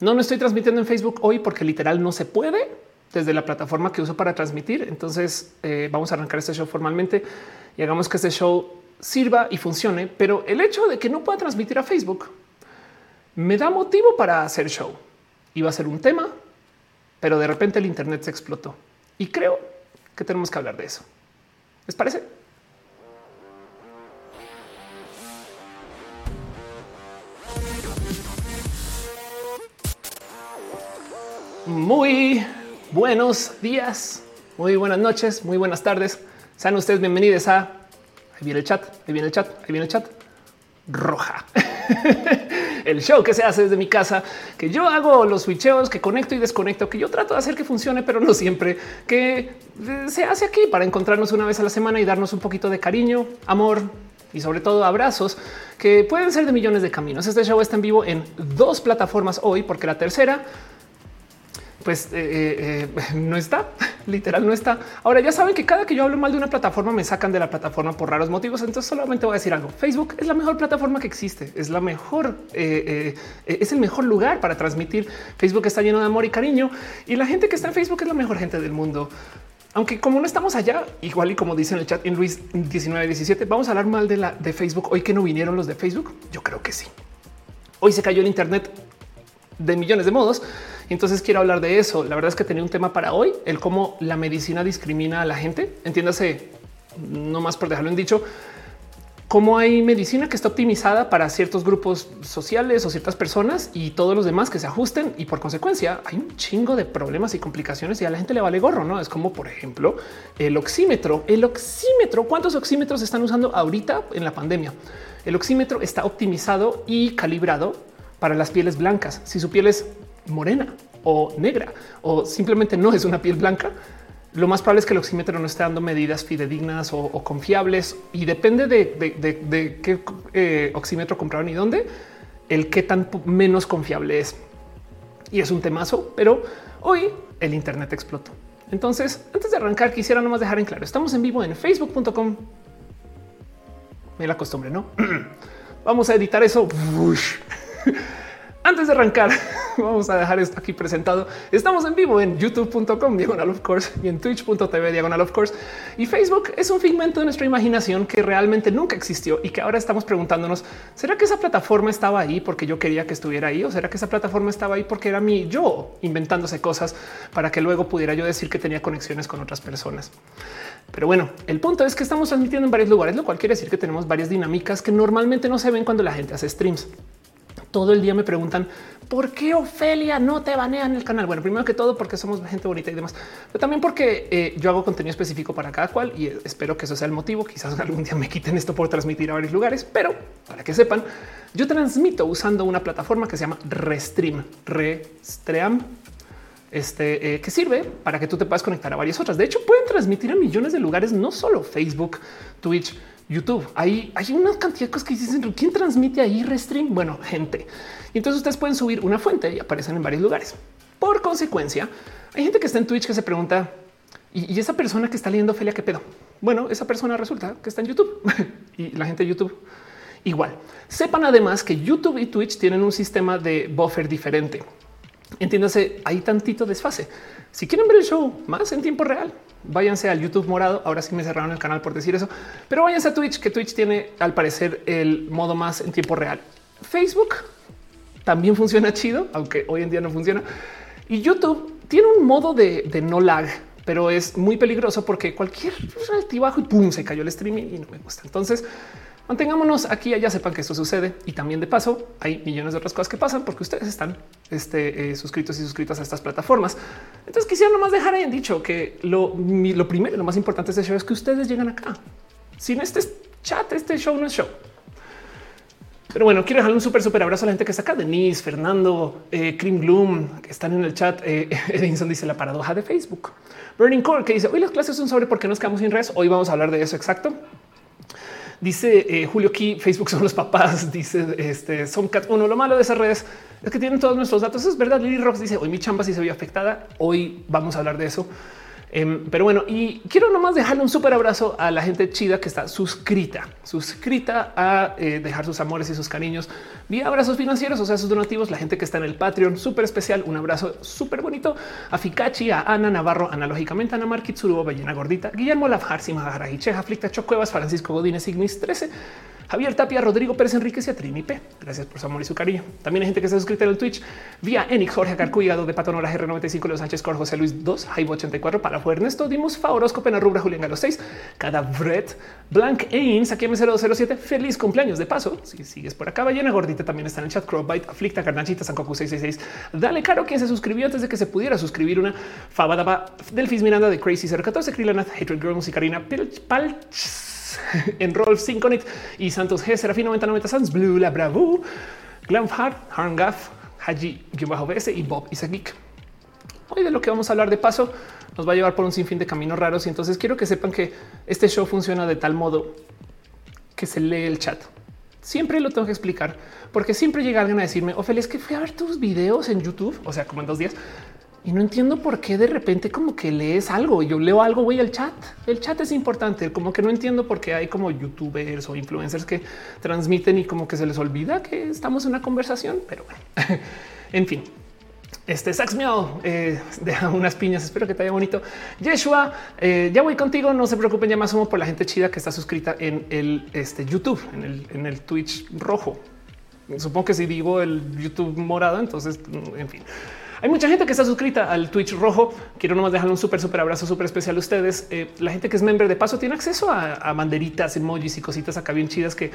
No, no estoy transmitiendo en Facebook hoy porque literal no se puede desde la plataforma que uso para transmitir. Entonces eh, vamos a arrancar este show formalmente y hagamos que este show sirva y funcione. Pero el hecho de que no pueda transmitir a Facebook me da motivo para hacer show. Iba a ser un tema, pero de repente el Internet se explotó y creo que tenemos que hablar de eso. ¿Les parece? Muy buenos días, muy buenas noches, muy buenas tardes. Sean ustedes bienvenidos a ahí viene el chat, ahí viene el chat, ahí viene el chat roja. el show que se hace desde mi casa, que yo hago los switcheos, que conecto y desconecto, que yo trato de hacer que funcione, pero no siempre, que eh, se hace aquí para encontrarnos una vez a la semana y darnos un poquito de cariño, amor y sobre todo abrazos que pueden ser de millones de caminos. Este show está en vivo en dos plataformas hoy, porque la tercera pues eh, eh, eh, no está, literal no está. Ahora ya saben que cada que yo hablo mal de una plataforma me sacan de la plataforma por raros motivos. Entonces solamente voy a decir algo. Facebook es la mejor plataforma que existe, es la mejor, es el mejor lugar para transmitir. Facebook está lleno de amor y cariño y la gente que está en Facebook es la mejor gente del mundo. Aunque como no estamos allá, igual y como dice en el chat en Luis 1917, vamos a hablar mal de la de Facebook hoy que no vinieron los de Facebook. Yo creo que sí. Hoy se cayó el Internet de millones de modos entonces quiero hablar de eso. La verdad es que tenía un tema para hoy, el cómo la medicina discrimina a la gente. Entiéndase, no más por dejarlo en dicho, cómo hay medicina que está optimizada para ciertos grupos sociales o ciertas personas y todos los demás que se ajusten y por consecuencia hay un chingo de problemas y complicaciones y a la gente le vale gorro, ¿no? Es como por ejemplo el oxímetro, el oxímetro, ¿cuántos oxímetros están usando ahorita en la pandemia? El oxímetro está optimizado y calibrado para las pieles blancas. Si su piel es morena o negra o simplemente no es una piel blanca, lo más probable es que el oxímetro no esté dando medidas fidedignas o, confiables y depende de, qué eh, oxímetro compraron y dónde, el qué tan menos confiable es. Y es un temazo, pero hoy el Internet explotó. Entonces, antes de arrancar, quisiera nomás dejar en claro, estamos en vivo en facebook.com. Me la costumbre, ¿no? Vamos a editar eso. Antes de arrancar, vamos a dejar esto aquí presentado. Estamos en vivo en youtube.com diagonal of course y en twitch.tv diagonal of course. Y Facebook es un figmento de nuestra imaginación que realmente nunca existió y que ahora estamos preguntándonos, ¿será que esa plataforma estaba ahí porque yo quería que estuviera ahí? ¿O será que esa plataforma estaba ahí porque era mi yo inventándose cosas para que luego pudiera yo decir que tenía conexiones con otras personas? Pero bueno, el punto es que estamos transmitiendo en varios lugares, lo cual quiere decir que tenemos varias dinámicas que normalmente no se ven cuando la gente hace streams todo el día me preguntan por qué Ofelia no te banean el canal. Bueno, primero que todo, porque somos gente bonita y demás, pero también porque eh, yo hago contenido específico para cada cual y espero que eso sea el motivo. Quizás algún día me quiten esto por transmitir a varios lugares, pero para que sepan, yo transmito usando una plataforma que se llama Restream, Restream, este eh, que sirve para que tú te puedas conectar a varias otras. De hecho, pueden transmitir a millones de lugares, no solo Facebook, Twitch, YouTube. Ahí hay una cantidad de cosas que dicen quién transmite ahí restream. Bueno, gente. Y entonces ustedes pueden subir una fuente y aparecen en varios lugares. Por consecuencia, hay gente que está en Twitch que se pregunta y, esa persona que está leyendo Felia, qué pedo? Bueno, esa persona resulta que está en YouTube y la gente de YouTube igual. Sepan además que YouTube y Twitch tienen un sistema de buffer diferente. Entiéndase, hay tantito desfase. Si quieren ver el show más en tiempo real, váyanse al YouTube morado. Ahora sí me cerraron el canal por decir eso, pero váyanse a Twitch, que Twitch tiene al parecer el modo más en tiempo real. Facebook también funciona chido, aunque hoy en día no funciona. Y YouTube tiene un modo de, no lag, pero es muy peligroso porque cualquier altibajo y pum, se cayó el streaming y no me gusta. Entonces, mantengámonos aquí, allá sepan que esto sucede y también de paso hay millones de otras cosas que pasan porque ustedes están este, eh, suscritos y suscritas a estas plataformas. Entonces quisiera nomás dejar ahí en dicho que lo, lo primero, lo más importante de este show es que ustedes llegan acá. Sin este chat, este show no es show. Pero bueno, quiero dejarle un súper, súper abrazo a la gente que está acá. Denise, Fernando, eh, Cream Gloom, que están en el chat. Eh, Edinson dice la paradoja de Facebook. Burning Core, que dice hoy las clases son sobre por qué nos quedamos sin redes. Hoy vamos a hablar de eso exacto. Dice eh, Julio aquí, Facebook son los papás. Dice este son cat uno. Lo malo de esas redes es que tienen todos nuestros datos. Es verdad. Lily Rocks dice hoy mi chamba sí se vio afectada. Hoy vamos a hablar de eso. Em, pero bueno, y quiero nomás dejarle un súper abrazo a la gente chida que está suscrita, suscrita a eh, dejar sus amores y sus cariños vía abrazos financieros, o sea, sus donativos, la gente que está en el Patreon, súper especial, un abrazo súper bonito a Fikachi, a Ana Navarro, analógicamente, Ana Marquitsuru, Ballena Gordita, Guillermo Lafjar, Simahara, Cheja, Flicta, Chocuevas, Francisco Godínez, Ignis 13, Javier Tapia, Rodrigo Pérez Enríquez y a P. Gracias por su amor y su cariño. También hay gente que está suscrita en el Twitch vía Enix, Jorge Carcuya, de Patonora, R95, Leo Sánchez, Cor, José Luis 2, Jaibo 84, para Ernesto, Dimos, Favorosco, Pena Rubra, Julián Galo 6, Cadavret, Blank Ains, aquí M007. Feliz cumpleaños de paso. Si sigues por acá, Ballena Gordita también está en el chat. Crowbite, Aflicta, Carnachita, Sankoku 666. Dale caro quien se suscribió antes de que se pudiera suscribir una Fabadaba Delfis Miranda de Crazy 014, Krilanath, Hatred Girl, Musicarina, Palch en Rolf Synconit y Santos G, Serafín 9090 Sans Blue, La Bravo, Glamfart, Harngaf, Haji, BS y Bob Isagik. Hoy de lo que vamos a hablar de paso nos va a llevar por un sinfín de caminos raros y entonces quiero que sepan que este show funciona de tal modo que se lee el chat. Siempre lo tengo que explicar porque siempre llega alguien a decirme, Ophelia, es que fui a ver tus videos en YouTube, o sea, como en dos días, y no entiendo por qué de repente como que lees algo. Yo leo algo, güey, el chat. El chat es importante. Como que no entiendo por qué hay como youtubers o influencers que transmiten y como que se les olvida que estamos en una conversación. Pero bueno, en fin. Este Sax Miao eh, deja unas piñas. Espero que te haya bonito. Yeshua, eh, ya voy contigo. No se preocupen, ya más somos por la gente chida que está suscrita en el este, YouTube, en el, en el Twitch rojo. Supongo que si digo el YouTube morado, entonces, en fin. Hay mucha gente que está suscrita al Twitch rojo. Quiero nomás dejarle un súper, súper abrazo súper especial a ustedes. Eh, la gente que es member de paso tiene acceso a, banderitas, emojis y cositas acá bien chidas que,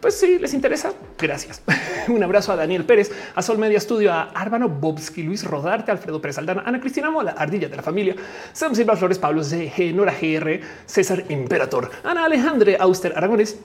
pues si les interesa, gracias. un abrazo a Daniel Pérez, a Sol Media Studio, a Árbano Bobski, Luis Rodarte, Alfredo Pérez Aldana, Ana Cristina Mola, Ardilla de la familia, Sam Silva Flores, Pablo CG, Nora GR, César Imperator, Ana Alejandre, Auster Aragones,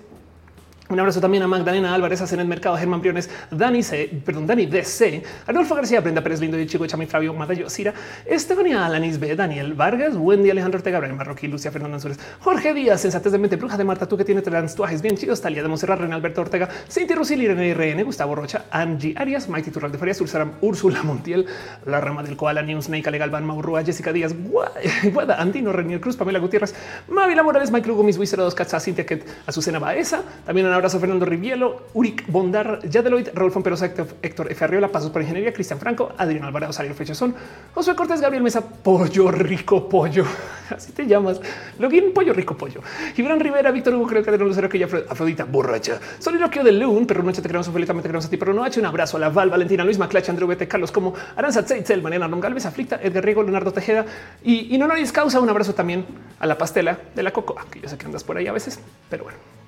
un abrazo también a Magdalena Álvarez, a el Mercado, Germán Briones, Dani C, perdón, Dani DC, Arnulfo García, Brenda Pérez Lindo y Chico Chami, Fabio Madayo, Cira, Estefanía Alanis B, Daniel Vargas, Wendy Alejandro Ortega, Brian Marroquí, Lucia Fernanda Ansures, Jorge Díaz, Sensatez de Mente, Bruja de Marta, tú que tiene tatuajes bien chidos, Talia de Monserrat, René Alberto Ortega, Cinti Rusil, Irene RN, Gustavo Rocha, Angie Arias, Mighty Turral de Farias, Úrsula, Montiel, La Rama del Koala, News, Snake, Ale Galván, Maurrua, Jessica Díaz, Guada, Andino, Renier Cruz, Pamela Gutiérrez, Mavila Morales, Mike Lugo, Mis Wizard, Dos Cachas, Cintia Ket, Azucena Baeza, también abrazo Fernando Riviera, Uric Bondar, Yadeloid, Raúl Fomperosa, Héctor F. Arriola, Pasos por Ingeniería, Cristian Franco, Adrián Alvarado, Sario Fechazón, Josué Cortés, Gabriel Mesa, Pollo Rico Pollo, así te llamas, Login Pollo Rico Pollo, Gibran Rivera, Víctor Hugo, creo que de Lucero, que ya Afrodita Borracha, Soliloquio de León, Perro Noche, te queremos felizmente, queremos a ti, pero no hecho un abrazo a la Val, Valentina, Luis Maclach, Andrew Bete, Carlos Como, Aranza Tzeitzel, Mariana Ron Galvez, Aflicta, Edgar Riego, Leonardo Tejeda y, y no nadie causa un abrazo también a la pastela de la Coco, que yo sé que andas por ahí a veces, pero bueno.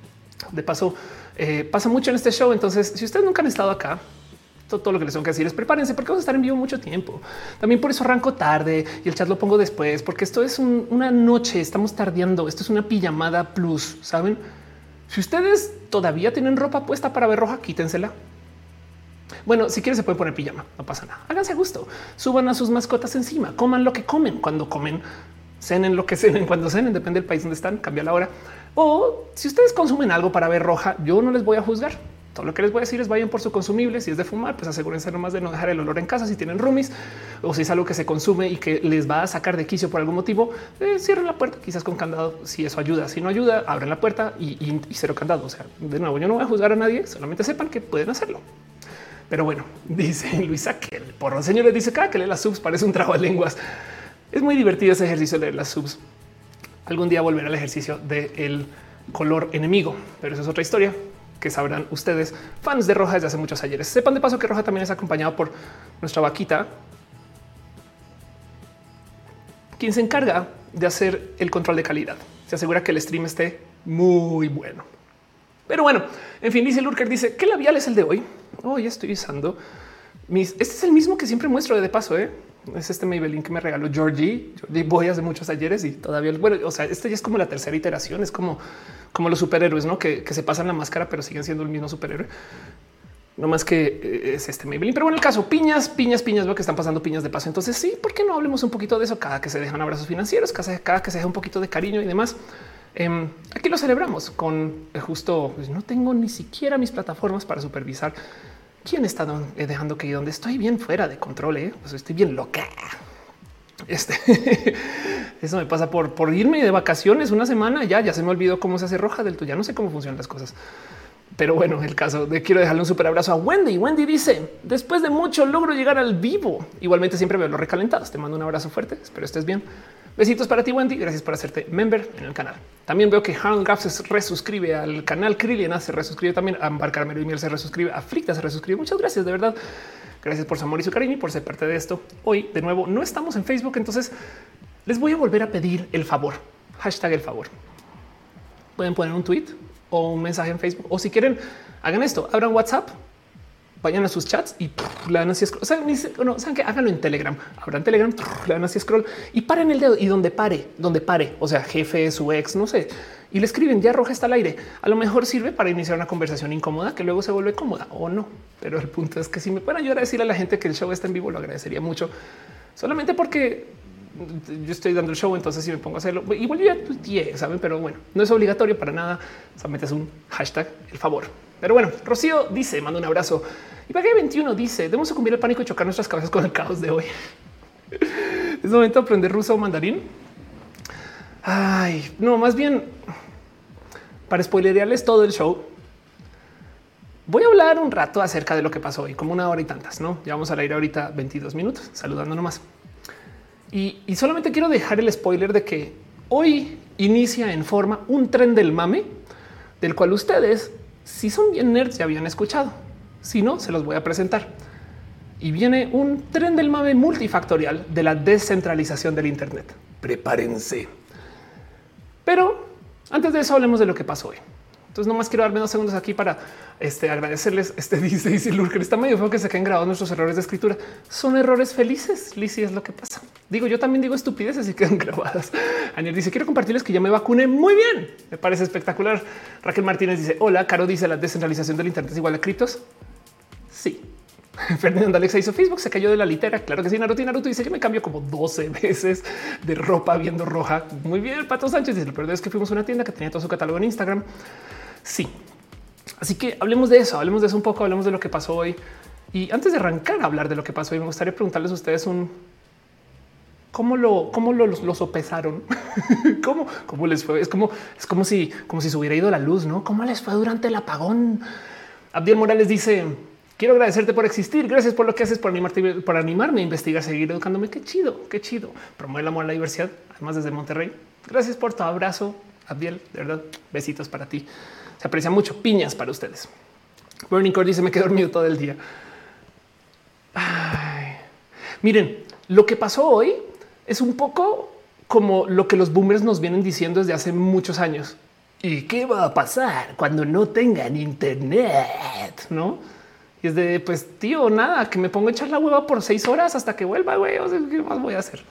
De paso, eh, pasa mucho en este show. Entonces, si ustedes nunca han estado acá, todo, lo que les tengo que decir es prepárense porque vamos a estar en vivo mucho tiempo. También por eso arranco tarde y el chat lo pongo después, porque esto es una noche, estamos tardeando. Esto es una pijamada plus, saben? Si ustedes todavía tienen ropa puesta para ver roja, quítensela. Bueno, si quieren se puede poner pijama, no pasa nada. Háganse a gusto, suban a sus mascotas encima, coman lo que comen cuando comen, cenen lo que cenen cuando cenen, depende del país donde están, cambia la hora. O si ustedes consumen algo para ver roja, yo no les voy a juzgar. Todo lo que les voy a decir es vayan por su consumible. Si es de fumar, pues asegúrense nomás de no dejar el olor en casa. Si tienen roomies o si es algo que se consume y que les va a sacar de quicio por algún motivo, eh, cierren la puerta, quizás con candado. Si eso ayuda, si no ayuda, abren la puerta y, cero candado. O sea, de nuevo, yo no voy a juzgar a nadie, solamente sepan que pueden hacerlo. Pero bueno, dice Luisa que el porro señores dice cada que lee las subs parece un trago de lenguas. Es muy divertido ese ejercicio de leer las subs algún día volver al ejercicio del color enemigo, pero eso es otra historia que sabrán ustedes, fans de Roja desde hace muchos ayeres. Sepan de paso que Roja también es acompañado por nuestra vaquita, quien se encarga de hacer el control de calidad. Se asegura que el stream esté muy bueno. Pero bueno, en fin, dice Lurker, dice, ¿qué labial es el de hoy? Hoy estoy usando mis... Este es el mismo que siempre muestro de paso, ¿eh? es este Maybelline que me regaló Georgie. Georgie voy hace muchos ayeres y todavía, bueno, o sea, este ya es como la tercera iteración, es como, como los superhéroes, ¿no? Que, se pasan la máscara, pero siguen siendo el mismo superhéroe. No más que eh, es este Maybelline. Pero bueno, el caso, piñas, piñas, piñas, veo que están pasando piñas de paso. Entonces sí, ¿por qué no hablemos un poquito de eso? Cada que se dejan abrazos financieros, cada, que se deja un poquito de cariño y demás. Em, aquí lo celebramos con justo, pues no tengo ni siquiera mis plataformas para supervisar quién está eh, dejando que donde estoy bien fuera de control, eh? estoy bien loca. Este eso me pasa por, por irme de vacaciones una semana. Ya, ya se me olvidó cómo se hace roja del tuyo. Ya no sé cómo funcionan las cosas. Pero bueno, el caso de quiero dejarle un super abrazo a Wendy. Wendy dice después de mucho logro llegar al vivo. Igualmente siempre veo los recalentados. Te mando un abrazo fuerte. Espero estés bien. Besitos para ti, Wendy. Gracias por hacerte member en el canal. También veo que Harold Graff se resuscribe al canal. Krillina se resuscribe también. Ambar Carmelo y se resuscribe. Aflicta se resuscribe. Muchas gracias, de verdad. Gracias por su amor y su cariño y por ser parte de esto. Hoy, de nuevo, no estamos en Facebook, entonces les voy a volver a pedir el favor. Hashtag el favor. Pueden poner un tweet o un mensaje en Facebook. O si quieren, hagan esto, abran WhatsApp, vayan a sus chats y le dan así scroll. O sea, no, saben que háganlo en Telegram, abran Telegram, le dan así scroll y paren el dedo y donde pare, donde pare, o sea, jefe, su ex, no sé, y le escriben ya roja está al aire. A lo mejor sirve para iniciar una conversación incómoda que luego se vuelve cómoda o no. Pero el punto es que si me pueden ayudar a decirle a la gente que el show está en vivo, lo agradecería mucho. Solamente porque yo estoy dando el show, entonces si me pongo a hacerlo, igual ya saben, pero bueno, no es obligatorio para nada. Solamente es un hashtag el favor. Pero bueno, Rocío dice, manda un abrazo. Y para 21 dice, debemos sucumbir el pánico y chocar nuestras cabezas con el caos de hoy. es momento de aprender ruso o mandarín. Ay, no, más bien para spoilerearles todo el show. Voy a hablar un rato acerca de lo que pasó hoy, como una hora y tantas, no? Llevamos al aire ahorita 22 minutos, saludando nomás. Y, solamente quiero dejar el spoiler de que hoy inicia en forma un tren del mame del cual ustedes, si son bien nerds, ya habían escuchado. Si no, se los voy a presentar. Y viene un tren del mame multifactorial de la descentralización del Internet. Prepárense. Pero antes de eso, hablemos de lo que pasó hoy. Entonces, nomás quiero darme dos segundos aquí para este, agradecerles. Este dice, dice Lurker, está medio feo que se queden grabados nuestros errores de escritura. Son errores felices. Lizzie es lo que pasa. Digo, yo también digo estupideces y quedan grabadas. Aniel dice, quiero compartirles que ya me vacuné. Muy bien. Me parece espectacular. Raquel Martínez dice, hola. Caro dice, la descentralización del Internet es igual a criptos. Sí, Fernando Alexa hizo Facebook, se cayó de la litera. Claro que sí, Naruto y Naruto dice yo me cambio como 12 veces de ropa viendo roja. Muy bien, Pato Sánchez dice, lo peor es que fuimos a una tienda que tenía todo su catálogo en Instagram. Sí. Así que hablemos de eso, hablemos de eso un poco, hablemos de lo que pasó hoy. Y antes de arrancar a hablar de lo que pasó hoy, me gustaría preguntarles a ustedes un cómo lo, cómo lo, sopesaron, cómo, cómo les fue. Es como, es como si, como si se hubiera ido la luz, no? ¿Cómo les fue durante el apagón? Abdiel Morales dice: Quiero agradecerte por existir. Gracias por lo que haces por animarte, por animarme a investigar, seguir educándome. Qué chido, qué chido. Promueve el amor a la diversidad, además desde Monterrey. Gracias por tu abrazo, Abdiel. De verdad, besitos para ti. Se aprecia mucho. Piñas para ustedes. Burning Core dice: Me quedé dormido todo el día. Miren, lo que pasó hoy es un poco como lo que los boomers nos vienen diciendo desde hace muchos años. ¿Y qué va a pasar cuando no tengan internet? No? Y es de pues tío, nada, que me pongo a echar la hueva por seis horas hasta que vuelva, güey. ¿qué más voy a hacer?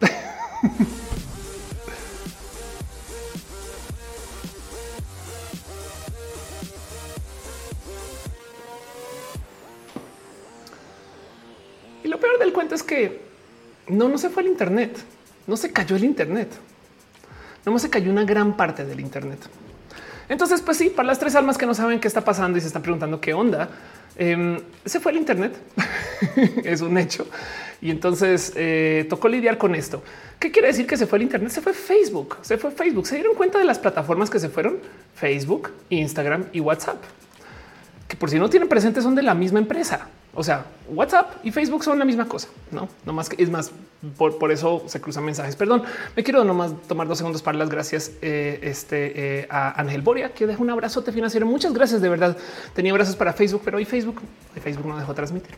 del cuento es que no, no se fue el Internet, no se cayó el Internet, no se cayó una gran parte del Internet. Entonces, pues sí, para las tres almas que no saben qué está pasando y se están preguntando qué onda, em, se fue el Internet. es un hecho. Y entonces eh, tocó lidiar con esto. ¿Qué quiere decir que se fue el Internet? Se fue Facebook, se fue Facebook. Se dieron cuenta de las plataformas que se fueron Facebook, Instagram y WhatsApp, que por si no tienen presente son de la misma empresa. O sea, WhatsApp y Facebook son la misma cosa, no? No más que es más por, eso se cruzan mensajes. Perdón, me quiero nomás tomar dos segundos para las gracias eh, este, eh, a Ángel Boria, que deja un abrazote financiero. Muchas gracias de verdad. Tenía abrazos para Facebook, pero hoy Facebook, Facebook no dejó transmitir.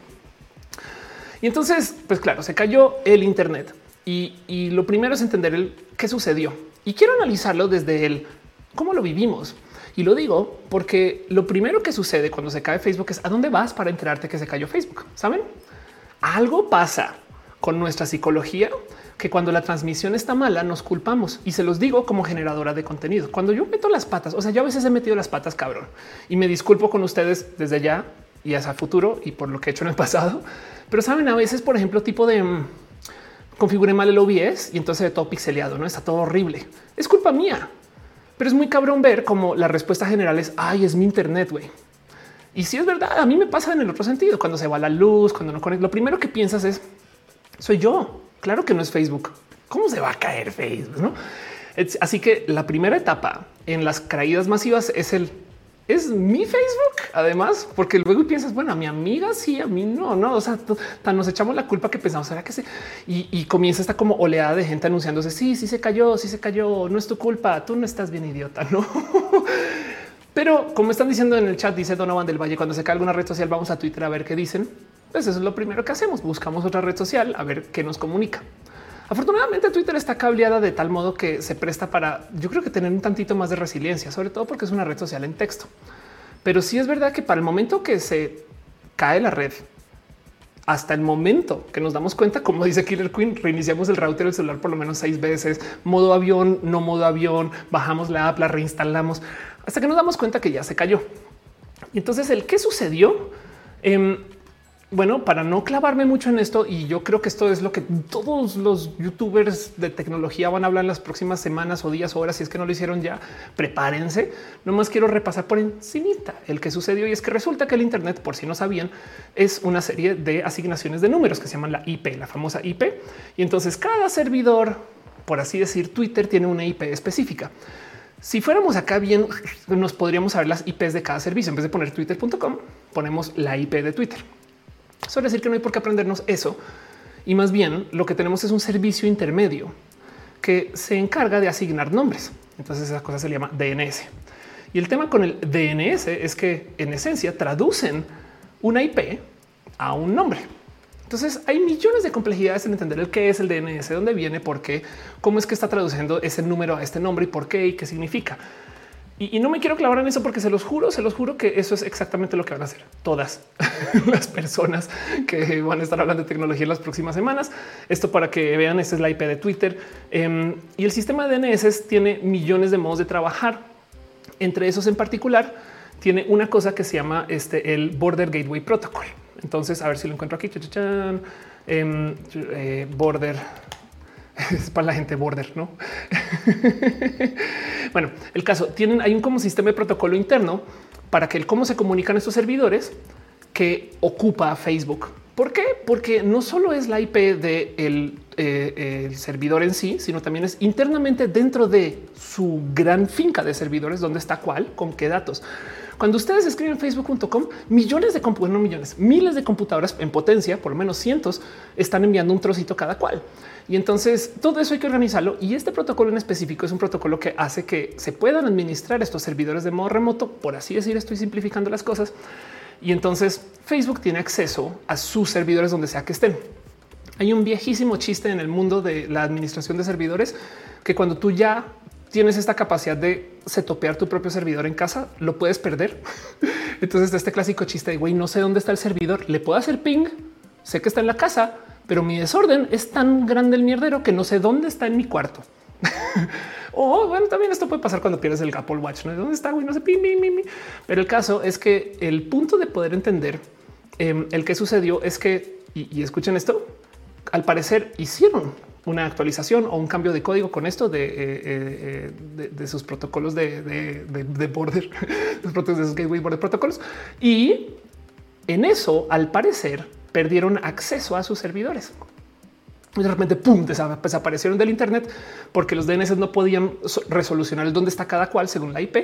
Y entonces, pues claro, se cayó el Internet y, y lo primero es entender el qué sucedió y quiero analizarlo desde el cómo lo vivimos. Y lo digo porque lo primero que sucede cuando se cae Facebook es a dónde vas para enterarte que se cayó Facebook. Saben, algo pasa con nuestra psicología que cuando la transmisión está mala nos culpamos y se los digo como generadora de contenido. Cuando yo meto las patas, o sea, yo a veces he metido las patas cabrón y me disculpo con ustedes desde ya y hacia futuro y por lo que he hecho en el pasado. Pero saben, a veces, por ejemplo, tipo de mm, configure mal el OBS y entonces todo pixeleado, no está todo horrible. Es culpa mía. Pero es muy cabrón ver como la respuesta general es ay, es mi internet, güey. Y si es verdad, a mí me pasa en el otro sentido. Cuando se va la luz, cuando no conecto, lo primero que piensas es soy yo. Claro que no es Facebook. ¿Cómo se va a caer Facebook? Así que la primera etapa en las caídas masivas es el es mi Facebook, además, porque luego piensas, bueno, a mi amiga sí, a mí no, no. O sea, nos echamos la culpa que pensamos, será que sí? Y, comienza esta como oleada de gente anunciándose, sí, sí se cayó, sí se cayó, no es tu culpa, tú no estás bien idiota, no? Pero como están diciendo en el chat, dice Donovan del Valle, cuando se cae alguna red social, vamos a Twitter a ver qué dicen. Pues eso es lo primero que hacemos. Buscamos otra red social a ver qué nos comunica. Afortunadamente Twitter está cableada de tal modo que se presta para, yo creo que tener un tantito más de resiliencia, sobre todo porque es una red social en texto. Pero sí es verdad que para el momento que se cae la red, hasta el momento que nos damos cuenta, como dice Killer Queen, reiniciamos el router del celular por lo menos seis veces, modo avión, no modo avión, bajamos la app, la reinstalamos, hasta que nos damos cuenta que ya se cayó. Y entonces el qué sucedió, eh, bueno, para no clavarme mucho en esto, y yo creo que esto es lo que todos los youtubers de tecnología van a hablar en las próximas semanas o días o horas, si es que no lo hicieron ya, prepárense. Nomás quiero repasar por encimita el que sucedió y es que resulta que el Internet, por si no sabían, es una serie de asignaciones de números que se llaman la IP, la famosa IP. Y entonces cada servidor, por así decir, Twitter tiene una IP específica. Si fuéramos acá bien, nos podríamos saber las IPs de cada servicio. En vez de poner twitter.com, ponemos la IP de Twitter. Suele decir que no hay por qué aprendernos eso. Y más bien lo que tenemos es un servicio intermedio que se encarga de asignar nombres. Entonces esa cosa se llama DNS. Y el tema con el DNS es que en esencia traducen una IP a un nombre. Entonces hay millones de complejidades en entender el qué es el DNS, dónde viene, por qué, cómo es que está traduciendo ese número a este nombre y por qué y qué significa. Y, no me quiero clavar en eso porque se los juro, se los juro que eso es exactamente lo que van a hacer todas las personas que van a estar hablando de tecnología en las próximas semanas. Esto para que vean, esta es la IP de Twitter em, y el sistema de DNS tiene millones de modos de trabajar. Entre esos en particular, tiene una cosa que se llama este, el Border Gateway Protocol. Entonces, a ver si lo encuentro aquí. Em, eh, border es para la gente border, no? bueno, el caso tienen, hay un como sistema de protocolo interno para que el cómo se comunican estos servidores que ocupa Facebook. ¿Por qué? Porque no solo es la IP de eh, servidor en sí, sino también es internamente dentro de su gran finca de servidores donde está cuál, con qué datos. Cuando ustedes escriben facebook.com, millones de computadoras, no millones, miles de computadoras en potencia, por lo menos cientos, están enviando un trocito cada cual. Y entonces todo eso hay que organizarlo. Y este protocolo en específico es un protocolo que hace que se puedan administrar estos servidores de modo remoto. Por así decir, estoy simplificando las cosas. Y entonces Facebook tiene acceso a sus servidores donde sea que estén. Hay un viejísimo chiste en el mundo de la administración de servidores que cuando tú ya tienes esta capacidad de setopear tu propio servidor en casa, lo puedes perder. Entonces, este clásico chiste de güey, no sé dónde está el servidor, le puedo hacer ping, sé que está en la casa, pero mi desorden es tan grande el mierdero que no sé dónde está en mi cuarto. o bueno, también esto puede pasar cuando pierdes el Apple Watch. ¿no? ¿Dónde está? Güey? No sé. Pero el caso es que el punto de poder entender em, el que sucedió es que, y, escuchen esto, al parecer hicieron una actualización o un cambio de código con esto de, eh, eh, de, sus protocolos de, de border, de sus gateway border protocolos. Y en eso, al parecer, perdieron acceso a sus servidores. Y de repente, pum, desaparecieron del Internet porque los DNS no podían resolucionar dónde está cada cual según la IP.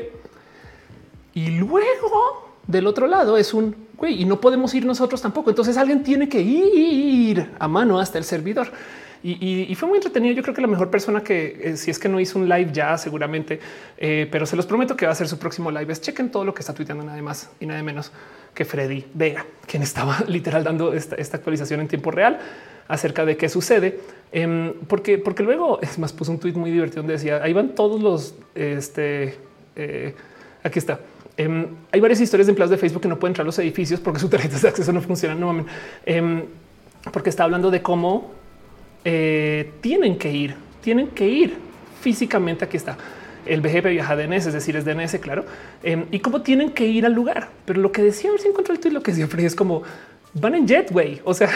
Y luego del otro lado es un güey y no podemos ir nosotros tampoco. Entonces alguien tiene que ir a mano hasta el servidor. Y, fue muy entretenido. Yo creo que la mejor persona que eh, si es que no hizo un live ya seguramente, eh, pero se los prometo que va a ser su próximo live. Es chequen todo lo que está tuiteando nada más y nada menos que Freddy Vega, quien estaba literal dando esta, actualización en tiempo real acerca de qué sucede, em, porque, porque luego es más, puso un tweet muy divertido donde decía ahí van todos los este eh, aquí está. Em, hay varias historias de empleados de Facebook que no pueden entrar a los edificios porque su tarjeta de acceso no funciona. No em, porque está hablando de cómo eh, tienen que ir, tienen que ir físicamente. Aquí está el BGP viaja DNS, es decir, es DNS, claro, em, y cómo tienen que ir al lugar. Pero lo que decía, a ver si encuentro el tweet, lo que Freddy es como van en jetway, o sea,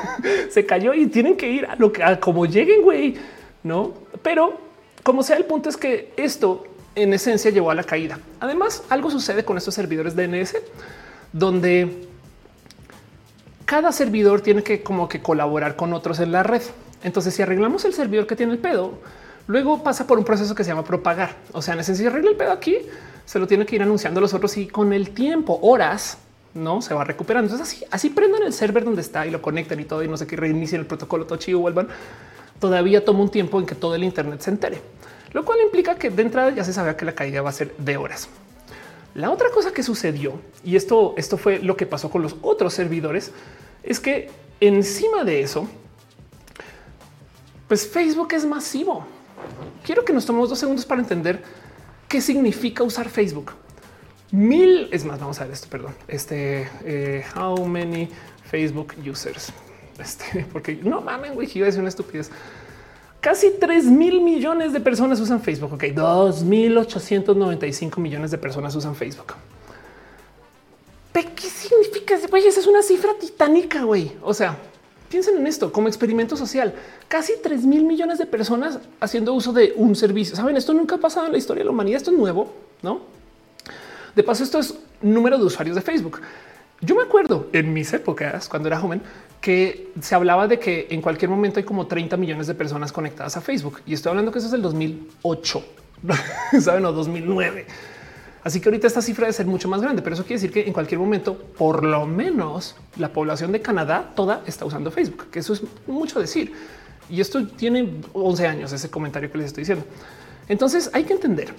se cayó y tienen que ir a lo que a como lleguen, güey, no? Pero como sea, el punto es que esto en esencia llevó a la caída. Además, algo sucede con estos servidores DNS donde cada servidor tiene que como que colaborar con otros en la red. Entonces, si arreglamos el servidor que tiene el pedo, luego pasa por un proceso que se llama propagar. O sea, en esencia, arregla el pedo aquí, se lo tiene que ir anunciando a los otros y con el tiempo, horas, no se va recuperando. Entonces, así, así prendan el server donde está y lo conectan y todo y no sé qué reinicien el protocolo, todo chido, vuelvan. Todavía toma un tiempo en que todo el Internet se entere, lo cual implica que de entrada ya se sabía que la caída va a ser de horas. La otra cosa que sucedió, y esto, esto fue lo que pasó con los otros servidores, es que encima de eso, pues Facebook es masivo. Quiero que nos tomemos dos segundos para entender qué significa usar Facebook. Mil es más. Vamos a ver esto. Perdón. Este eh, how many Facebook users? Este, porque no mamen, a decir una estupidez. Casi 3 mil millones de personas usan Facebook. Ok, 2895 millones de personas usan Facebook. ¿Qué significa? Güey, esa es una cifra titánica, güey. O sea, piensen en esto como experimento social. Casi 3 mil millones de personas haciendo uso de un servicio. Saben, esto nunca ha pasado en la historia de la humanidad. Esto es nuevo, no? De paso, esto es número de usuarios de Facebook. Yo me acuerdo en mis épocas, cuando era joven, que se hablaba de que en cualquier momento hay como 30 millones de personas conectadas a Facebook. Y estoy hablando que eso es el 2008, saben, o 2009. Así que ahorita esta cifra debe ser mucho más grande, pero eso quiere decir que en cualquier momento, por lo menos la población de Canadá toda está usando Facebook, que eso es mucho decir. Y esto tiene 11 años, ese comentario que les estoy diciendo. Entonces hay que entender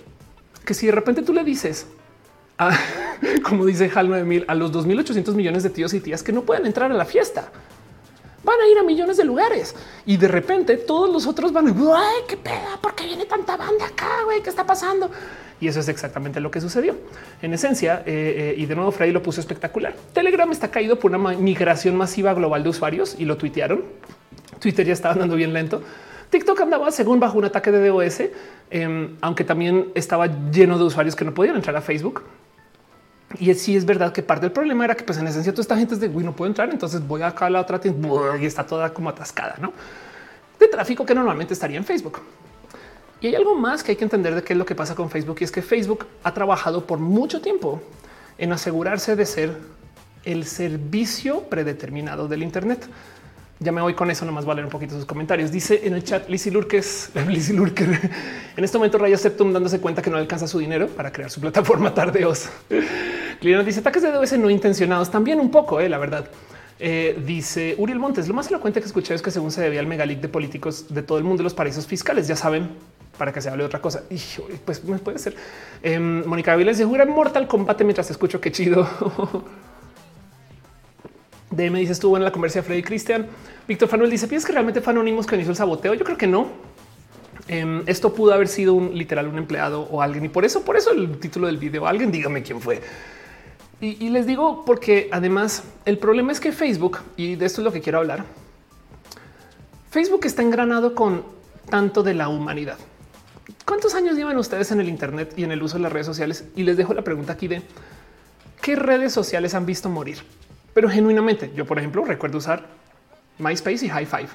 que si de repente tú le dices como dice Hal 9000, a los 2800 millones de tíos y tías que no pueden entrar a la fiesta. Van a ir a millones de lugares y de repente todos los otros van a ay, qué peda, ¿por qué viene tanta banda acá? Güey, ¿qué está pasando? Y eso es exactamente lo que sucedió. En esencia, eh, eh, y de nuevo Freddy lo puso espectacular. Telegram está caído por una migración masiva global de usuarios y lo tuitearon. Twitter ya estaba andando bien lento. TikTok andaba según bajo un ataque de DOS, em, aunque también estaba lleno de usuarios que no podían entrar a Facebook. Y sí es verdad que parte del problema era que pues en esencia toda esta gente es de güey, no puedo entrar, entonces voy a la otra y está toda como atascada, ¿no? De tráfico que normalmente estaría en Facebook. Y hay algo más que hay que entender de qué es lo que pasa con Facebook y es que Facebook ha trabajado por mucho tiempo en asegurarse de ser el servicio predeterminado del Internet. Ya me voy con eso, nomás leer un poquito sus comentarios. Dice en el chat Lizzie Lurkes, Lizzie Lurker. En este momento Raya Septum dándose cuenta que no alcanza su dinero para crear su plataforma tardeos. Clino dice ataques de DOS no intencionados también un poco, eh, la verdad. Eh, dice Uriel Montes, lo más elocuente que escuché es que según se debía al megalic de políticos de todo el mundo los paraísos fiscales, ya saben, para que se hable de otra cosa. Y pues puede ser. Eh, Mónica Aviles dice jugar Mortal Kombat mientras escucho qué chido. DM dice estuvo en la conversa de Freddy Cristian. Víctor Fanuel dice: ¿Piensas que realmente fue Anonymous quien hizo el saboteo? Yo creo que no. Em, esto pudo haber sido un literal, un empleado o alguien. Y por eso, por eso el título del video, alguien dígame quién fue. Y, y les digo porque además el problema es que Facebook, y de esto es lo que quiero hablar, Facebook está engranado con tanto de la humanidad. ¿Cuántos años llevan ustedes en el Internet y en el uso de las redes sociales? Y les dejo la pregunta aquí de qué redes sociales han visto morir pero genuinamente yo, por ejemplo, recuerdo usar MySpace y High Five.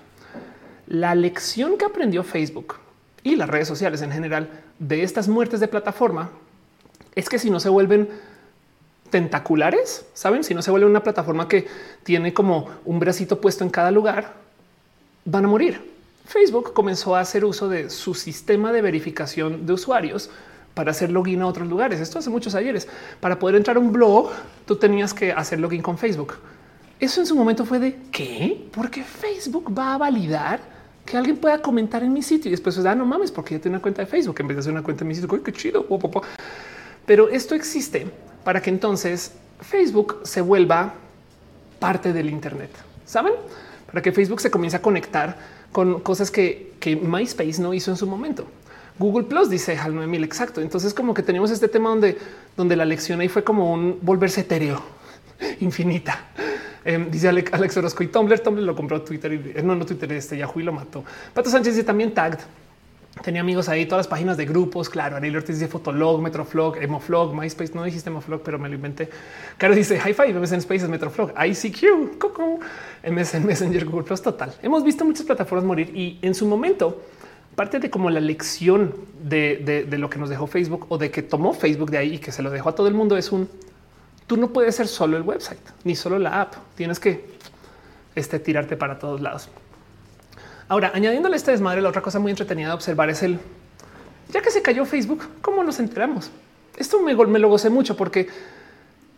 La lección que aprendió Facebook y las redes sociales en general de estas muertes de plataforma es que si no se vuelven tentaculares, saben, si no se vuelve una plataforma que tiene como un bracito puesto en cada lugar, van a morir. Facebook comenzó a hacer uso de su sistema de verificación de usuarios para hacer login a otros lugares. Esto hace muchos ayeres. Para poder entrar a un blog, tú tenías que hacer login con Facebook. Eso en su momento fue de qué? Porque Facebook va a validar que alguien pueda comentar en mi sitio y después ah, no mames, porque ya tengo una cuenta de Facebook en vez de hacer una cuenta en mi sitio. Qué chido. Pero esto existe para que entonces Facebook se vuelva parte del Internet. Saben? Para que Facebook se comience a conectar con cosas que, que MySpace no hizo en su momento. Google Plus dice al 9000 exacto. Entonces, como que tenemos este tema donde, donde la lección ahí fue como un volverse etéreo, infinita. Em, dice Alex Orozco y Tumblr. Tumblr lo compró Twitter y eh, no, no Twitter, este Yahoo y lo mató. Pato Sánchez dice también tagged. Tenía amigos ahí, todas las páginas de grupos. Claro, Ariel Ortiz dice Fotolog, Metroflog, Emoflog, MySpace. No dijiste Emoflog, pero me lo inventé. Caro dice High Five, MSN Spaces, Metroflog, ICQ, Coco, MSN Messenger, Google Plus. Total. Hemos visto muchas plataformas morir y en su momento parte de como la lección de, lo que nos dejó Facebook o de que tomó Facebook de ahí y que se lo dejó a todo el mundo es un tú no puedes ser solo el website ni solo la app. Tienes que este, tirarte para todos lados. Ahora, añadiéndole este desmadre, la otra cosa muy entretenida de observar es el ya que se cayó Facebook, ¿cómo nos enteramos? Esto me, lo gocé mucho porque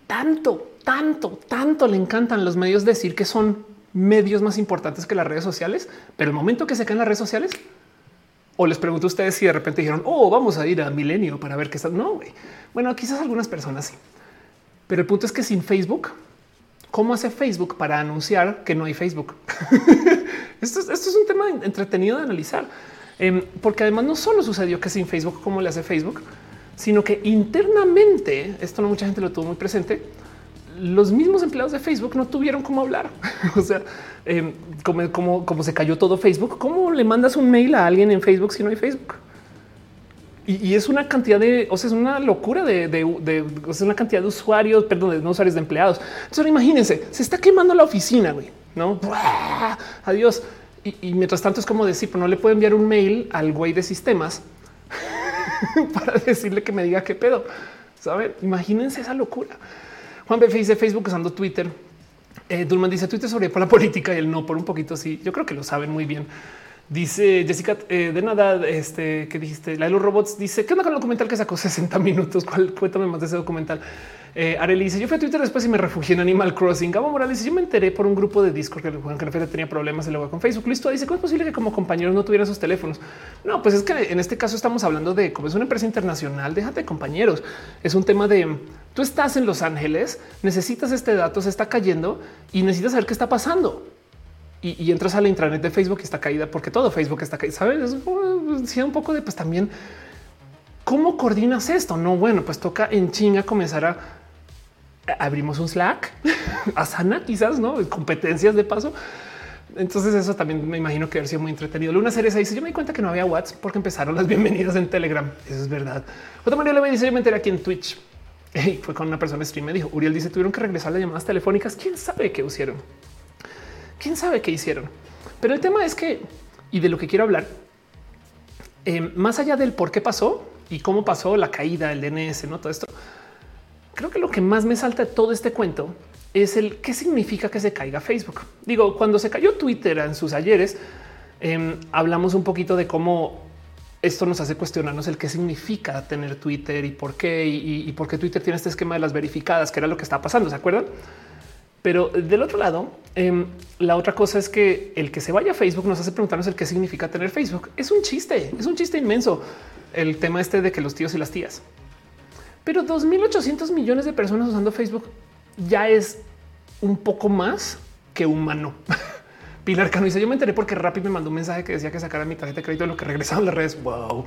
tanto, tanto, tanto le encantan los medios decir que son medios más importantes que las redes sociales, pero el momento que se caen las redes sociales, o les pregunto a ustedes si de repente dijeron, oh, vamos a ir a Milenio para ver qué está. No, güey. Bueno, quizás algunas personas sí, pero el punto es que sin Facebook, ¿cómo hace Facebook para anunciar que no hay Facebook? esto, es un tema entretenido de analizar. Em, porque además no solo sucedió que sin Facebook, como le hace Facebook, sino que internamente, esto no mucha gente lo tuvo muy presente, los mismos empleados de Facebook no tuvieron cómo hablar. o sea, em, como, como, se cayó todo Facebook, ¿cómo le mandas un mail a alguien en Facebook si no hay Facebook? Y, es una cantidad de, o sea, es una locura de, de, una cantidad de usuarios, perdón, de usuarios de empleados. Entonces, imagínense, se está quemando la oficina, güey, no? Adiós. Y, mientras tanto es como decir, pero no le puedo enviar un mail al güey de sistemas para decirle que me diga qué pedo. Saben, imagínense esa locura. Juan B. dice Facebook usando Twitter. Eh, Dulman dice Twitter sobre por la política y el no por un poquito. Sí, yo creo que lo saben muy bien. Dice Jessica eh, de nada. Este que dijiste la de los robots dice qué onda con el documental que sacó 60 minutos. ¿Cuál? Cuéntame más de ese documental. Eh, dice: Yo fui a Twitter después y me refugié en Animal Crossing. Gabo Morales dice: Yo me enteré por un grupo de Discord que Juan Carrera tenía problemas y luego con Facebook. Listo. Dice: ¿Cómo es posible que como compañeros no tuvieran sus teléfonos? No, pues es que en este caso estamos hablando de como es una empresa internacional. Déjate compañeros. Es un tema de tú estás en Los Ángeles, necesitas este dato, se está cayendo y necesitas saber qué está pasando. Y, entras a la intranet de Facebook y está caída porque todo Facebook está caído. Sabes? Es un poco de pues también cómo coordinas esto. No, bueno, pues toca en chinga comenzar a abrimos un Slack, Asana, quizás, ¿no? Competencias de paso. Entonces eso también me imagino que haber sido muy entretenido. Luna Cereza dice, yo me di cuenta que no había WhatsApp porque empezaron las bienvenidas en Telegram. Eso es verdad. Otra María le dice, yo me enteré aquí en Twitch. Y fue con una persona stream. Me dijo, Uriel dice, tuvieron que regresar las llamadas telefónicas. ¿Quién sabe qué hicieron? ¿Quién sabe qué hicieron? Pero el tema es que, y de lo que quiero hablar, eh, más allá del por qué pasó y cómo pasó la caída, el DNS, no todo esto, creo que lo que más me salta de todo este cuento es el qué significa que se caiga Facebook. Digo, cuando se cayó Twitter en sus ayeres, em, hablamos un poquito de cómo esto nos hace cuestionarnos el qué significa tener Twitter y por qué y, por qué Twitter tiene este esquema de las verificadas, que era lo que está pasando. ¿Se acuerdan? Pero del otro lado, em, la otra cosa es que el que se vaya a Facebook nos hace preguntarnos el qué significa tener Facebook. Es un chiste, es un chiste inmenso. El tema este de que los tíos y las tías pero 2.800 millones de personas usando Facebook ya es un poco más que humano. Pilar Cano dice: Yo me enteré porque Rappi me mandó un mensaje que decía que sacara mi tarjeta de crédito en lo que regresaban las redes. Wow.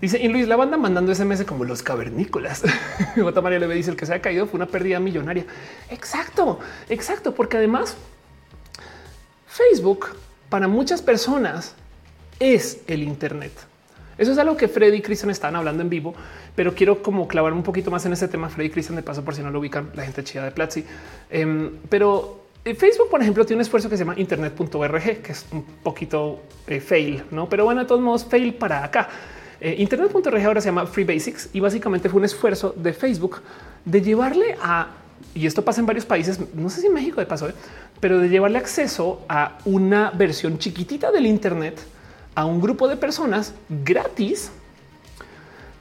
Dice y Luis, la banda mandando SMS como los cavernícolas. Otra María le dice: El que se ha caído fue una pérdida millonaria. Exacto, exacto, porque además Facebook para muchas personas es el Internet. Eso es algo que Freddy y Cristian están hablando en vivo, pero quiero como clavar un poquito más en ese tema. Freddy Cristian de paso, por si no lo ubican, la gente chida de Platzi. Em, pero eh, Facebook, por ejemplo, tiene un esfuerzo que se llama internet.org, que es un poquito eh, fail, no? Pero bueno, de todos modos, fail para acá. Eh, internet.org ahora se llama Free Basics y básicamente fue un esfuerzo de Facebook de llevarle a y esto pasa en varios países, no sé si en México de paso, pero de llevarle acceso a una versión chiquitita del Internet a un grupo de personas gratis.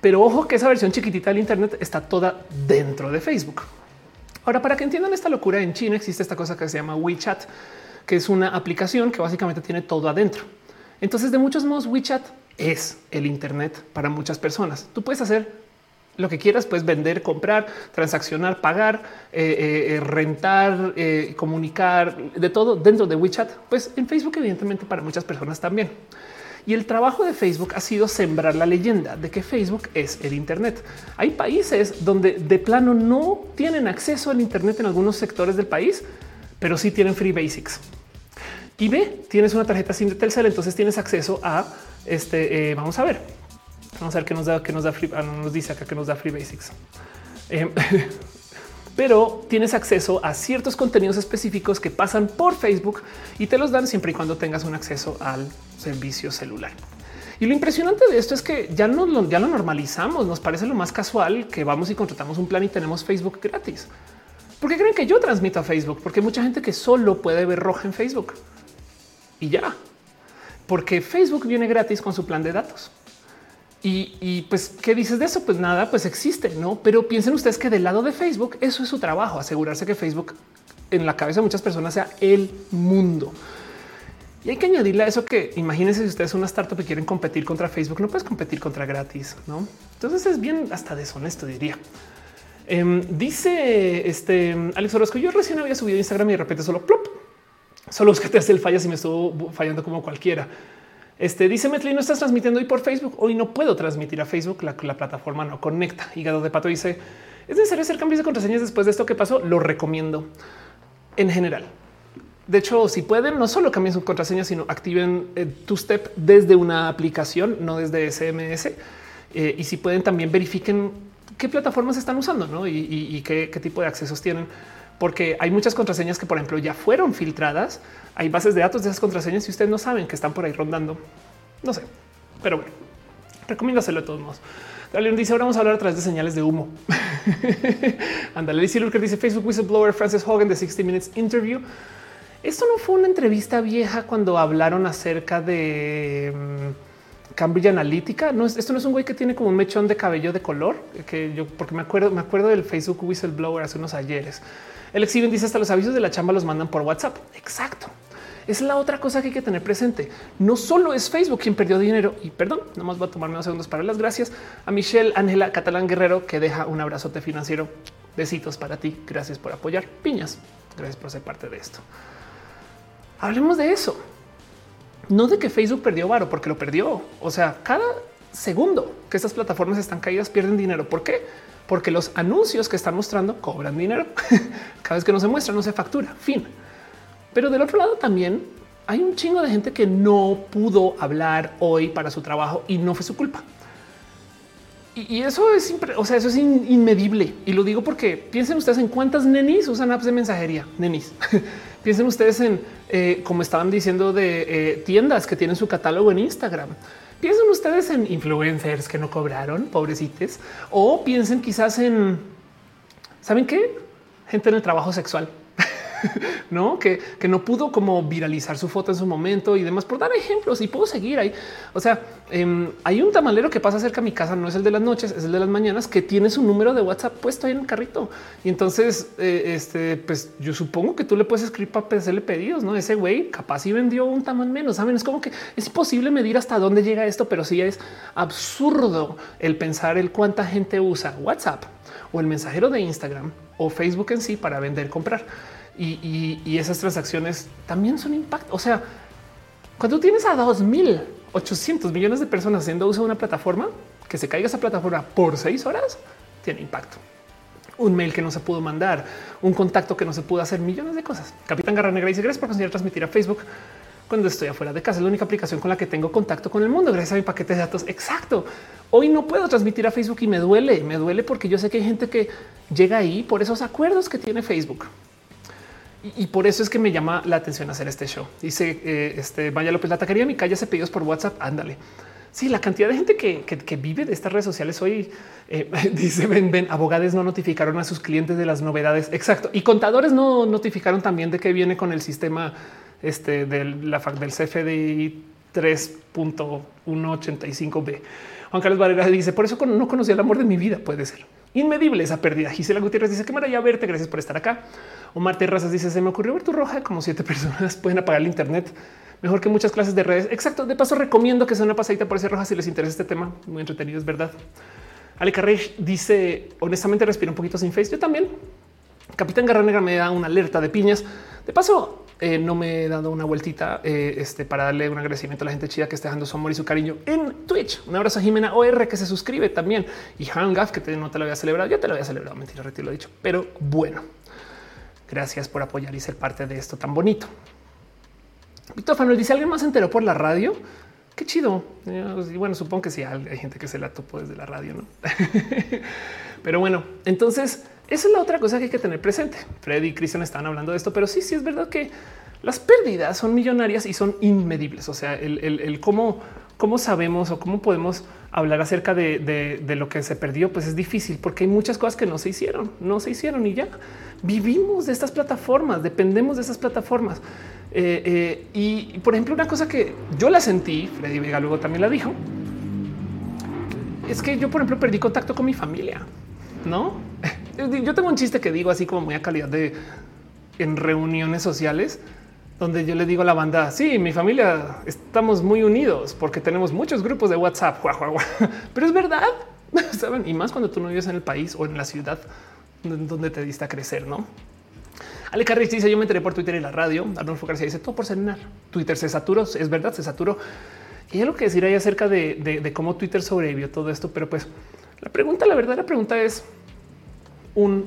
Pero ojo que esa versión chiquitita del Internet está toda dentro de Facebook. Ahora, para que entiendan esta locura, en China existe esta cosa que se llama WeChat, que es una aplicación que básicamente tiene todo adentro. Entonces, de muchos modos, WeChat es el Internet para muchas personas. Tú puedes hacer lo que quieras, puedes vender, comprar, transaccionar, pagar, eh, eh, eh, rentar, comunicar, de todo dentro de WeChat. Pues en Facebook, evidentemente, para muchas personas también. Y el trabajo de Facebook ha sido sembrar la leyenda de que Facebook es el Internet. Hay países donde de plano no tienen acceso al Internet en algunos sectores del país, pero sí tienen free basics. Y ve, tienes una tarjeta SIM de Telcel, entonces tienes acceso a este. Eh, vamos a ver, vamos a ver qué nos da, qué nos da free. Ah, nos dice acá que nos da free basics. Eh, pero tienes acceso a ciertos contenidos específicos que pasan por Facebook y te los dan siempre y cuando tengas un acceso al servicio celular. Y lo impresionante de esto es que ya no lo, normalizamos. Nos parece lo más casual que vamos y contratamos un plan y tenemos Facebook gratis. ¿Por qué creen que yo transmito a Facebook? Porque hay mucha gente que solo puede ver roja en Facebook y ya. porque Facebook viene gratis con su plan de datos. Y, pues, ¿qué dices de eso? Pues nada, pues existe, ¿no? Pero piensen ustedes que del lado de Facebook, eso es su trabajo, asegurarse que Facebook en la cabeza de muchas personas sea el mundo. Y hay que añadirle a eso que imagínense si ustedes son una startup y quieren competir contra Facebook, no puedes competir contra gratis, ¿no? Entonces es bien hasta deshonesto, diría. Em, dice este Alex Orozco, yo recién había subido Instagram y de repente solo plop, solo es que te hace el fallas y me estuvo fallando como cualquiera. Este dice Metli, no estás transmitiendo hoy por Facebook. Hoy no puedo transmitir a Facebook. La, la plataforma no conecta. Hígado de pato dice es necesario hacer cambios de contraseñas después de esto que pasó. Lo recomiendo en general. De hecho, si pueden, no solo cambien su contraseña, sino activen eh, tu step desde una aplicación, no desde SMS. Eh, y si pueden, también verifiquen qué plataformas están usando y, qué, tipo de accesos tienen, porque hay muchas contraseñas que, por ejemplo, ya fueron filtradas. Hay bases de datos de esas contraseñas y ustedes no saben que están por ahí rondando. No sé, pero bueno, recomiendo hacerlo de todos modos. Dale, dice ahora vamos a hablar a través de señales de humo. Ándale, dice que dice Facebook whistleblower Francis Hogan de 60 Minutes Interview. Esto no fue una entrevista vieja cuando hablaron acerca de mm, Cambridge Analytica. No, esto no es un güey que tiene como un mechón de cabello de color que yo, porque me acuerdo, me acuerdo del Facebook whistleblower hace unos ayeres. El exhiben dice hasta los avisos de la chamba los mandan por WhatsApp. Exacto. Es la otra cosa que hay que tener presente. No solo es Facebook quien perdió dinero y perdón, nomás voy a tomarme unos segundos para las gracias a Michelle Ángela Catalán Guerrero que deja un abrazote financiero. Besitos para ti. Gracias por apoyar. Piñas. Gracias por ser parte de esto. Hablemos de eso. No de que Facebook perdió varo porque lo perdió. O sea, cada segundo que estas plataformas están caídas pierden dinero. ¿Por qué? Porque los anuncios que están mostrando cobran dinero. cada vez que no se muestra, no se factura. Fin. Pero del otro lado también hay un chingo de gente que no pudo hablar hoy para su trabajo y no fue su culpa. Y, eso es, o sea, eso es inmedible. Y lo digo porque piensen ustedes en cuántas nenis usan apps de mensajería. Nenis. piensen ustedes en, eh, como estaban diciendo, de eh, tiendas que tienen su catálogo en Instagram. Piensen ustedes en influencers que no cobraron, pobrecitos, o piensen quizás en, ¿saben qué? Gente en el trabajo sexual. no que, no pudo como viralizar su foto en su momento y demás por dar ejemplos y puedo seguir ahí. O sea, em, hay un tamalero que pasa cerca de mi casa, no es el de las noches, es el de las mañanas que tiene su número de WhatsApp puesto ahí en el carrito. Y entonces, eh, este, pues yo supongo que tú le puedes escribir para hacerle pedidos. No, ese güey capaz y vendió un tamal menos. Saben, es como que es imposible medir hasta dónde llega esto, pero sí es absurdo el pensar el cuánta gente usa WhatsApp o el mensajero de Instagram o Facebook en sí para vender, comprar y, esas transacciones también son impacto. O sea, cuando tienes a 2800 millones de personas haciendo uso de una plataforma, que se caiga esa plataforma por seis horas, tiene impacto. Un mail que no se pudo mandar, un contacto que no se pudo hacer, millones de cosas. Capitán Garra Negra dice gracias por considerar transmitir a Facebook cuando estoy afuera de casa. Es la única aplicación con la que tengo contacto con el mundo. Gracias a mi paquete de datos. Exacto. Hoy no puedo transmitir a Facebook y me duele. Me duele porque yo sé que hay gente que llega ahí por esos acuerdos que tiene Facebook. Y, por eso es que me llama la atención hacer este show. Dice eh, este Vaya López, la taquería mi calle hace pedidos por WhatsApp. Ándale. Sí, la cantidad de gente que, vive de estas redes sociales hoy eh, dice ven, ven, abogados no notificaron a sus clientes de las novedades. Exacto. Y contadores no notificaron también de que viene con el sistema este del, la, del CFDI 3.185B. Juan Carlos Varela dice por eso no conocí el amor de mi vida. Puede ser inmedible esa pérdida. Gisela Gutiérrez dice que maravilla verte. Gracias por estar acá. Omar Terrazas dice se me ocurrió ver tu roja como siete personas pueden apagar el Internet mejor que muchas clases de redes. Exacto. De paso, recomiendo que sea una pasadita por ese roja si les interesa este tema. Muy entretenido, es verdad. Ale Carrey dice honestamente respira un poquito sin face. Yo también. Capitán Garra Negra me da una alerta de piñas. De paso, eh, no me he dado una vueltita eh, este, para darle un agradecimiento a la gente chida que está dando su amor y su cariño en Twitch. Un abrazo a Jimena OR que se suscribe también y Hangaf que no te lo había celebrado. Ya te lo había celebrado. Mentira, retiro lo dicho, pero bueno, gracias por apoyar y ser parte de esto tan bonito. Víctor Fanuel dice alguien más se enteró por la radio. Qué chido. Y bueno, supongo que sí hay gente que se la topó desde la radio, no? pero bueno, entonces esa es la otra cosa que hay que tener presente. Freddy y Cristian estaban hablando de esto, pero sí, sí es verdad que las pérdidas son millonarias y son inmedibles. O sea, el, cómo, cómo sabemos o cómo podemos hablar acerca de, lo que se perdió, pues es difícil porque hay muchas cosas que no se hicieron, no se hicieron y ya vivimos de estas plataformas, dependemos de esas plataformas. Eh, eh, y por ejemplo, una cosa que yo la sentí, Freddy Vega luego también la dijo, es que yo, por ejemplo, perdí contacto con mi familia, no? Yo tengo un chiste que digo así como muy a calidad de en reuniones sociales donde yo le digo a la banda, sí, mi familia estamos muy unidos porque tenemos muchos grupos de WhatsApp, pero es verdad, saben, y más cuando tú no vives en el país o en la ciudad donde te diste a crecer, no? Ale Carrich dice: Yo me enteré por Twitter y la radio. Arnulfo García dice todo por cenar. Twitter se saturó. Es verdad, se saturó. Y hay algo que decir ahí acerca de, cómo Twitter sobrevivió todo esto. Pero pues la pregunta, la verdadera pregunta es un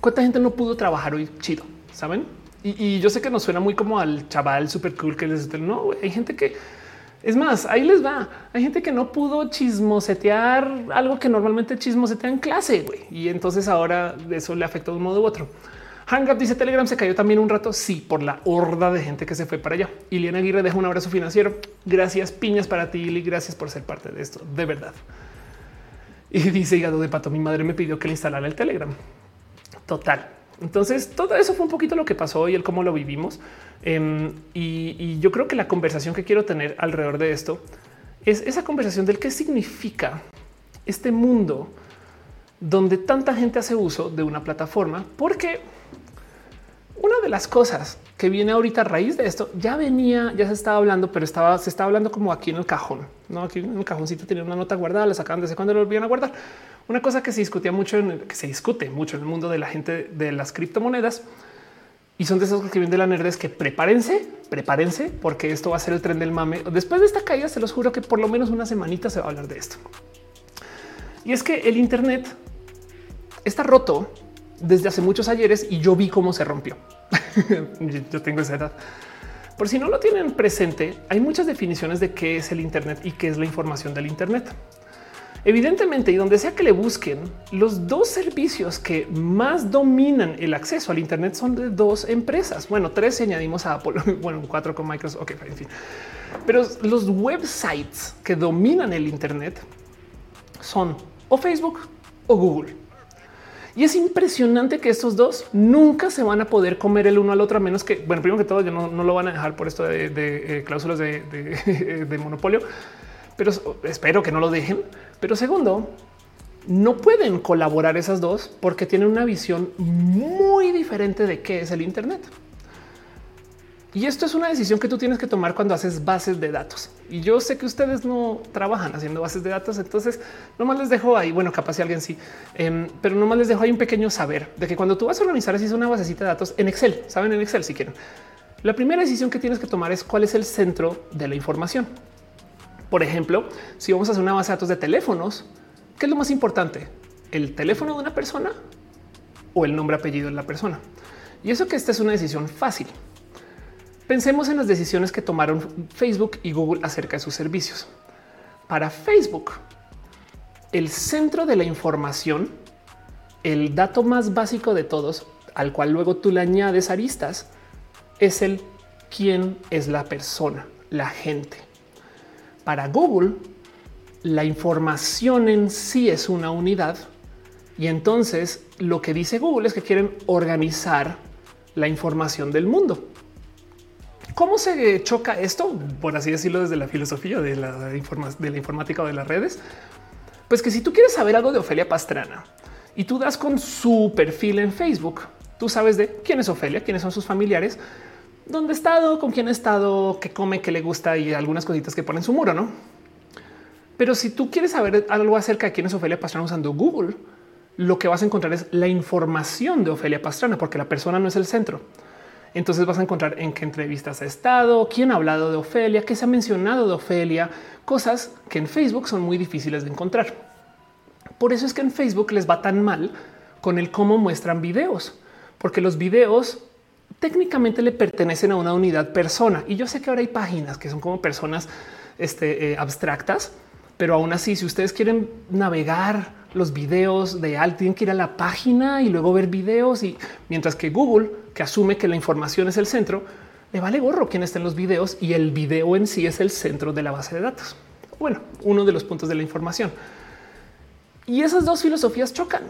cuánta gente no pudo trabajar hoy chido, saben? Y, yo sé que nos suena muy como al chaval súper cool que les no, hay gente que es más, ahí les va. Hay gente que no pudo chismosetear algo que normalmente chismosetea en clase y entonces ahora eso le afecta de un modo u otro. Hangout dice Telegram se cayó también un rato. Sí, por la horda de gente que se fue para allá. Y Liana Aguirre deja un abrazo financiero. Gracias, piñas para ti, y Gracias por ser parte de esto. De verdad. Y dice hígado de pato. Mi madre me pidió que le instalara el Telegram. Total. Entonces, todo eso fue un poquito lo que pasó y el cómo lo vivimos. Em, y, yo creo que la conversación que quiero tener alrededor de esto es esa conversación del qué significa este mundo donde tanta gente hace uso de una plataforma, porque una de las cosas que viene ahorita a raíz de esto ya venía, ya se estaba hablando, pero estaba, se estaba hablando como aquí en el cajón, no aquí en el cajoncito tenía una nota guardada, la sacaban desde cuando lo volvían a guardar. Una cosa que se discutía mucho, en que se discute mucho en el mundo de la gente de las criptomonedas y son de esos que vienen de la nerd es que prepárense, prepárense, porque esto va a ser el tren del mame. Después de esta caída, se los juro que por lo menos una semanita se va a hablar de esto. Y es que el Internet está roto desde hace muchos ayeres y yo vi cómo se rompió. yo tengo esa edad. Por si no lo tienen presente, hay muchas definiciones de qué es el Internet y qué es la información del Internet. Evidentemente, y donde sea que le busquen, los dos servicios que más dominan el acceso al Internet son de dos empresas. Bueno, tres añadimos a Apple, bueno, cuatro con Microsoft. Ok, en fin. Pero los websites que dominan el Internet son o Facebook o Google. Y es impresionante que estos dos nunca se van a poder comer el uno al otro, a menos que, bueno, primero que todo, ya no, lo van a dejar por esto de, eh, cláusulas de monopolio, pero espero que no lo dejen. Pero segundo, no pueden colaborar esas dos porque tienen una visión muy diferente de qué es el Internet. Y esto es una decisión que tú tienes que tomar cuando haces bases de datos. Y yo sé que ustedes no trabajan haciendo bases de datos, entonces nomás les dejo ahí, bueno, capaz si alguien sí, eh, pero nomás les dejo ahí un pequeño saber de que cuando tú vas a organizar así una basecita de datos en Excel, saben en Excel si quieren, la primera decisión que tienes que tomar es cuál es el centro de la información. Por ejemplo, si vamos a hacer una base de datos de teléfonos, ¿qué es lo más importante? ¿El teléfono de una persona o el nombre apellido de la persona? Y eso que esta es una decisión fácil. Pensemos en las decisiones que tomaron Facebook y Google acerca de sus servicios. Para Facebook, el centro de la información, el dato más básico de todos, al cual luego tú le añades aristas, es el quién es la persona, la gente. Para Google, la información en sí es una unidad y entonces lo que dice Google es que quieren organizar la información del mundo. ¿Cómo se choca esto? Por así decirlo, desde la filosofía de la, de la informática o de las redes. Pues que si tú quieres saber algo de Ofelia Pastrana y tú das con su perfil en Facebook, tú sabes de quién es Ofelia, quiénes son sus familiares, dónde ha estado, con quién ha estado, qué come, qué le gusta y algunas cositas que ponen su muro, ¿no? Pero si tú quieres saber algo acerca de quién es Ofelia Pastrana usando Google, lo que vas a encontrar es la información de Ofelia Pastrana, porque la persona no es el centro. Entonces vas a encontrar en qué entrevistas ha estado, quién ha hablado de Ofelia, qué se ha mencionado de Ofelia, cosas que en Facebook son muy difíciles de encontrar. Por eso es que en Facebook les va tan mal con el cómo muestran videos, porque los videos técnicamente le pertenecen a una unidad persona. Y yo sé que ahora hay páginas que son como personas este, eh, abstractas, pero aún así, si ustedes quieren navegar los videos de algo, tienen que ir a la página y luego ver videos. Y mientras que Google, que asume que la información es el centro, le vale gorro quién está en los videos y el video en sí es el centro de la base de datos. Bueno, uno de los puntos de la información. Y esas dos filosofías chocan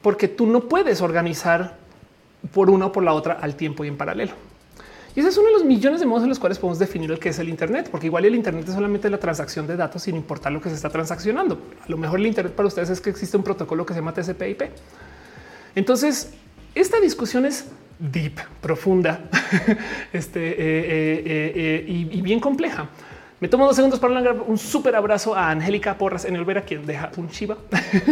porque tú no puedes organizar por una o por la otra al tiempo y en paralelo. Y ese es uno de los millones de modos en los cuales podemos definir el que es el Internet, porque igual el Internet es solamente la transacción de datos sin importar lo que se está transaccionando. A lo mejor el Internet para ustedes es que existe un protocolo que se llama TCP/IP. Entonces, esta discusión es deep, profunda este, eh, eh, eh, y, bien compleja. Me tomo dos segundos para un súper abrazo a Angélica Porras en el Vera, quien deja un chiva.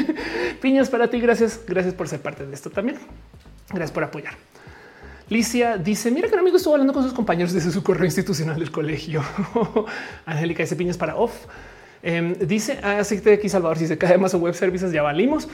Piñas para ti. Gracias. Gracias por ser parte de esto también. Gracias por apoyar. Licia dice: Mira que un amigo estuvo hablando con sus compañeros desde su correo institucional del colegio. Angélica dice piñas para off. Em, dice así que aquí Salvador, si se cae más o web services, ya valimos.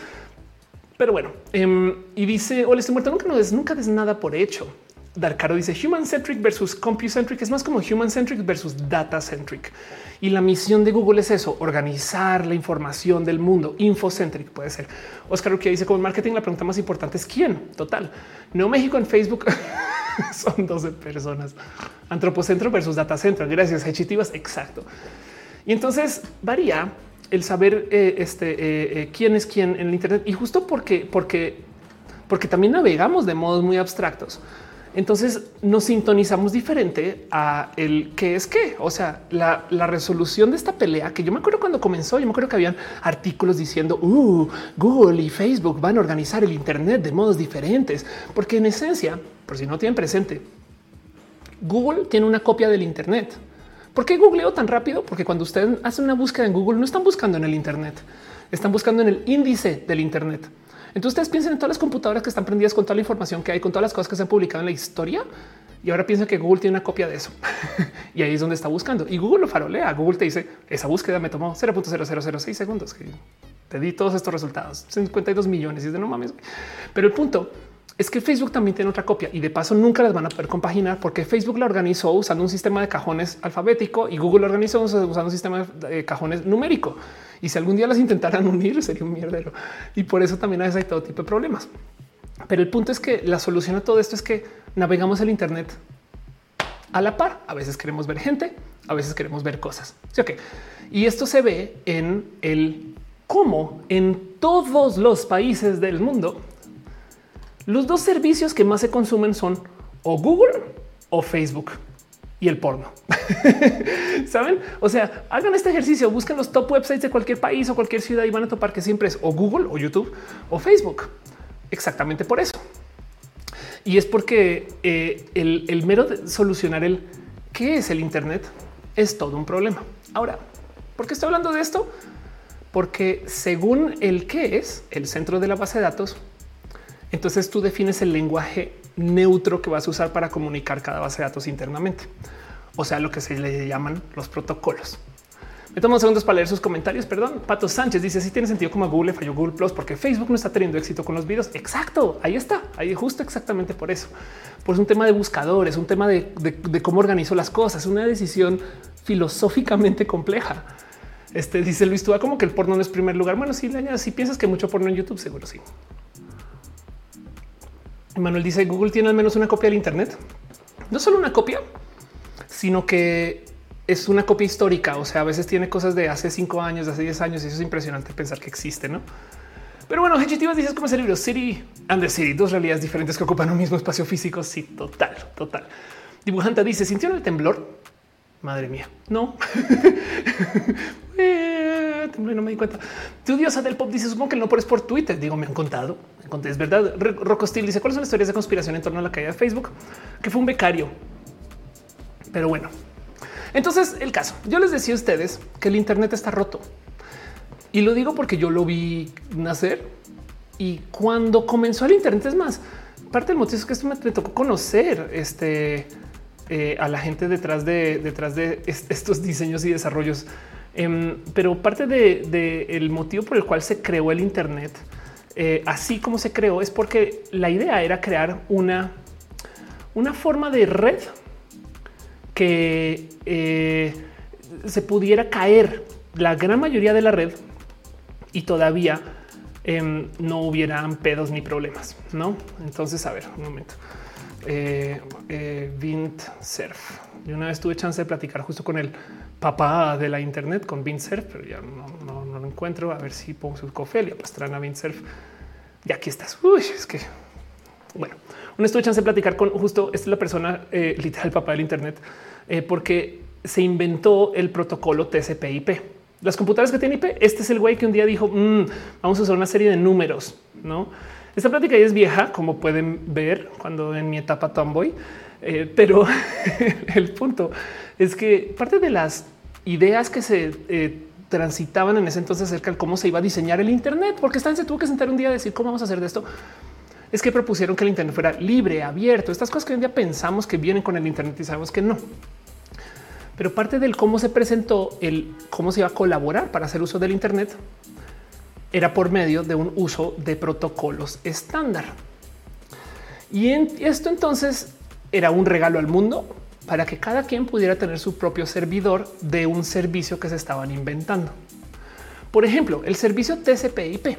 Pero bueno, em, y dice: Hola, estoy muerto. Nunca no des, nunca des nada por hecho. Darkaro dice human centric versus compute centric es más como human centric versus data centric. Y la misión de Google es eso, organizar la información del mundo. Infocentric puede ser. Oscar que dice como marketing la pregunta más importante es quién. Total. No México en Facebook son 12 personas. Antropocentro versus data centro. Gracias. Hechitivas. Exacto. Y entonces varía el saber eh, este, eh, eh, quién es quién en el Internet. Y justo porque, porque, porque también navegamos de modos muy abstractos. Entonces nos sintonizamos diferente a el qué es qué. O sea, la, resolución de esta pelea que yo me acuerdo cuando comenzó, yo me acuerdo que habían artículos diciendo uh, Google y Facebook van a organizar el Internet de modos diferentes, porque en esencia, por si no tienen presente, Google tiene una copia del Internet. ¿Por qué googleo tan rápido? Porque cuando ustedes hacen una búsqueda en Google, no están buscando en el Internet, están buscando en el índice del Internet. Entonces ustedes piensen en todas las computadoras que están prendidas con toda la información que hay, con todas las cosas que se han publicado en la historia. Y ahora piensa que Google tiene una copia de eso. y ahí es donde está buscando. Y Google lo farolea. Google te dice, esa búsqueda me tomó 0.0006 segundos. Te di todos estos resultados, 52 millones. Y es de no mames. Pero el punto es que Facebook también tiene otra copia y de paso nunca las van a poder compaginar porque Facebook la organizó usando un sistema de cajones alfabético y Google lo organizó usando un sistema de cajones numérico. Y si algún día las intentaran unir, sería un mierdero. Y por eso también hay todo tipo de problemas. Pero el punto es que la solución a todo esto es que navegamos el Internet a la par. A veces queremos ver gente, a veces queremos ver cosas. Sí. Y esto se ve en el cómo en todos los países del mundo los dos servicios que más se consumen son o Google o Facebook y el porno. Saben? O sea, hagan este ejercicio, busquen los top websites de cualquier país o cualquier ciudad y van a topar que siempre es o Google o YouTube o Facebook. Exactamente por eso. Y es porque eh, el, mero de solucionar el qué es el Internet es todo un problema. Ahora, ¿por qué estoy hablando de esto? Porque según el qué es el centro de la base de datos, entonces tú defines el lenguaje neutro que vas a usar para comunicar cada base de datos internamente. O sea, lo que se le llaman los protocolos. Me tomo segundos para leer sus comentarios. Perdón. Pato Sánchez dice si tiene sentido como Google falló Google Plus porque Facebook no está teniendo éxito con los videos. Exacto. Ahí está. Ahí justo exactamente por eso. Pues un tema de buscadores, un tema de, cómo organizo las cosas, una decisión filosóficamente compleja. Este dice Luis, tú como que el porno no es primer lugar. Bueno, si sí, si piensas que mucho porno en YouTube, seguro sí. Manuel dice Google tiene al menos una copia del Internet. No solo una copia, sino que es una copia histórica. O sea, a veces tiene cosas de hace cinco años, hace 10 años y eso es impresionante pensar que existe, no? Pero bueno, Hechitivas dices cómo es el libro City and the City, dos realidades diferentes que ocupan un mismo espacio físico. Sí, total, total. Dibujante dice: ¿Sintieron el temblor? Madre mía, no. eh, no me di cuenta. Tu diosa del pop dice: Supongo que no por es por Twitter. Digo, me han contado. Es verdad. Rocostil dice: ¿Cuáles son las historias de conspiración en torno a la caída de Facebook? Que fue un becario. Pero bueno, entonces el caso. Yo les decía a ustedes que el Internet está roto y lo digo porque yo lo vi nacer y cuando comenzó el Internet es más parte del motivo es que esto me, tocó conocer este eh, a la gente detrás de detrás de estos diseños y desarrollos. Em, pero parte del de, motivo por el cual se creó el Internet, eh, así como se creó, es porque la idea era crear una, una forma de red que eh, se pudiera caer la gran mayoría de la red y todavía em, no hubieran pedos ni problemas, ¿no? Entonces, a ver, un momento. Eh, Vint Surf. Yo una vez tuve chance de platicar justo con el papá de la internet, con Surf, pero ya no, lo encuentro. A ver si pongo su Cofelia, Pastrana Surf. Y aquí estás. Es que bueno, Un estuve chance de platicar con justo esta es la persona eh, literal, papá del Internet, eh, porque se inventó el protocolo TCP/IP. Las computadoras que tienen IP, este es el güey que un día dijo mm, vamos a usar una serie de números. No, esta plática ya es vieja, como pueden ver cuando en mi etapa tomboy, eh, pero el punto es que parte de las ideas que se eh, transitaban en ese entonces acerca de cómo se iba a diseñar el Internet, porque Stan se tuvo que sentar un día a decir cómo vamos a hacer de esto. Es que propusieron que el Internet fuera libre, abierto, estas cosas que hoy en día pensamos que vienen con el Internet y sabemos que no. Pero parte del cómo se presentó el cómo se iba a colaborar para hacer uso del Internet era por medio de un uso de protocolos estándar. Y en esto entonces era un regalo al mundo para que cada quien pudiera tener su propio servidor de un servicio que se estaban inventando. Por ejemplo, el servicio TCP/IP.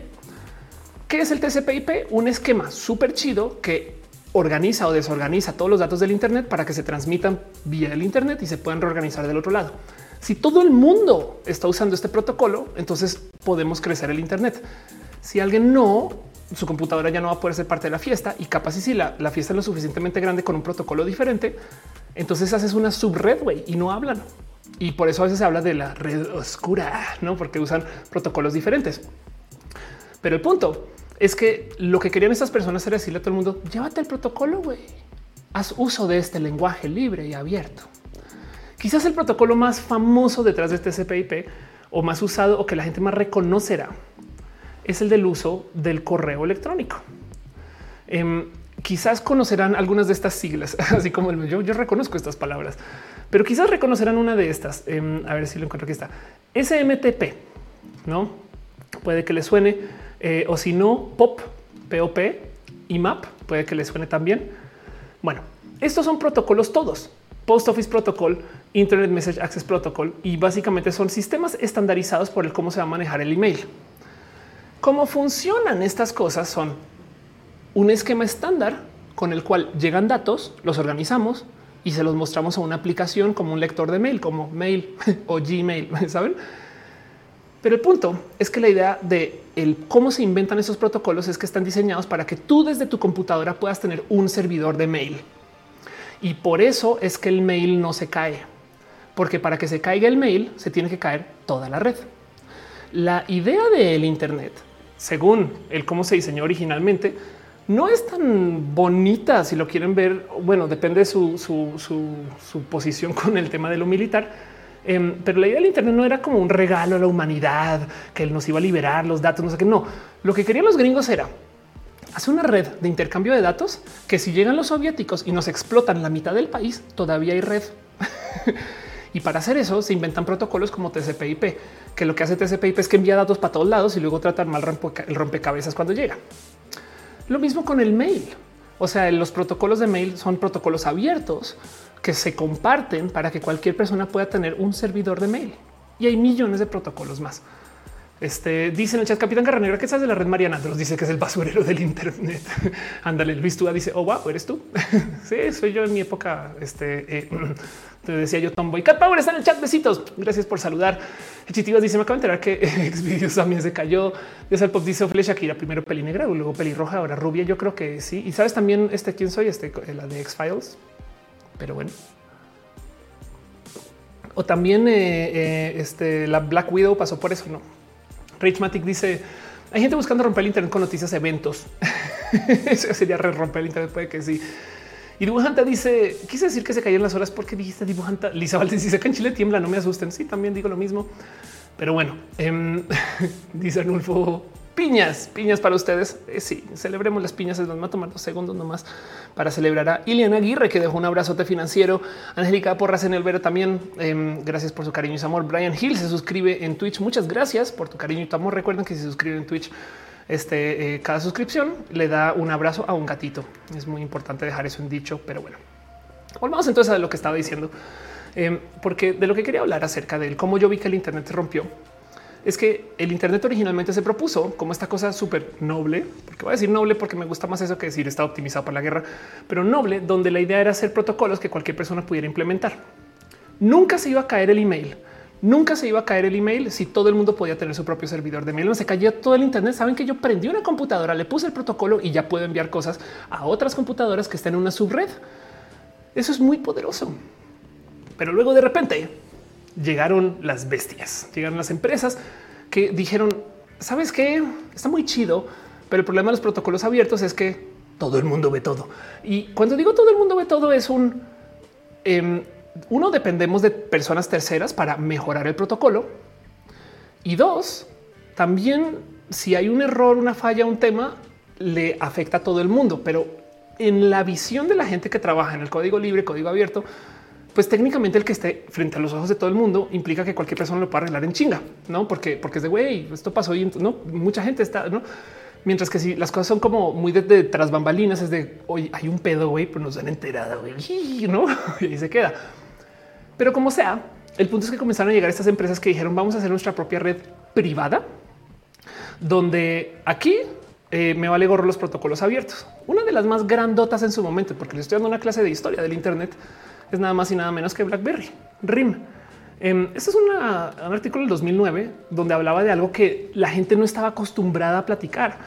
¿Qué es el TCP/IP? Un esquema súper chido que organiza o desorganiza todos los datos del Internet para que se transmitan vía el Internet y se puedan reorganizar del otro lado. Si todo el mundo está usando este protocolo, entonces podemos crecer el Internet. Si alguien no, su computadora ya no va a poder ser parte de la fiesta y capaz y si la, fiesta es lo suficientemente grande con un protocolo diferente, entonces haces una subred y no hablan. Y por eso a veces se habla de la red oscura, no porque usan protocolos diferentes. Pero el punto es que lo que querían estas personas era decirle a todo el mundo: llévate el protocolo, güey. Haz uso de este lenguaje libre y abierto. Quizás el protocolo más famoso detrás de este CPIP o más usado o que la gente más reconocerá es el del uso del correo electrónico. Em, quizás conocerán algunas de estas siglas, así como el, yo, yo, reconozco estas palabras, pero quizás reconocerán una de estas. Em, a ver si lo encuentro aquí está. SMTP, no puede que le suene, eh, o si no, POP, POP, IMAP, puede que le suene también. Bueno, estos son protocolos todos. Post Office Protocol, Internet Message Access Protocol y básicamente son sistemas estandarizados por el cómo se va a manejar el email. ¿Cómo funcionan estas cosas? Son un esquema estándar con el cual llegan datos, los organizamos y se los mostramos a una aplicación como un lector de mail, como Mail o Gmail, ¿saben? Pero el punto es que la idea de el cómo se inventan esos protocolos es que están diseñados para que tú desde tu computadora puedas tener un servidor de mail. Y por eso es que el mail no se cae porque para que se caiga el mail se tiene que caer toda la red. La idea del Internet, según el cómo se diseñó originalmente, no es tan bonita si lo quieren ver. Bueno, depende de su, posición con el tema de lo militar. Em, pero la idea del Internet no era como un regalo a la humanidad que él nos iba a liberar los datos, no sé qué. No, lo que querían los gringos era hacer una red de intercambio de datos que si llegan los soviéticos y nos explotan la mitad del país, todavía hay red. Y para hacer eso se inventan protocolos como TCP/IP, que lo que hace TCP/IP es que envía datos para todos lados y luego tratan mal el rompecabezas cuando llega. Lo mismo con el mail. O sea, los protocolos de mail son protocolos abiertos que se comparten para que cualquier persona pueda tener un servidor de mail. Y hay millones de protocolos más. Este dice en el chat Capitán Carranegra que sabes de la red Mariana nos dice que es el basurero del Internet. Ándale, Luis Túa dice oh wow, eres tú. sí, soy yo en mi época. Este eh, te decía yo Tomboy Cat Power está en el chat. Besitos. Gracias por saludar. Chitivas dice me acabo de enterar que Xvideos también se cayó. Desde el pop dice Ophelia Shakira primero peli negra, luego pelirroja, ahora rubia. Yo creo que sí. Y sabes también este quién soy, este la de X Files. Pero bueno, o también eh, eh, este, la Black Widow pasó por eso, no? Richmatic dice: hay gente buscando romper el Internet con noticias, eventos. eso sería romper el Internet. Puede que sí. Y dibujanta dice: Quise decir que se cayeron las horas porque dijiste dibujanta. Lisa Valdez dice que en Chile tiembla. No me asusten. Sí, también digo lo mismo. Pero bueno, eh, dice Arnulfo piñas, piñas para ustedes. Eh, sí, celebremos las piñas. Nos va a tomar dos segundos nomás para celebrar a Iliana Aguirre, que dejó un abrazote financiero. Angélica Porras en el Vera también. Em, gracias por su cariño y su amor. Brian Hill se suscribe en Twitch. Muchas gracias por tu cariño y tu amor. Recuerden que se suscriben en Twitch, este, eh, cada suscripción le da un abrazo a un gatito. Es muy importante dejar eso en dicho, pero bueno. Volvamos entonces a lo que estaba diciendo, em, porque de lo que quería hablar acerca de cómo yo vi que el Internet rompió es que el Internet originalmente se propuso como esta cosa súper noble, porque voy a decir noble porque me gusta más eso que decir está optimizado para la guerra, pero noble, donde la idea era hacer protocolos que cualquier persona pudiera implementar. Nunca se iba a caer el email, Nunca se iba a caer el email si todo el mundo podía tener su propio servidor de mail. No se cayó todo el Internet. Saben que yo prendí una computadora, le puse el protocolo y ya puedo enviar cosas a otras computadoras que estén en una subred. Eso es muy poderoso. Pero luego de repente llegaron las bestias, llegaron las empresas que dijeron, sabes qué? Está muy chido, pero el problema de los protocolos abiertos es que todo el mundo ve todo. Y cuando digo todo el mundo ve todo es un em, uno, dependemos de personas terceras para mejorar el protocolo. Y dos, también si hay un error, una falla, un tema, le afecta a todo el mundo. Pero en la visión de la gente que trabaja en el código libre, código abierto, pues técnicamente el que esté frente a los ojos de todo el mundo implica que cualquier persona lo pueda arreglar en chinga, no? Porque, porque es de güey, esto pasó y no mucha gente está, no? Mientras que si las cosas son como muy de, tras bambalinas, es de hoy hay un pedo, güey, pues nos dan enterada, güey, no? Y ahí se queda. Pero como sea, el punto es que comenzaron a llegar estas empresas que dijeron vamos a hacer nuestra propia red privada, donde aquí eh, me vale gorro los protocolos abiertos. Una de las más grandotas en su momento, porque les estoy dando una clase de historia del Internet, es nada más y nada menos que BlackBerry, RIM. Este es un artículo del 2009 donde hablaba de algo que la gente no estaba acostumbrada a platicar.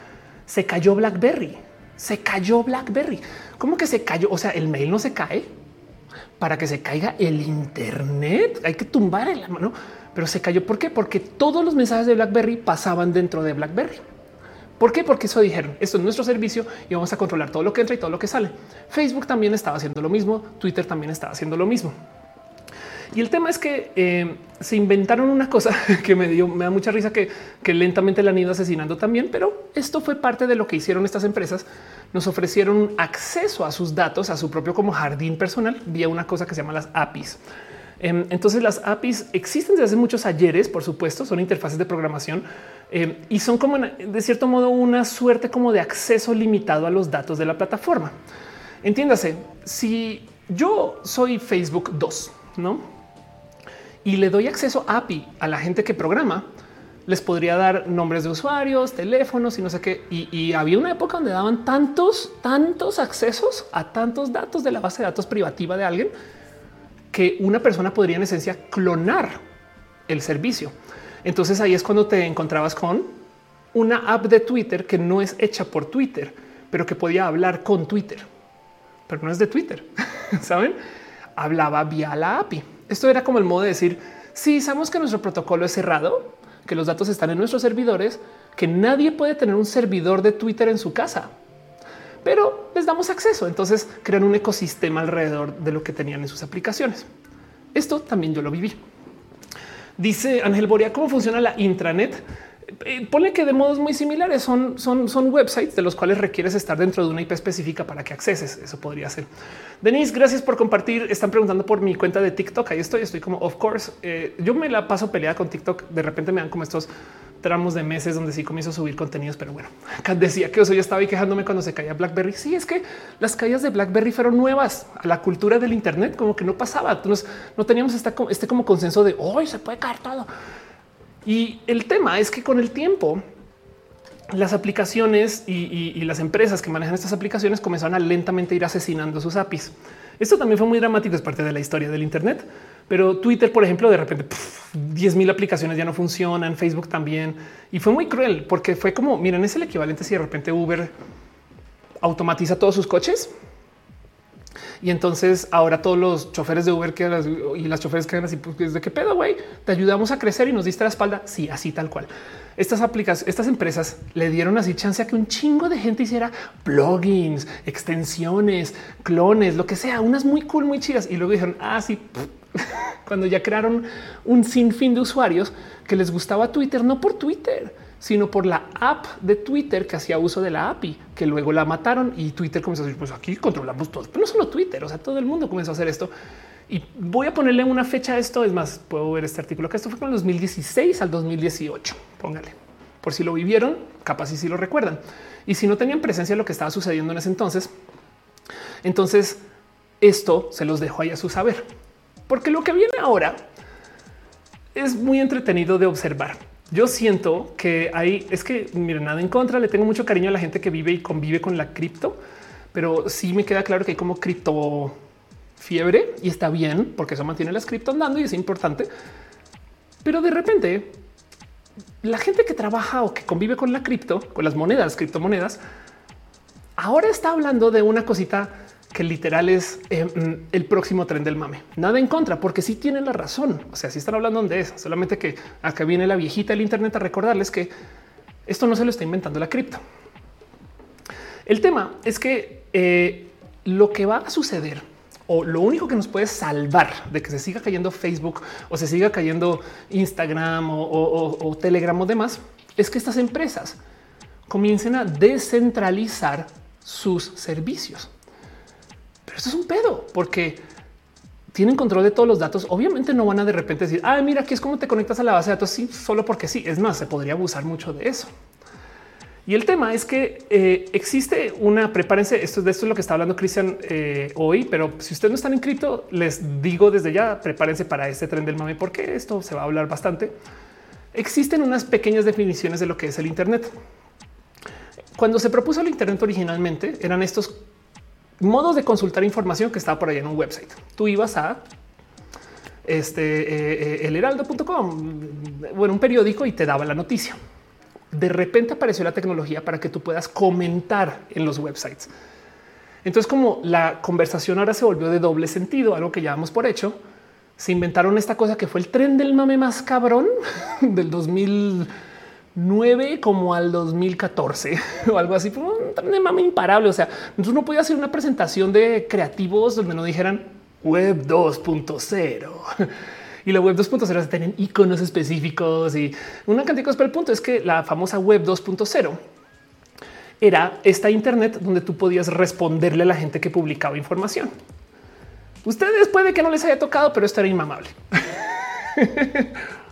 Se cayó BlackBerry, se cayó BlackBerry. ¿Cómo que se cayó? O sea, el mail no se cae para que se caiga el Internet. Hay que tumbar el mano, pero se cayó. ¿Por qué? Porque todos los mensajes de BlackBerry pasaban dentro de BlackBerry. ¿Por qué? Porque eso dijeron, esto es nuestro servicio y vamos a controlar todo lo que entra y todo lo que sale. Facebook también estaba haciendo lo mismo, Twitter también estaba haciendo lo mismo. Y el tema es que eh, se inventaron una cosa que me dio, me da mucha risa que, que lentamente la han ido asesinando también, pero esto fue parte de lo que hicieron estas empresas. Nos ofrecieron acceso a sus datos, a su propio como jardín personal, vía una cosa que se llama las APIs. Em, entonces las APIs existen desde hace muchos ayeres, por supuesto, son interfaces de programación em, y son como de cierto modo una suerte como de acceso limitado a los datos de la plataforma. Entiéndase, si yo soy Facebook 2, ¿no? Y le doy acceso API a la gente que programa, les podría dar nombres de usuarios, teléfonos y no sé qué. Y, había una época donde daban tantos, tantos accesos a tantos datos de la base de datos privativa de alguien que una persona podría en esencia clonar el servicio. Entonces ahí es cuando te encontrabas con una app de Twitter que no es hecha por Twitter, pero que podía hablar con Twitter, pero no es de Twitter. Saben? Hablaba vía la API. Esto era como el modo de decir, si sabemos que nuestro protocolo es cerrado, que los datos están en nuestros servidores, que nadie puede tener un servidor de Twitter en su casa, pero les damos acceso. Entonces crean un ecosistema alrededor de lo que tenían en sus aplicaciones. Esto también yo lo viví. Dice Ángel Boria, ¿cómo funciona la intranet? Eh, pone que de modos muy similares son, son, son websites de los cuales requieres estar dentro de una IP específica para que acceses. Eso podría ser. Denise, gracias por compartir. Están preguntando por mi cuenta de TikTok. Ahí estoy. Estoy como, of course. Eh, yo me la paso peleada con TikTok. De repente me dan como estos tramos de meses donde sí comienzo a subir contenidos, pero bueno, decía que eso ya estaba ahí quejándome cuando se caía BlackBerry. Sí, es que las caídas de BlackBerry fueron nuevas a la cultura del Internet, como que no pasaba. Entonces no teníamos este como consenso de hoy se puede caer todo. Y el tema es que con el tiempo las aplicaciones y, las empresas que manejan estas aplicaciones comenzaron a lentamente ir asesinando sus APIs. Esto también fue muy dramático, es parte de la historia del Internet. Pero Twitter, por ejemplo, de repente 10 mil aplicaciones ya no funcionan, Facebook también. Y fue muy cruel porque fue como, miren, es el equivalente si de repente Uber automatiza todos sus coches y entonces ahora todos los choferes de Uber que y las choferes quedan así, pues de qué pedo, güey, te ayudamos a crecer y nos diste la espalda. Sí, así tal cual. Estas aplicaciones, estas empresas le dieron así chance a que un chingo de gente hiciera plugins, extensiones, clones, lo que sea, unas muy cool, muy chidas. Y luego dijeron, ah, cuando ya crearon un sinfín de usuarios que les gustaba Twitter, no por Twitter, sino por la app de Twitter que hacía uso de la API, que luego la mataron y Twitter comenzó a decir, pues aquí controlamos todo, pero no solo Twitter, o sea, todo el mundo comenzó a hacer esto. Y voy a ponerle una fecha a esto, es más, puedo ver este artículo, que esto fue con el 2016 al 2018, póngale, por si lo vivieron, capaz y si lo recuerdan. Y si no tenían presencia de lo que estaba sucediendo en ese entonces, entonces esto se los dejo ahí a su saber, porque lo que viene ahora es muy entretenido de observar yo siento que hay es que miren nada en contra. Le tengo mucho cariño a la gente que vive y convive con la cripto, pero sí me queda claro que hay como cripto fiebre y está bien porque eso mantiene las cripto andando y es importante. Pero de repente, la gente que trabaja o que convive con la cripto, con las monedas, criptomonedas, ahora está hablando de una cosita que literal es eh, mm, el próximo tren del mame. Nada en contra, porque sí tienen la razón. O sea, si están hablando de eso, solamente que acá viene la viejita del Internet a recordarles que esto no se lo está inventando la cripto. El tema es que eh, lo que va a suceder o lo único que nos puede salvar de que se siga cayendo Facebook o se siga cayendo Instagram o, Telegram o demás es que estas empresas comiencen a descentralizar sus servicios. Pero esto es un pedo porque tienen control de todos los datos. Obviamente no van a de repente decir, ah, mira, aquí es como te conectas a la base de datos. Sí, solo porque sí. Es más, se podría abusar mucho de eso. Y el tema es que eh, existe una prepárense. Esto de esto es lo que está hablando Cristian eh, hoy, pero si ustedes no están en cripto, les digo desde ya prepárense para este tren del mame, porque esto se va a hablar bastante. Existen unas pequeñas definiciones de lo que es el Internet. Cuando se propuso el Internet originalmente, eran estos modos de consultar información que estaba por ahí en un website. Tú ibas a este eh, el heraldo.com, bueno, un periódico y te daba la noticia de repente apareció la tecnología para que tú puedas comentar en los websites. Entonces, como la conversación ahora se volvió de doble sentido, algo que llevamos por hecho, se inventaron esta cosa que fue el tren del mame más cabrón del 2009 como al 2014 o algo así. Fue un imparable. O sea, no podías hacer una presentación de creativos donde no dijeran web 2.0 y la web 2.0 tienen iconos específicos y una cantidad de cosas. Pero el punto es que la famosa web 2.0 era esta Internet donde tú podías responderle a la gente que publicaba información. Ustedes puede que no les haya tocado, pero esto era inmamable.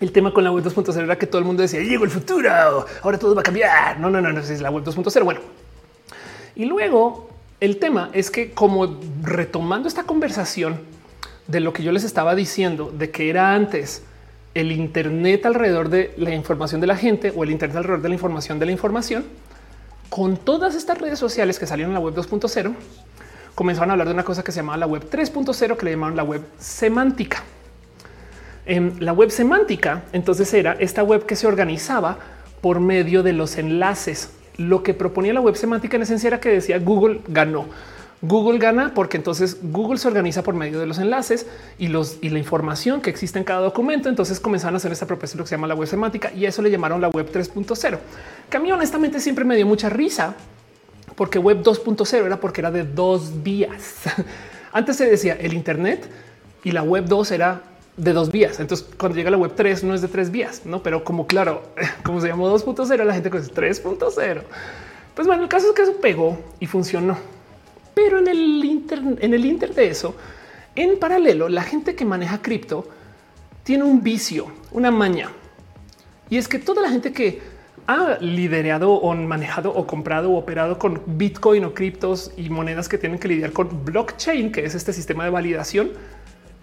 el tema con la web 2.0 era que todo el mundo decía llegó el futuro, ahora todo va a cambiar. No, no, no, no es la web 2.0. Bueno, y luego el tema es que como retomando esta conversación, de lo que yo les estaba diciendo, de que era antes el Internet alrededor de la información de la gente o el Internet alrededor de la información de la información, con todas estas redes sociales que salieron en la web 2.0, comenzaron a hablar de una cosa que se llamaba la web 3.0, que le llamaron la web semántica. En la web semántica, entonces era esta web que se organizaba por medio de los enlaces. Lo que proponía la web semántica en esencia era que decía Google ganó. Google gana porque entonces Google se organiza por medio de los enlaces y los y la información que existe en cada documento. Entonces comenzaron a hacer esta propuesta lo que se llama la web semántica y eso le llamaron la web 3.0. Que a mí honestamente siempre me dio mucha risa porque web 2.0 era porque era de dos vías. Antes se decía el Internet y la web 2 era de dos vías. Entonces, cuando llega la web 3 no es de tres vías, no? Pero como claro, como se llamó 2.0, la gente dice 3.0. Pues bueno, el caso es que eso pegó y funcionó. Pero en el inter, en el inter de eso, en paralelo, la gente que maneja cripto tiene un vicio, una maña. Y es que toda la gente que ha liderado o manejado o comprado o operado con Bitcoin o criptos y monedas que tienen que lidiar con blockchain, que es este sistema de validación,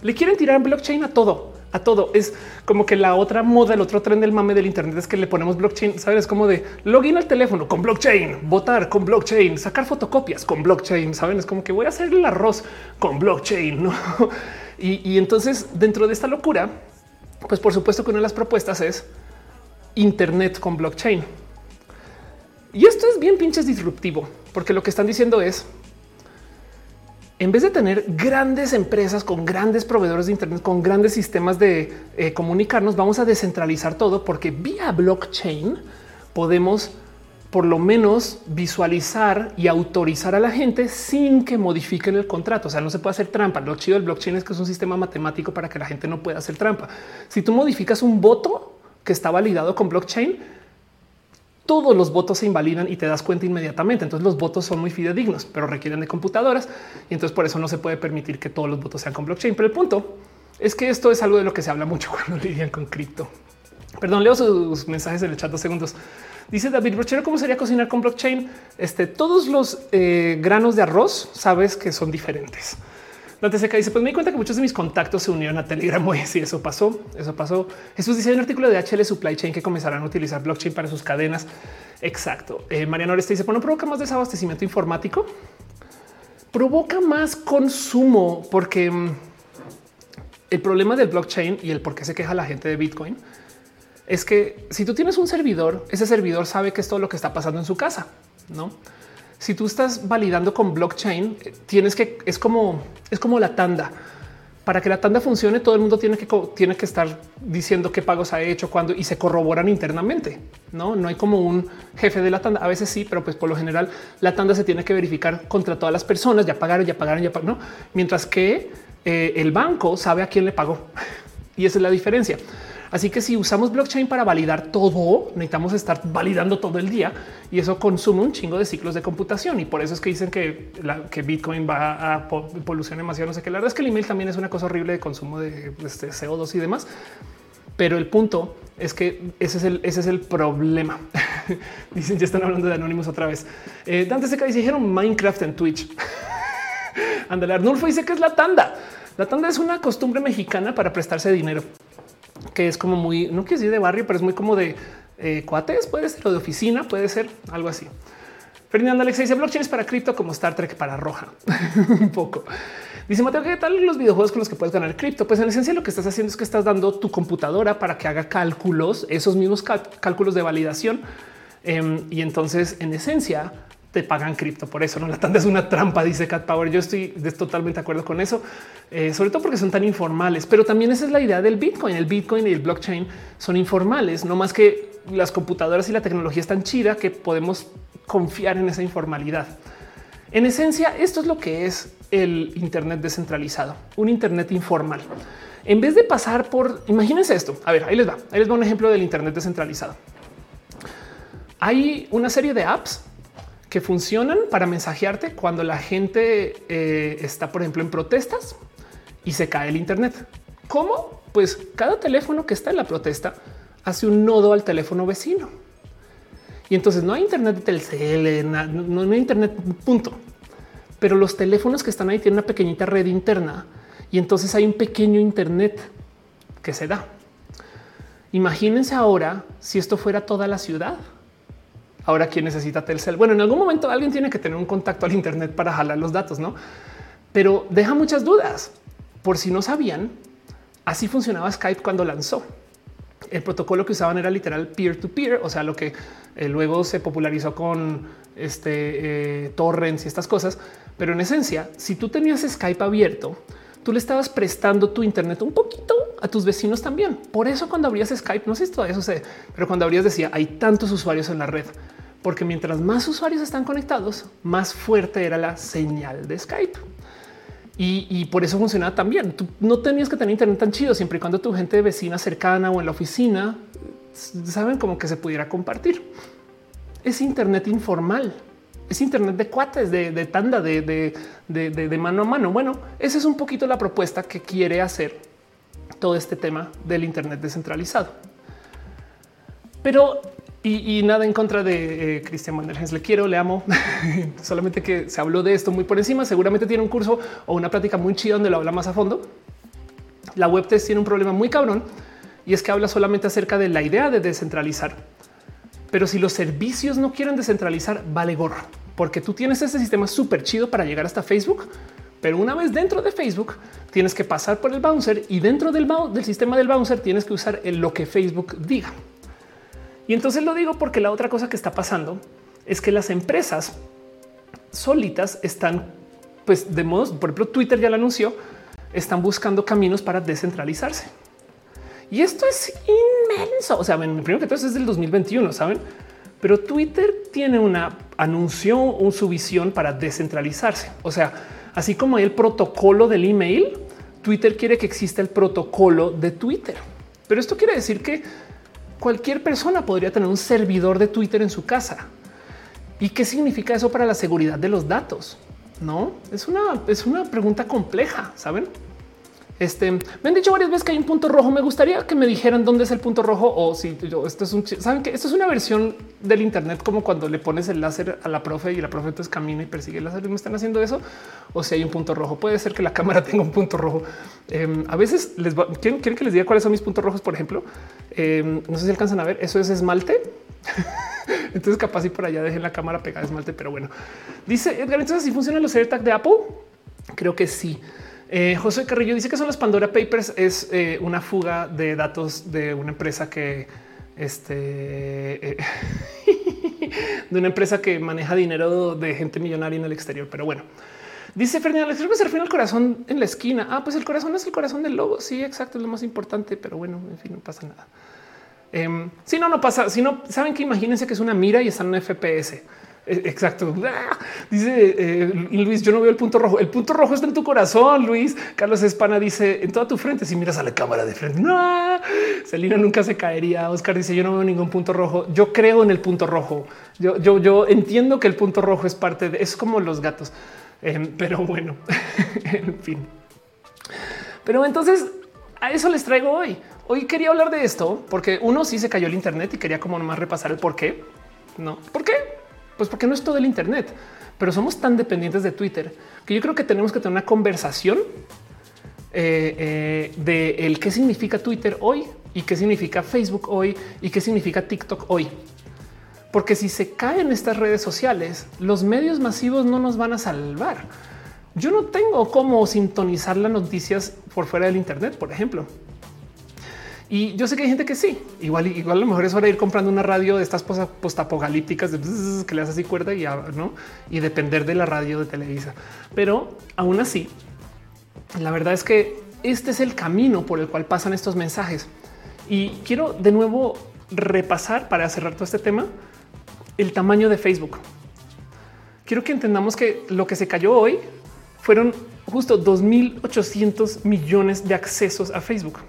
le quieren tirar blockchain a todo a todo. Es como que la otra moda, el otro tren del mame del Internet es que le ponemos blockchain. Sabes como de login al teléfono con blockchain, votar con blockchain, sacar fotocopias con blockchain. Saben, es como que voy a hacer el arroz con blockchain. Y, y entonces, dentro de esta locura, pues por supuesto que una de las propuestas es Internet con blockchain. Y esto es bien pinches disruptivo, porque lo que están diciendo es en vez de tener grandes empresas con grandes proveedores de Internet, con grandes sistemas de eh, comunicarnos, vamos a descentralizar todo porque vía blockchain podemos por lo menos visualizar y autorizar a la gente sin que modifiquen el contrato. O sea, no se puede hacer trampa. Lo chido del blockchain es que es un sistema matemático para que la gente no pueda hacer trampa. Si tú modificas un voto que está validado con blockchain, todos los votos se invalidan y te das cuenta inmediatamente. Entonces los votos son muy fidedignos, pero requieren de computadoras y entonces por eso no se puede permitir que todos los votos sean con blockchain. Pero el punto es que esto es algo de lo que se habla mucho cuando lidian con cripto. Perdón, leo sus mensajes en el chat dos segundos. Dice David Brochero, ¿cómo sería cocinar con blockchain? Este, todos los eh, granos de arroz sabes que son diferentes. Dante Seca dice, pues me di cuenta que muchos de mis contactos se unieron a Telegram. Y sí, eso pasó, eso pasó. Jesús dice, un artículo de HL Supply Chain que comenzarán a utilizar blockchain para sus cadenas. Exacto. Eh, Mariano Oreste dice, bueno, provoca más desabastecimiento informático. Provoca más consumo porque mm, El problema del blockchain y el por qué se queja la gente de Bitcoin es que si tú tienes un servidor, ese servidor sabe que es todo lo que está pasando en su casa, no? Si tú estás validando con blockchain, tienes que es como es como la tanda para que la tanda funcione, todo el mundo tiene que, tiene que estar diciendo qué pagos ha hecho, cuándo y se corroboran internamente. No, no hay como un jefe de la tanda. A veces sí, pero pues por lo general la tanda se tiene que verificar contra todas las personas. Ya pagaron, ya pagaron, ya pagaron. Mientras que eh, el banco sabe a quién le pagó y esa es la diferencia. Así que si usamos blockchain para validar todo, necesitamos estar validando todo el día y eso consume un chingo de ciclos de computación. Y por eso es que dicen que, que Bitcoin va a polución demasiado. No sé qué. La verdad es que el email también es una cosa horrible de consumo de este CO2 y demás. Pero el punto es que ese es el, ese es el problema. Dicen, ya están hablando de anónimos otra vez. Eh, Dante se dijeron Minecraft en Twitch. Andale, Arnulfo dice que es la tanda. La tanda es una costumbre mexicana para prestarse dinero que es como muy, no quiero decir de barrio, pero es muy como de eh, cuates, puede ser, o de oficina, puede ser algo así. Fernando Alex dice blockchain es para cripto como Star Trek para roja. Un poco. Dice Mateo, ¿qué tal los videojuegos con los que puedes ganar cripto? Pues en esencia lo que estás haciendo es que estás dando tu computadora para que haga cálculos, esos mismos cálculos de validación. Em, y entonces en esencia te pagan cripto. Por eso no la tanda es una trampa, dice Cat Power. Yo estoy totalmente de acuerdo con eso, eh, sobre todo porque son tan informales, pero también esa es la idea del Bitcoin. El Bitcoin y el blockchain son informales, no más que las computadoras y la tecnología es tan chida que podemos confiar en esa informalidad. En esencia, esto es lo que es el Internet descentralizado, un Internet informal. En vez de pasar por, imagínense esto. A ver, ahí les va. Ahí les va un ejemplo del Internet descentralizado. Hay una serie de apps que funcionan para mensajearte cuando la gente eh, está, por ejemplo, en protestas y se cae el Internet. ¿Cómo? Pues cada teléfono que está en la protesta hace un nodo al teléfono vecino. Y entonces no hay Internet de Telcel, no, no hay Internet, punto. Pero los teléfonos que están ahí tienen una pequeñita red interna y entonces hay un pequeño Internet que se da. Imagínense ahora si esto fuera toda la ciudad Ahora, ¿quién necesita Telcel? Bueno, en algún momento alguien tiene que tener un contacto al Internet para jalar los datos, no? Pero deja muchas dudas. Por si no sabían, así funcionaba Skype cuando lanzó. El protocolo que usaban era literal peer to peer, o sea, lo que eh, luego se popularizó con este eh, torrents y estas cosas. Pero en esencia, si tú tenías Skype abierto, tú le estabas prestando tu Internet un poquito a tus vecinos también. Por eso cuando abrías Skype, no sé si todavía sucede, pero cuando abrías decía hay tantos usuarios en la red, porque mientras más usuarios están conectados, más fuerte era la señal de Skype. Y, por eso funcionaba también. Tú no tenías que tener internet tan chido siempre y cuando tu gente vecina cercana o en la oficina saben como que se pudiera compartir. Es internet informal es Internet de cuates, de, tanda, de, mano a mano. Bueno, esa es un poquito la propuesta que quiere hacer todo este tema del Internet descentralizado. Pero y, nada en contra de eh, Cristian Mandergens. Le quiero, le amo. Solamente que se habló de esto muy por encima. Seguramente tiene un curso o una práctica muy chida donde lo habla más a fondo. La web test tiene un problema muy cabrón y es que habla solamente acerca de la idea de descentralizar. Pero si los servicios no quieren descentralizar, vale gorro porque tú tienes este sistema súper chido para llegar hasta Facebook, pero una vez dentro de Facebook tienes que pasar por el bouncer y dentro del, del sistema del bouncer tienes que usar lo que Facebook diga. Y entonces lo digo porque la otra cosa que está pasando es que las empresas solitas están, pues de modo, por ejemplo, Twitter ya lo anunció, están buscando caminos para descentralizarse. Y esto es inmenso. O sea, primero que todo es del 2021, saben? Pero Twitter tiene una anunció su visión para descentralizarse. O sea, así como hay el protocolo del email, Twitter quiere que exista el protocolo de Twitter. Pero esto quiere decir que cualquier persona podría tener un servidor de Twitter en su casa. ¿Y qué significa eso para la seguridad de los datos? No es una, es una pregunta compleja, saben? Este me han dicho varias veces que hay un punto rojo. Me gustaría que me dijeran dónde es el punto rojo o si yo esto es un saben que esto es una versión del Internet como cuando le pones el láser a la profe y la profe entonces camina y persigue el láser. Me están haciendo eso o si hay un punto rojo. Puede ser que la cámara tenga un punto rojo. Em, a veces les ¿quieren, quieren, que les diga cuáles son mis puntos rojos. Por ejemplo, em, no sé si alcanzan a ver. Eso es esmalte. entonces, capaz y por allá dejen la cámara pegada esmalte. Pero bueno, dice Edgar. Entonces, si funcionan los AirTag de Apple, creo que sí. Eh, José Carrillo dice que son los Pandora Papers. Es eh, una fuga de datos de una empresa que este de una empresa que maneja dinero de gente millonaria en el exterior. Pero bueno, dice Fernando, creo que se refiere al corazón en la esquina. Ah, pues el corazón es el corazón del logo. Sí, exacto, es lo más importante. Pero bueno, en fin, no pasa nada. Em, si no, no pasa. Si no, saben que imagínense que es una mira y están en FPS. E, exacto. Ah, dice eh, Luis, yo no veo el punto rojo. El punto rojo está en tu corazón, Luis. Carlos Espana dice en toda tu frente. Si miras a la cámara de frente, no, Selina nunca se caería. Oscar dice yo no veo ningún punto rojo. Yo creo en el punto rojo. Yo, yo, yo entiendo que el punto rojo es parte de es como los gatos, em, pero bueno, en fin. Pero entonces a eso les traigo hoy. Hoy quería hablar de esto porque uno sí se cayó el Internet y quería como nomás repasar el por qué. No, ¿por qué? Pues porque no es todo el Internet, pero somos tan dependientes de Twitter que yo creo que tenemos que tener una conversación eh, eh, de el qué significa Twitter hoy y qué significa Facebook hoy y qué significa TikTok hoy. Porque si se caen estas redes sociales, los medios masivos no nos van a salvar. Yo no tengo cómo sintonizar las noticias por fuera del Internet, por ejemplo. Y yo sé que hay gente que sí, igual, igual a lo mejor es hora de ir comprando una radio de estas cosas postapocalípticas que le hace así cuerda y no y depender de la radio de Televisa. Pero aún así, la verdad es que este es el camino por el cual pasan estos mensajes. Y quiero de nuevo repasar para cerrar todo este tema el tamaño de Facebook. Quiero que entendamos que lo que se cayó hoy fueron justo 2.800 millones de accesos a Facebook.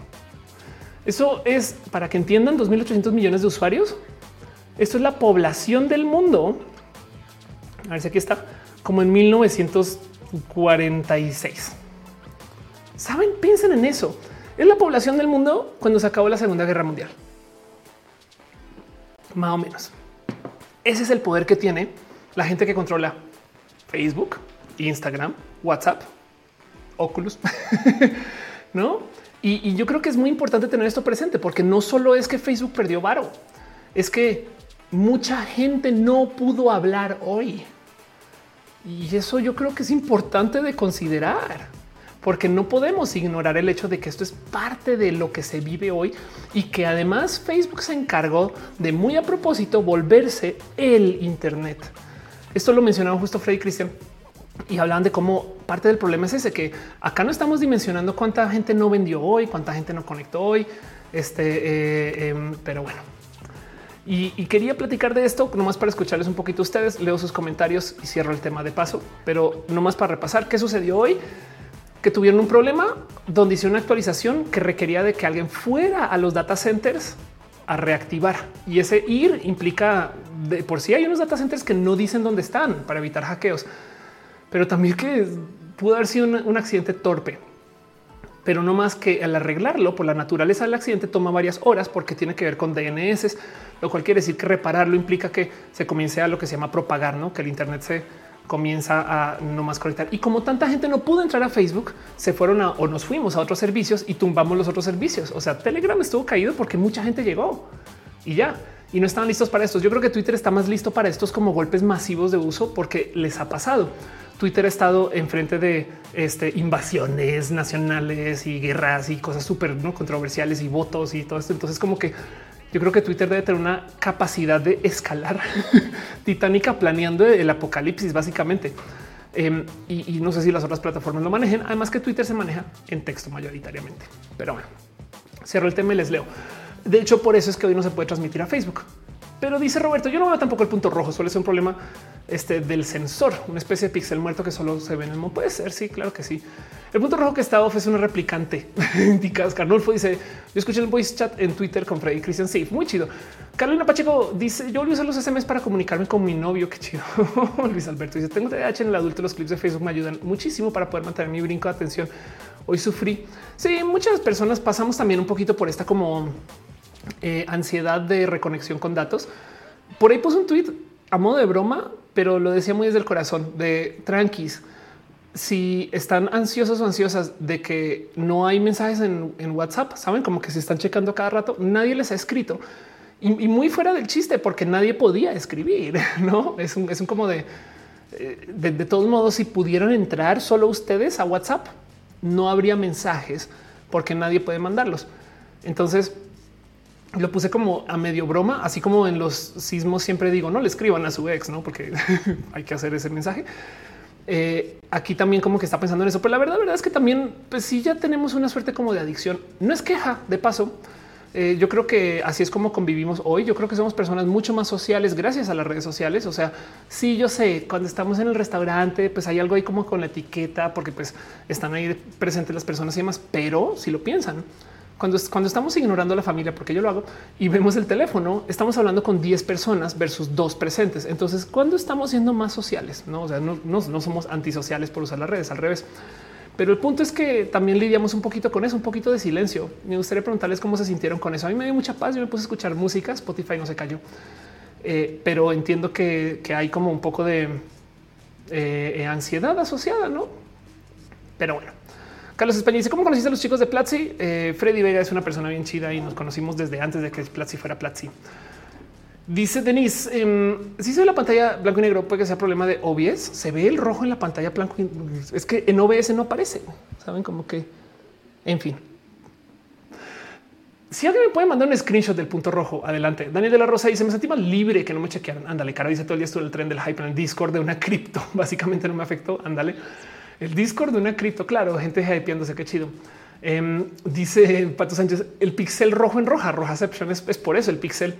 Eso es para que entiendan 2.800 millones de usuarios. Esto es la población del mundo. A ver si aquí está como en 1946. Saben, piensen en eso. Es la población del mundo cuando se acabó la Segunda Guerra Mundial. Más o menos. Ese es el poder que tiene la gente que controla Facebook, Instagram, WhatsApp, Oculus, no? Y, yo creo que es muy importante tener esto presente porque no solo es que Facebook perdió varo, es que mucha gente no pudo hablar hoy. Y eso yo creo que es importante de considerar porque no podemos ignorar el hecho de que esto es parte de lo que se vive hoy y que además Facebook se encargó de muy a propósito volverse el Internet. Esto lo mencionaba justo Freddy Cristian y hablaban de cómo parte del problema es ese que acá no estamos dimensionando cuánta gente no vendió hoy, cuánta gente no conectó hoy. Este, eh, em, pero bueno, y, quería platicar de esto nomás para escucharles un poquito ustedes. Leo sus comentarios y cierro el tema de paso, pero nomás para repasar qué sucedió hoy, que tuvieron un problema donde hicieron una actualización que requería de que alguien fuera a los data centers a reactivar y ese ir implica de por sí hay unos data centers que no dicen dónde están para evitar hackeos pero también que pudo haber sido un, accidente torpe pero no más que al arreglarlo por la naturaleza del accidente toma varias horas porque tiene que ver con DNS, lo cual quiere decir que repararlo implica que se comience a lo que se llama propagar, ¿no? que el Internet se comienza a no más conectar. Y como tanta gente no pudo entrar a Facebook, se fueron a o nos fuimos a otros servicios y tumbamos los otros servicios. O sea, Telegram estuvo caído porque mucha gente llegó y ya y no estaban listos para estos. Yo creo que Twitter está más listo para estos como golpes masivos de uso porque les ha pasado. Twitter ha estado enfrente de este, invasiones nacionales y guerras y cosas súper ¿no? controversiales y votos y todo esto. Entonces, como que yo creo que Twitter debe tener una capacidad de escalar titánica planeando el apocalipsis, básicamente. Em, y, no sé si las otras plataformas lo manejen. Además que Twitter se maneja en texto mayoritariamente. Pero bueno, cierro el tema y les leo. De hecho, por eso es que hoy no se puede transmitir a Facebook. Pero dice Roberto, yo no veo tampoco el punto rojo, suele ser un problema este, del sensor, una especie de pixel muerto que solo se ve en el mundo. Puede ser, sí, claro que sí. El punto rojo que está off es una replicante. Indicas Carnulfo dice: Yo escuché el voice chat en Twitter con Freddy Christian Safe. Muy chido. Carolina Pacheco dice: Yo voy a usar los SMS para comunicarme con mi novio. Qué chido. Luis Alberto dice: Tengo TDAH en el adulto. Los clips de Facebook me ayudan muchísimo para poder mantener mi brinco de atención. Hoy sufrí. Sí, muchas personas pasamos también un poquito por esta como eh, ansiedad de reconexión con datos. Por ahí puse un tweet a modo de broma, pero lo decía muy desde el corazón de tranquis. Si están ansiosos o ansiosas de que no hay mensajes en, WhatsApp, saben como que se están checando cada rato, nadie les ha escrito y, muy fuera del chiste, porque nadie podía escribir. No es un, es un como eh, de, de todos modos, si pudieran entrar solo ustedes a WhatsApp, no habría mensajes porque nadie puede mandarlos. Entonces lo puse como a medio broma, así como en los sismos siempre digo, no le escriban a su ex, no porque hay que hacer ese mensaje. Eh, aquí también como que está pensando en eso, pero la verdad, verdad es que también, pues sí, ya tenemos una suerte como de adicción. No es queja de paso. Eh, yo creo que así es como convivimos hoy. Yo creo que somos personas mucho más sociales gracias a las redes sociales. O sea, sí, yo sé, cuando estamos en el restaurante, pues hay algo ahí como con la etiqueta, porque pues están ahí presentes las personas y demás, pero si lo piensan, cuando, cuando estamos ignorando la familia, porque yo lo hago y vemos el teléfono, estamos hablando con 10 personas versus dos presentes. Entonces, cuando estamos siendo más sociales, no, o sea, no, somos antisociales por usar las redes, al revés. Pero el punto es que también lidiamos un poquito con eso, un poquito de silencio. Me gustaría preguntarles cómo se sintieron con eso. A mí me dio mucha paz. Yo me puse a escuchar música, Spotify no se cayó, eh, pero entiendo que, hay como un poco de eh, ansiedad asociada, no? Pero bueno, Carlos España dice cómo conociste a los chicos de Platzi. Eh, Freddy Vega es una persona bien chida y nos conocimos desde antes de que Platzi fuera Platzi. Dice Denise, eh, si se ve la pantalla blanco y negro, puede que sea problema de OBS. Se ve el rojo en la pantalla blanco. Y, es que en OBS no aparece. Saben como que, en fin. Si alguien me puede mandar un screenshot del punto rojo, adelante. Daniel de la Rosa dice: Me sentí más libre que no me chequearon. Ándale, cara dice todo el día estuve el tren del hype en el Discord de una cripto. Básicamente no me afectó. Ándale. El Discord de una cripto, claro, gente hypeándose, qué chido. Eh, dice Pato Sánchez, el pixel rojo en roja, rojaception es, es por eso el pixel.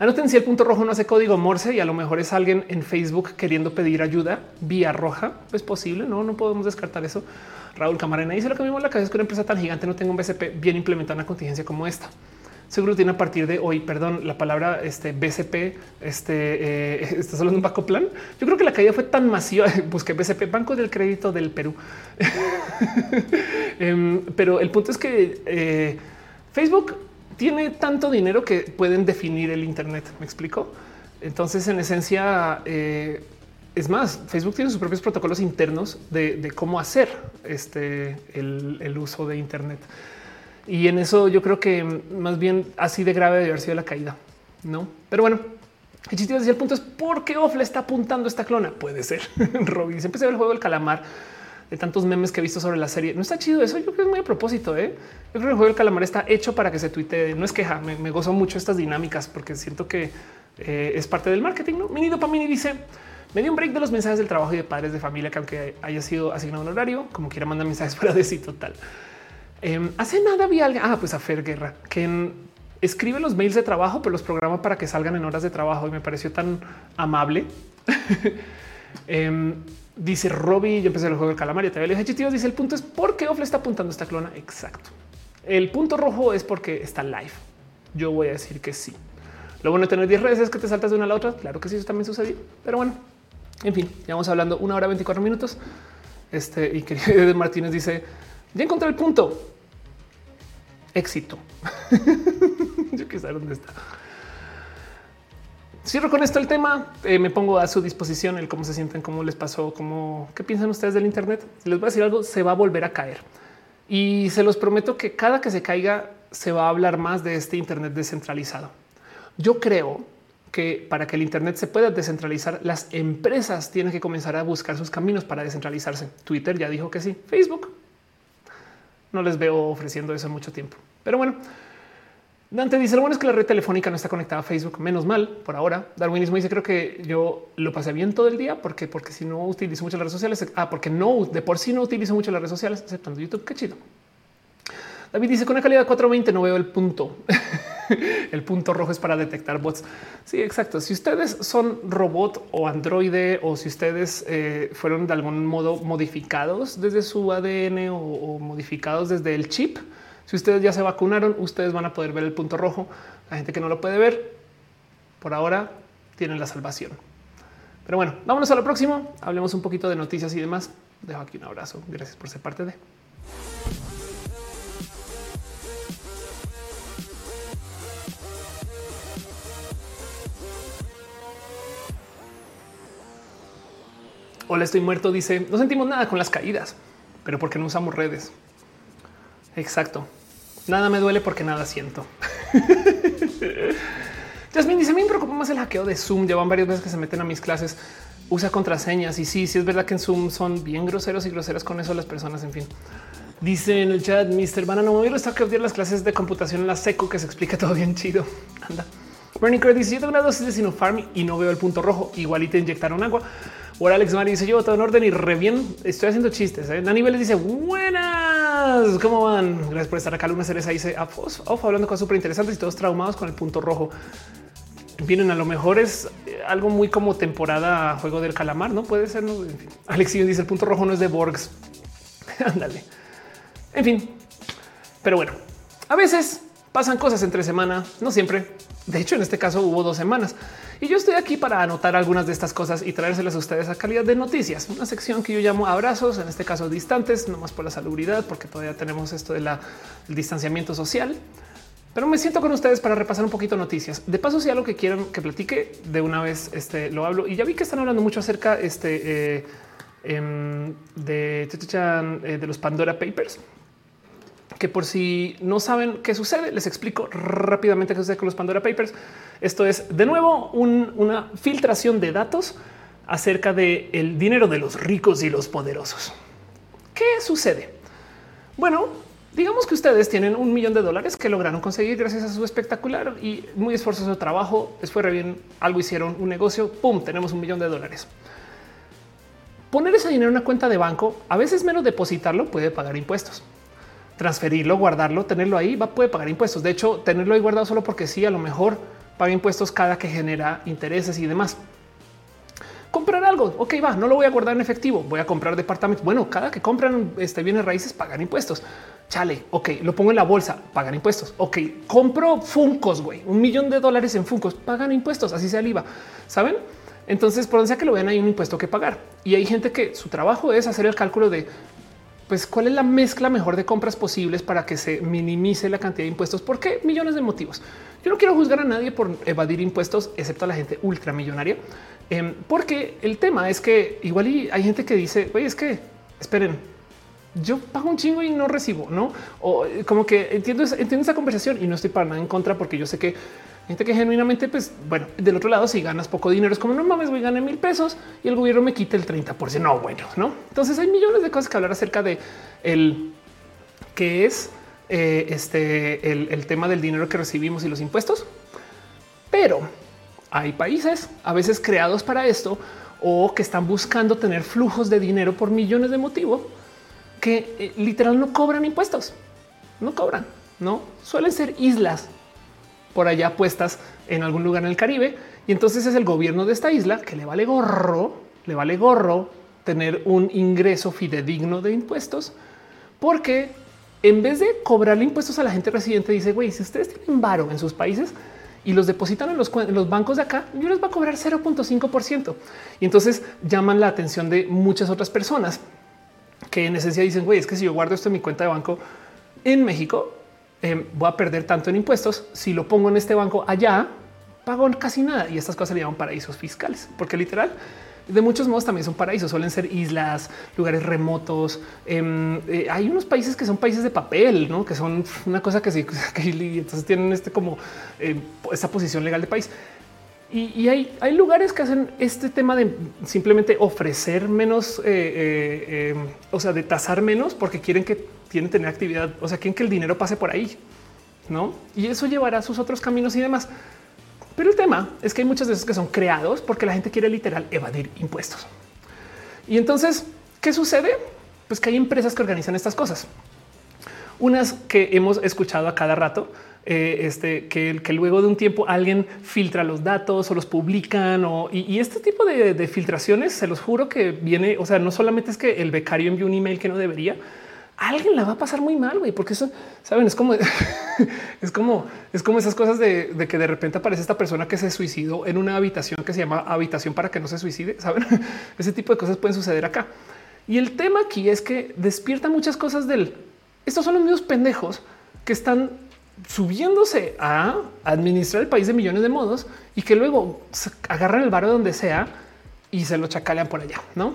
Anoten si el punto rojo no hace código Morse y a lo mejor es alguien en Facebook queriendo pedir ayuda vía roja. Es posible, no, no podemos descartar eso. Raúl Camarena dice lo que vimos la cabeza es que una empresa tan gigante no tenga un BCP bien implementada una contingencia como esta seguro tiene a partir de hoy, perdón, la palabra este BCP, este, eh, está solo un bajo plan. Yo creo que la caída fue tan masiva, busqué BCP, Banco del Crédito del Perú. eh, pero el punto es que eh, Facebook tiene tanto dinero que pueden definir el Internet. Me explico. Entonces, en esencia, eh, es más, Facebook tiene sus propios protocolos internos de, cómo hacer este el uso de Internet. Y en eso yo creo que más bien así de grave debe haber sido la caída, no? Pero bueno, el chiste decía el punto es por qué Off le está apuntando esta clona. Puede ser Robin. Siempre se el juego del calamar de tantos memes que he visto sobre la serie. No está chido eso. Yo creo que es muy a propósito. ¿eh? Yo creo que el juego del calamar está hecho para que se tuite. No es queja. Me, gozo mucho estas dinámicas porque siento que eh, es parte del marketing. No, Mini Dopamini dice me dio un break de los mensajes del trabajo y de padres de familia que aunque haya sido asignado un horario, como quiera mandar mensajes fuera de sí total. Eh, hace nada había alguien, ah, pues a Fer Guerra, que escribe los mails de trabajo, pero los programa para que salgan en horas de trabajo y me pareció tan amable. eh, dice Robbie, yo empecé el juego del calamar y te le dije, dice el punto es por qué Off le está apuntando esta clona. Exacto. El punto rojo es porque está live. Yo voy a decir que sí. Lo bueno de tener 10 redes es que te saltas de una a la otra. Claro que sí, eso también sucedió. Pero bueno, en fin, ya vamos hablando una hora 24 minutos. Este y que Martínez dice ya encontré el punto. Éxito. Yo qué sé dónde está. Cierro con esto el tema. Eh, me pongo a su disposición el cómo se sienten, cómo les pasó, cómo qué piensan ustedes del Internet. Les voy a decir algo, se va a volver a caer y se los prometo que cada que se caiga se va a hablar más de este Internet descentralizado. Yo creo que para que el Internet se pueda descentralizar, las empresas tienen que comenzar a buscar sus caminos para descentralizarse. Twitter ya dijo que sí, Facebook no les veo ofreciendo eso en mucho tiempo. Pero bueno, Dante dice lo bueno es que la red telefónica no está conectada a Facebook. Menos mal por ahora. Darwinismo dice creo que yo lo pasé bien todo el día porque, porque si no utilizo mucho las redes sociales, ah, porque no de por sí no utilizo mucho las redes sociales, exceptando YouTube. Qué chido. David dice con una calidad 420 no veo el punto. el punto rojo es para detectar bots. Sí, exacto. Si ustedes son robot o androide o si ustedes eh, fueron de algún modo modificados desde su ADN o, o, modificados desde el chip, si ustedes ya se vacunaron, ustedes van a poder ver el punto rojo. La gente que no lo puede ver, por ahora tienen la salvación. Pero bueno, vámonos a lo próximo. Hablemos un poquito de noticias y demás. Dejo aquí un abrazo. Gracias por ser parte de. Hola, estoy muerto. Dice no sentimos nada con las caídas, pero porque no usamos redes. Exacto. Nada me duele porque nada siento. Jasmine dice: me preocupa más el hackeo de Zoom. Llevan varias veces que se meten a mis clases. usa contraseñas y sí, sí es verdad que en Zoom son bien groseros y groseras con eso las personas. En fin, dice en el chat, Mr. Banano, me está que odiar las clases de computación en la seco que se explica todo bien chido. Anda. Bernie Curtis dice: Yo tengo una dosis de Sinopharm y no veo el punto rojo. Igual y te inyectaron agua. Ahora Alex Mari dice: Yo todo en orden y re bien. Estoy haciendo chistes. ¿eh? Dani Vélez dice: Buenas, ¿cómo van? Gracias por estar acá. Luna Cereza dice: Off, hablando cosas súper interesantes y todos traumados con el punto rojo. Vienen a lo mejor es algo muy como temporada juego del calamar, no puede ser. ¿no? En fin. Alex dice: El punto rojo no es de Borgs. Ándale. En fin, pero bueno, a veces pasan cosas entre semana, no siempre. De hecho, en este caso hubo dos semanas y yo estoy aquí para anotar algunas de estas cosas y traérselas a ustedes a calidad de noticias. Una sección que yo llamo abrazos, en este caso distantes, no más por la salubridad, porque todavía tenemos esto del distanciamiento social. Pero me siento con ustedes para repasar un poquito noticias. De paso, si algo que quieran que platique de una vez, este lo hablo y ya vi que están hablando mucho acerca este, eh, em, eh, de los Pandora Papers que por si no saben qué sucede, les explico rápidamente qué sucede con los Pandora Papers. Esto es de nuevo una filtración de datos acerca del el dinero de los ricos y los poderosos. ¿Qué sucede? Bueno, digamos que ustedes tienen un millón de dólares que lograron conseguir gracias a su espectacular y muy esforzoso trabajo. Después fue bien, algo hicieron, un negocio, pum, tenemos un millón de dólares. Poner ese dinero en una cuenta de banco, a veces menos depositarlo puede pagar impuestos transferirlo, guardarlo, tenerlo ahí, va puede pagar impuestos. De hecho, tenerlo ahí guardado solo porque sí, a lo mejor paga impuestos cada que genera intereses y demás. Comprar algo, ok, va, no lo voy a guardar en efectivo, voy a comprar departamentos. Bueno, cada que compran este bienes raíces pagan impuestos. Chale, ok, lo pongo en la bolsa, pagan impuestos. Ok, compro Funcos, güey, un millón de dólares en Funcos, pagan impuestos, así sea el IVA. ¿Saben? Entonces, por donde sea que lo vean, hay un impuesto que pagar. Y hay gente que su trabajo es hacer el cálculo de pues cuál es la mezcla mejor de compras posibles para que se minimice la cantidad de impuestos. ¿Por qué? Millones de motivos. Yo no quiero juzgar a nadie por evadir impuestos, excepto a la gente ultramillonaria, em, porque el tema es que igual hay gente que dice, oye, es que esperen, yo pago un chingo y no recibo, no? O eh, como que entiendo, entiendo esa conversación y no estoy para nada en contra porque yo sé que gente que genuinamente, pues bueno, del otro lado, si ganas poco dinero, es como no mames, voy a ganar mil pesos y el gobierno me quita el 30 por. No, bueno, no. Entonces hay millones de cosas que hablar acerca de el que es eh, este el, tema del dinero que recibimos y los impuestos. Pero hay países a veces creados para esto o que están buscando tener flujos de dinero por millones de motivos que eh, literal no cobran impuestos, no cobran, no suelen ser islas por allá puestas en algún lugar en el Caribe. Y entonces es el gobierno de esta isla que le vale gorro, le vale gorro tener un ingreso fidedigno de impuestos, porque en vez de cobrarle impuestos a la gente residente, dice, güey, si ustedes tienen varo en sus países y los depositan en los, los bancos de acá, yo les va a cobrar 0.5%. Y entonces llaman la atención de muchas otras personas que en esencia dicen, güey, es que si yo guardo esto en mi cuenta de banco en México, Em, voy a perder tanto en impuestos. Si lo pongo en este banco allá, pago casi nada. Y estas cosas se llaman paraísos fiscales, porque literal, de muchos modos también son paraísos, suelen ser islas, lugares remotos. Em, eh, hay unos países que son países de papel, ¿no? que son una cosa que sí, que entonces tienen este como eh, esta posición legal de país. Y, hay, hay, lugares que hacen este tema de simplemente ofrecer menos, eh, o sea, de tasar menos porque quieren que tienen tener actividad, o sea, quieren que el dinero pase por ahí, no? Y eso llevará a sus otros caminos y demás. Pero el tema es que hay muchas veces que son creados porque la gente quiere literal evadir impuestos. Y entonces, ¿qué sucede? Pues que hay empresas que organizan estas cosas. Unas que hemos escuchado a cada rato, eh, este, que, que, luego de un tiempo alguien filtra los datos o los publican o, y, este tipo de, de, filtraciones, se los juro que viene, o sea, no solamente es que el becario envió un email que no debería, alguien la va a pasar muy mal, güey, porque eso, saben, es como, es como, es como esas cosas de, que de repente aparece esta persona que se suicidó en una habitación que se llama habitación para que no se suicide. Saben, ese tipo de cosas pueden suceder acá. Y el tema aquí es que despierta muchas cosas del. Estos son los mismos pendejos que están subiéndose a administrar el país de millones de modos y que luego agarran el barrio donde sea y se lo chacalean por allá, no?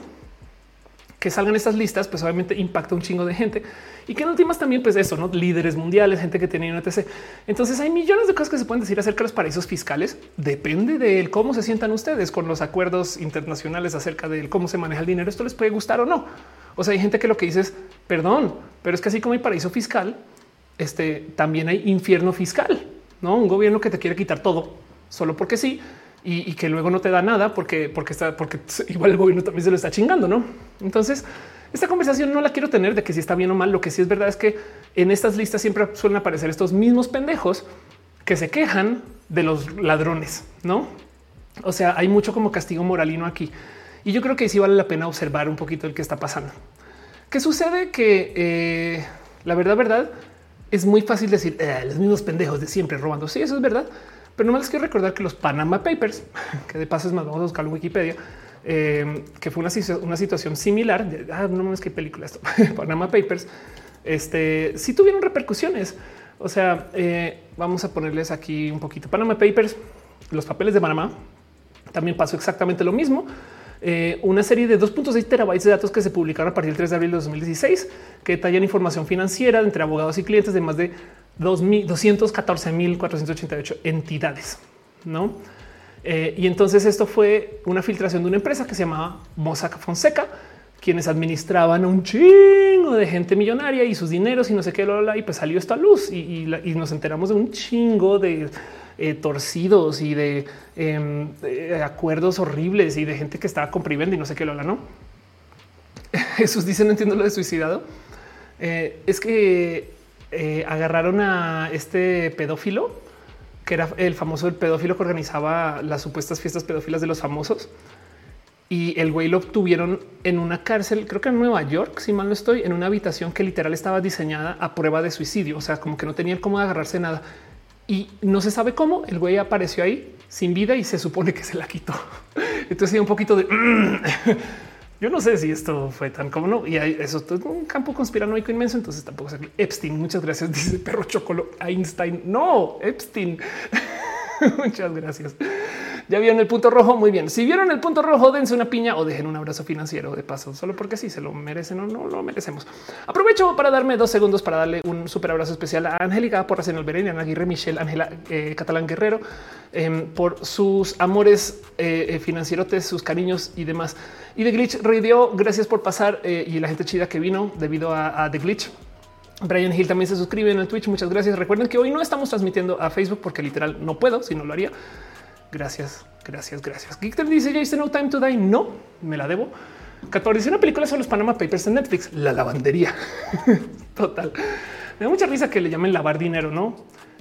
Que salgan estas listas, pues obviamente impacta un chingo de gente. y que en últimas también, pues eso, no líderes mundiales, gente que tenía un etc. Entonces hay millones de cosas que se pueden decir acerca de los paraísos fiscales. Depende de cómo se sientan ustedes con los acuerdos internacionales acerca de cómo se maneja el dinero. Esto les puede gustar o no. O sea, hay gente que lo que dice es perdón, pero es que así como hay paraíso fiscal, este también hay infierno fiscal, no un gobierno que te quiere quitar todo solo porque sí y, que luego no te da nada porque, porque está, porque igual el gobierno también se lo está chingando, no? Entonces, esta conversación no la quiero tener de que si está bien o mal. Lo que sí es verdad es que en estas listas siempre suelen aparecer estos mismos pendejos que se quejan de los ladrones, no? O sea, hay mucho como castigo moralino aquí y yo creo que sí vale la pena observar un poquito el que está pasando. ¿Qué sucede? Que eh, la verdad, verdad, es muy fácil decir eh, los mismos pendejos de siempre robando. Sí, eso es verdad. Pero no más quiero recordar que los Panama Papers, que de paso es más, vamos a buscar en Wikipedia, eh, que fue una, una, situación similar. Ah, no mames, qué película esto. Panama Papers, este sí tuvieron repercusiones. O sea, eh, vamos a ponerles aquí un poquito. Panama Papers, los papeles de Panamá. También pasó exactamente lo mismo. Eh, una serie de 2.6 terabytes de datos que se publicaron a partir del 3 de abril de 2016, que detallan información financiera entre abogados y clientes de más de 214.488 entidades, ¿no? Eh, y entonces esto fue una filtración de una empresa que se llamaba Mossack Fonseca, quienes administraban un chingo de gente millonaria y sus dineros y no sé qué, y pues salió esto a luz y, nos enteramos de un chingo de eh, torcidos y de, em, acuerdos horribles y de gente que estaba comprimiendo y no sé qué, lo no? Jesús dice, entiendo lo de suicidado. Eh, es que eh, agarraron a este pedófilo, que era el famoso pedófilo que organizaba las supuestas fiestas pedófilas de los famosos. Y el güey lo obtuvieron en una cárcel, creo que en Nueva York, si mal no estoy, en una habitación que literal estaba diseñada a prueba de suicidio. O sea, como que no tenían cómo agarrarse nada. Y no se sabe cómo el güey apareció ahí sin vida y se supone que se la quitó. Entonces un poquito de Yo no sé si esto fue tan como no. Y eso es un campo conspiranoico inmenso. Entonces tampoco sé. Epstein, muchas gracias. Dice perro chocolo Einstein. No, Epstein. muchas gracias. Ya vieron el punto rojo. Muy bien. Si vieron el punto rojo, dense una piña o dejen un abrazo financiero de paso, solo porque sí se lo merecen o no, lo merecemos. Aprovecho para darme dos segundos para darle un súper abrazo especial a Angélica por el Alberén, Aguirre, Michelle, Ángela eh, Catalán Guerrero, em, por sus amores eh, eh, financieros, sus cariños y demás. Y The Glitch Radio, gracias por pasar y la gente chida que vino debido a, a The Glitch. Brian Hill también se suscribe en el Twitch. Muchas gracias. Recuerden que hoy no estamos transmitiendo a Facebook porque literal no puedo, si no lo haría. Gracias, gracias, gracias. Geekter dice Jason No Time to Die. No me la debo. Catorce una película sobre los Panama Papers en Netflix. La lavandería. Total. Me da mucha risa que le llamen lavar dinero, no?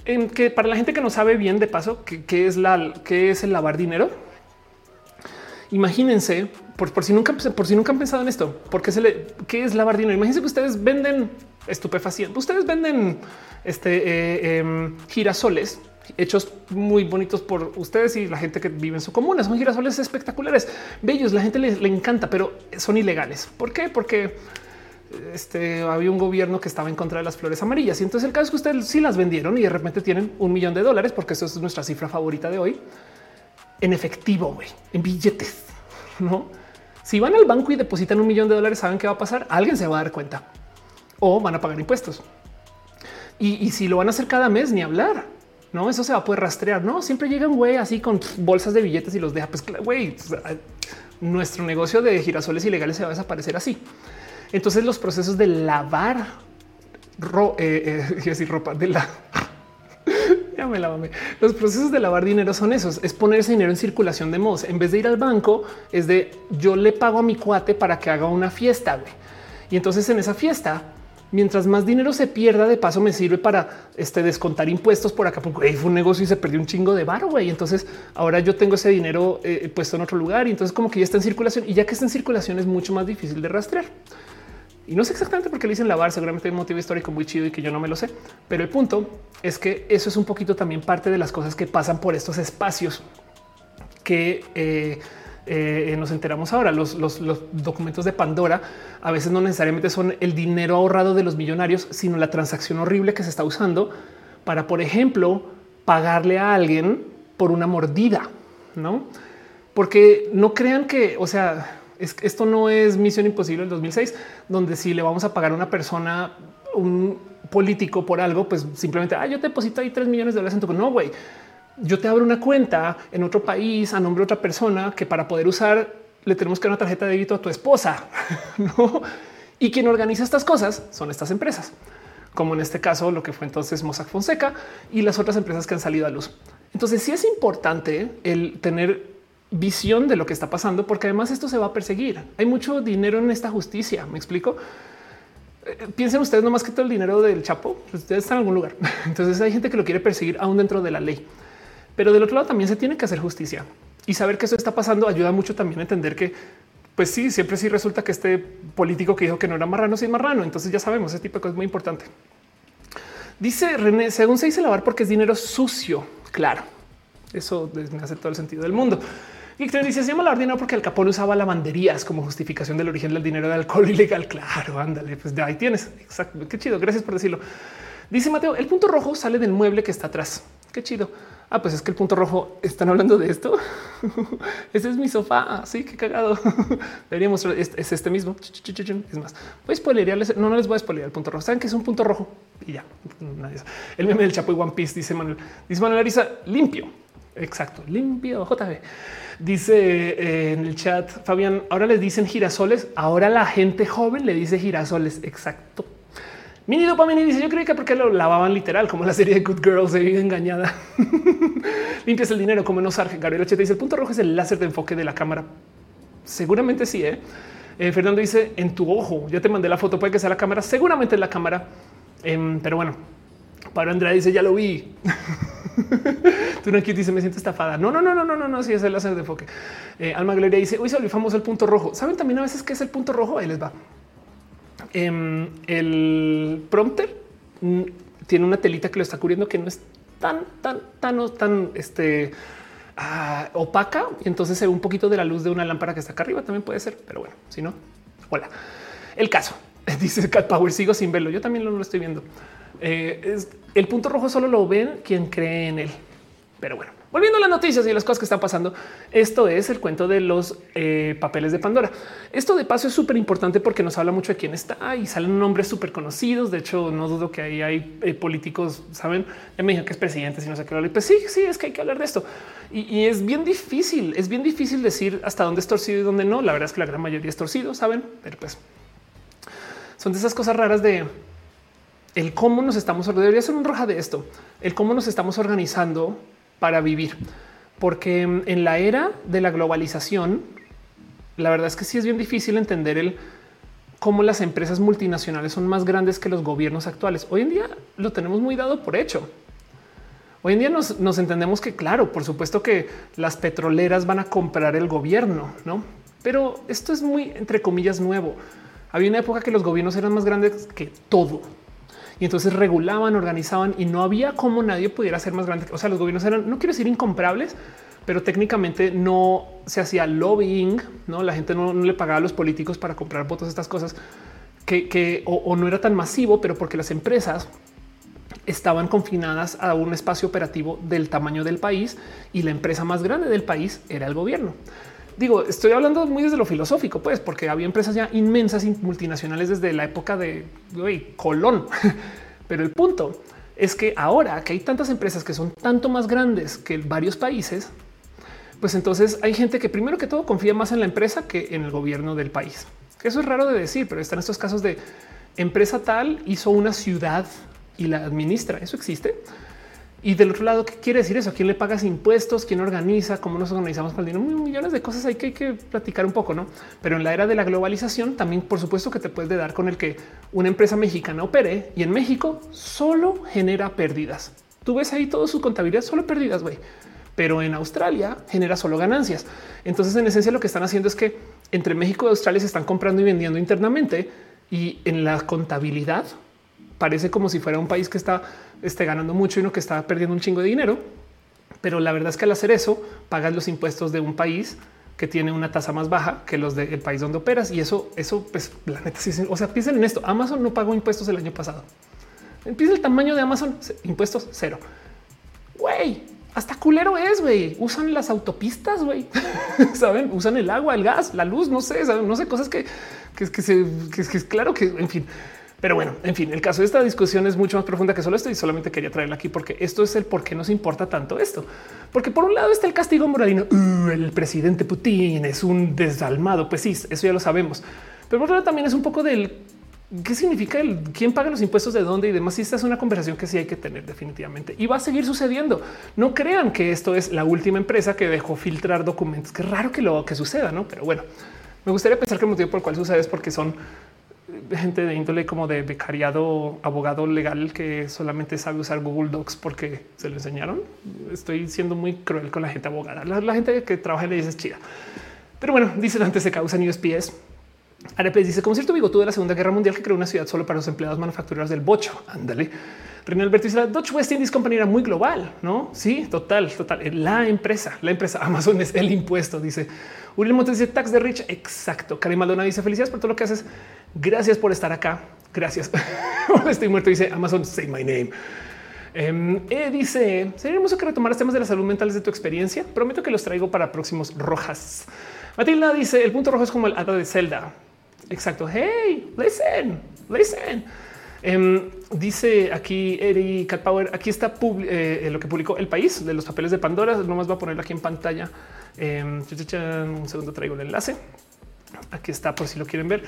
En que para la gente que no sabe bien de paso qué es la qué es el lavar dinero. Imagínense por, si nunca por si nunca han pensado en esto, porque se le qué es lavar dinero. Imagínense que ustedes venden estupefacientes. Ustedes venden este eh, em, girasoles hechos muy bonitos por ustedes y la gente que vive en su comuna. Son girasoles espectaculares, bellos. La gente le, encanta, pero son ilegales. ¿Por qué? Porque este, había un gobierno que estaba en contra de las flores amarillas. Y entonces el caso es que ustedes sí las vendieron y de repente tienen un millón de dólares, porque eso es nuestra cifra favorita de hoy, en efectivo, en billetes. No, si van al banco y depositan un millón de dólares, saben qué va a pasar. Alguien se va a dar cuenta o van a pagar impuestos. Y, si lo van a hacer cada mes, ni hablar. No, eso se va a poder rastrear. No, siempre llega un güey así con bolsas de billetes y los deja. Pues güey, nuestro negocio de girasoles ilegales se va a desaparecer así. Entonces, los procesos de lavar ro, eh, eh ropa de la ya me lavame. Los procesos de lavar dinero son esos, es poner ese dinero en circulación de modos. En vez de ir al banco, es de yo le pago a mi cuate para que haga una fiesta. Güey. Y entonces en esa fiesta mientras más dinero se pierda, de paso me sirve para este, descontar impuestos por acá, porque fue un negocio y se perdió un chingo de bar, güey. Entonces ahora yo tengo ese dinero eh, puesto en otro lugar y entonces como que ya está en circulación y ya que está en circulación es mucho más difícil de rastrear. Y no sé exactamente por qué le dicen lavar, seguramente hay un motivo histórico muy chido y que yo no me lo sé, pero el punto es que eso es un poquito también parte de las cosas que pasan por estos espacios que eh, eh, nos enteramos ahora. Los, documentos de Pandora a veces no necesariamente son el dinero ahorrado de los millonarios, sino la transacción horrible que se está usando para, por ejemplo, pagarle a alguien por una mordida, no? Porque no crean que, o sea, esto no es Misión Imposible del 2006, donde si le vamos a pagar a una persona un político por algo, pues simplemente ah, yo te deposito ahí tres millones de dólares en tu no, güey. Yo te abro una cuenta en otro país a nombre de otra persona que para poder usar le tenemos que dar una tarjeta de débito a tu esposa. ¿no? Y quien organiza estas cosas son estas empresas, como en este caso lo que fue entonces Mossack Fonseca y las otras empresas que han salido a luz. Entonces sí es importante el tener visión de lo que está pasando, porque además esto se va a perseguir. Hay mucho dinero en esta justicia. Me explico. Eh, piensen ustedes no más que todo el dinero del Chapo, ustedes están en algún lugar. Entonces hay gente que lo quiere perseguir aún dentro de la ley. Pero del otro lado también se tiene que hacer justicia y saber que eso está pasando ayuda mucho también a entender que pues sí, siempre sí resulta que este político que dijo que no era marrano, sí es marrano. Entonces ya sabemos, ese tipo de cosas es muy importante. Dice René, según se dice lavar porque es dinero sucio. Claro, eso me hace todo el sentido del mundo. Y dice se llama dinero porque el Capone usaba lavanderías como justificación del origen del dinero de alcohol ilegal. Claro, ándale, pues de ahí tienes. Exacto. Qué chido. Gracias por decirlo. Dice Mateo, el punto rojo sale del mueble que está atrás. Qué chido. Ah, pues es que el punto rojo están hablando de esto. Ese es mi sofá. Sí, qué cagado. Deberíamos es, es este mismo. Es más, voy a. No, no les voy a spoilear el punto rojo. Saben que es un punto rojo y ya. El meme del Chapo y One Piece dice Manuel. Dice Manuel Ariza limpio. Exacto, limpio. JB dice eh, en el chat Fabián. Ahora les dicen girasoles. Ahora la gente joven le dice girasoles. Exacto. Mini dopamina dice: Yo creo que porque lo lavaban literal, como la serie de Good Girls se vive engañada. Limpias el dinero como no sarge. Gabriel 80 dice: El punto rojo es el láser de enfoque de la cámara. Seguramente sí. ¿eh? eh Fernando dice: En tu ojo. Ya te mandé la foto. Puede que sea la cámara. Seguramente es la cámara. Em, pero bueno, Pablo Andrade dice: Ya lo vi. No dice: Me siento estafada. No, no, no, no, no, no, no. Sí, es el láser de enfoque. Eh, Alma Gloria dice: Uy, se volvió famoso el punto rojo. Saben también a veces qué es el punto rojo. Ahí les va. Em, el prompter mm, tiene una telita que lo está cubriendo que no es tan, tan, tan, tan este, ah, opaca. Y entonces se ve un poquito de la luz de una lámpara que está acá arriba. También puede ser, pero bueno, si no, hola. El caso dice Cat Power. Sigo sin verlo. Yo también lo, estoy viendo. Eh, el punto rojo solo lo ven quien cree en él. Pero bueno, Volviendo a las noticias y las cosas que están pasando, esto es el cuento de los eh, papeles de Pandora. Esto de paso es súper importante porque nos habla mucho de quién está y salen nombres súper conocidos. De hecho, no dudo que ahí hay eh, políticos, saben, me dijo que es presidente, si no sé qué. Pues sí, sí, es que hay que hablar de esto. Y, es bien difícil, es bien difícil decir hasta dónde es torcido y dónde no. La verdad es que la gran mayoría es torcido, saben, pero pues son de esas cosas raras de el cómo nos estamos, debería ser un roja de esto, el cómo nos estamos organizando para vivir. Porque en la era de la globalización, la verdad es que sí es bien difícil entender el cómo las empresas multinacionales son más grandes que los gobiernos actuales. Hoy en día lo tenemos muy dado por hecho. Hoy en día nos, nos, entendemos que, claro, por supuesto que las petroleras van a comprar el gobierno, no? Pero esto es muy, entre comillas, nuevo. Había una época que los gobiernos eran más grandes que todo y entonces regulaban, organizaban y no había como nadie pudiera ser más grande. O sea, los gobiernos eran, no quiero decir incomparables, pero técnicamente no se hacía lobbying, no la gente no, le pagaba a los políticos para comprar votos, estas cosas que, o, no era tan masivo, pero porque las empresas estaban confinadas a un espacio operativo del tamaño del país y la empresa más grande del país era el gobierno. Digo, estoy hablando muy desde lo filosófico, pues, porque había empresas ya inmensas y multinacionales desde la época de Colón. Pero el punto es que ahora que hay tantas empresas que son tanto más grandes que varios países, pues entonces hay gente que primero que todo confía más en la empresa que en el gobierno del país. Eso es raro de decir, pero están estos casos de empresa tal hizo una ciudad y la administra. Eso existe. Y del otro lado, ¿qué quiere decir eso? ¿Quién le pagas impuestos? ¿Quién organiza? ¿Cómo nos organizamos con el dinero? Millones de cosas hay que, hay que platicar un poco, ¿no? Pero en la era de la globalización también, por supuesto que te puedes dar con el que una empresa mexicana opere y en México solo genera pérdidas. Tú ves ahí todo su contabilidad, solo pérdidas, güey. Pero en Australia genera solo ganancias. Entonces, en esencia, lo que están haciendo es que entre México y Australia se están comprando y vendiendo internamente y en la contabilidad parece como si fuera un país que está esté ganando mucho y no que está perdiendo un chingo de dinero. Pero la verdad es que al hacer eso pagas los impuestos de un país que tiene una tasa más baja que los del país donde operas. Y eso, eso, pues la neta, sí, o sea, piensen en esto. Amazon no pagó impuestos el año pasado. Empieza el tamaño de Amazon, impuestos cero. Güey, hasta culero es, güey. Usan las autopistas, güey. Saben, usan el agua, el gas, la luz, no sé, no sé, cosas que, que, que, se, que es claro que, en fin, Pero bueno, en fin, el caso de esta discusión es mucho más profunda que solo esto y solamente quería traerla aquí porque esto es el por qué nos importa tanto esto. Porque por un lado está el castigo moralino. Uh, el presidente Putin es un desalmado. Pues sí, eso ya lo sabemos. Pero por otro lado también es un poco del qué significa el quién paga los impuestos de dónde y demás. Y esta es una conversación que sí hay que tener definitivamente y va a seguir sucediendo. No crean que esto es la última empresa que dejó filtrar documentos. Qué raro que lo que suceda, no? Pero bueno, me gustaría pensar que el motivo por el cual sucede es porque son gente de índole como de becariado, abogado legal que solamente sabe usar Google Docs porque se lo enseñaron. Estoy siendo muy cruel con la gente abogada. La, gente que trabaja en leyes es chida. Pero bueno, dice antes se causan USPS. Arepes dice como cierto bigotudo de la Segunda Guerra Mundial que creó una ciudad solo para los empleados manufactureros del bocho. Ándale. René Alberto dice la Dutch West Indies Company era muy global, no? Sí, total, total. La empresa, la empresa Amazon es el impuesto. Dice Uriel Montes dice tax de rich. Exacto. Karim Maldonado dice felicidades por todo lo que haces. Gracias por estar acá. Gracias. Estoy muerto. Dice Amazon, say my name. Eh, eh, dice sería hermoso que retomaras temas de la salud mental de tu experiencia. Prometo que los traigo para próximos rojas. Matilda dice el punto rojo es como el hada de Zelda. Exacto. Hey, listen, listen. Em, dice aquí Eric Cat Power. Aquí está eh, lo que publicó el país de los papeles de Pandora. No más va a ponerlo aquí en pantalla. Em, un segundo traigo el enlace. Aquí está por si lo quieren ver.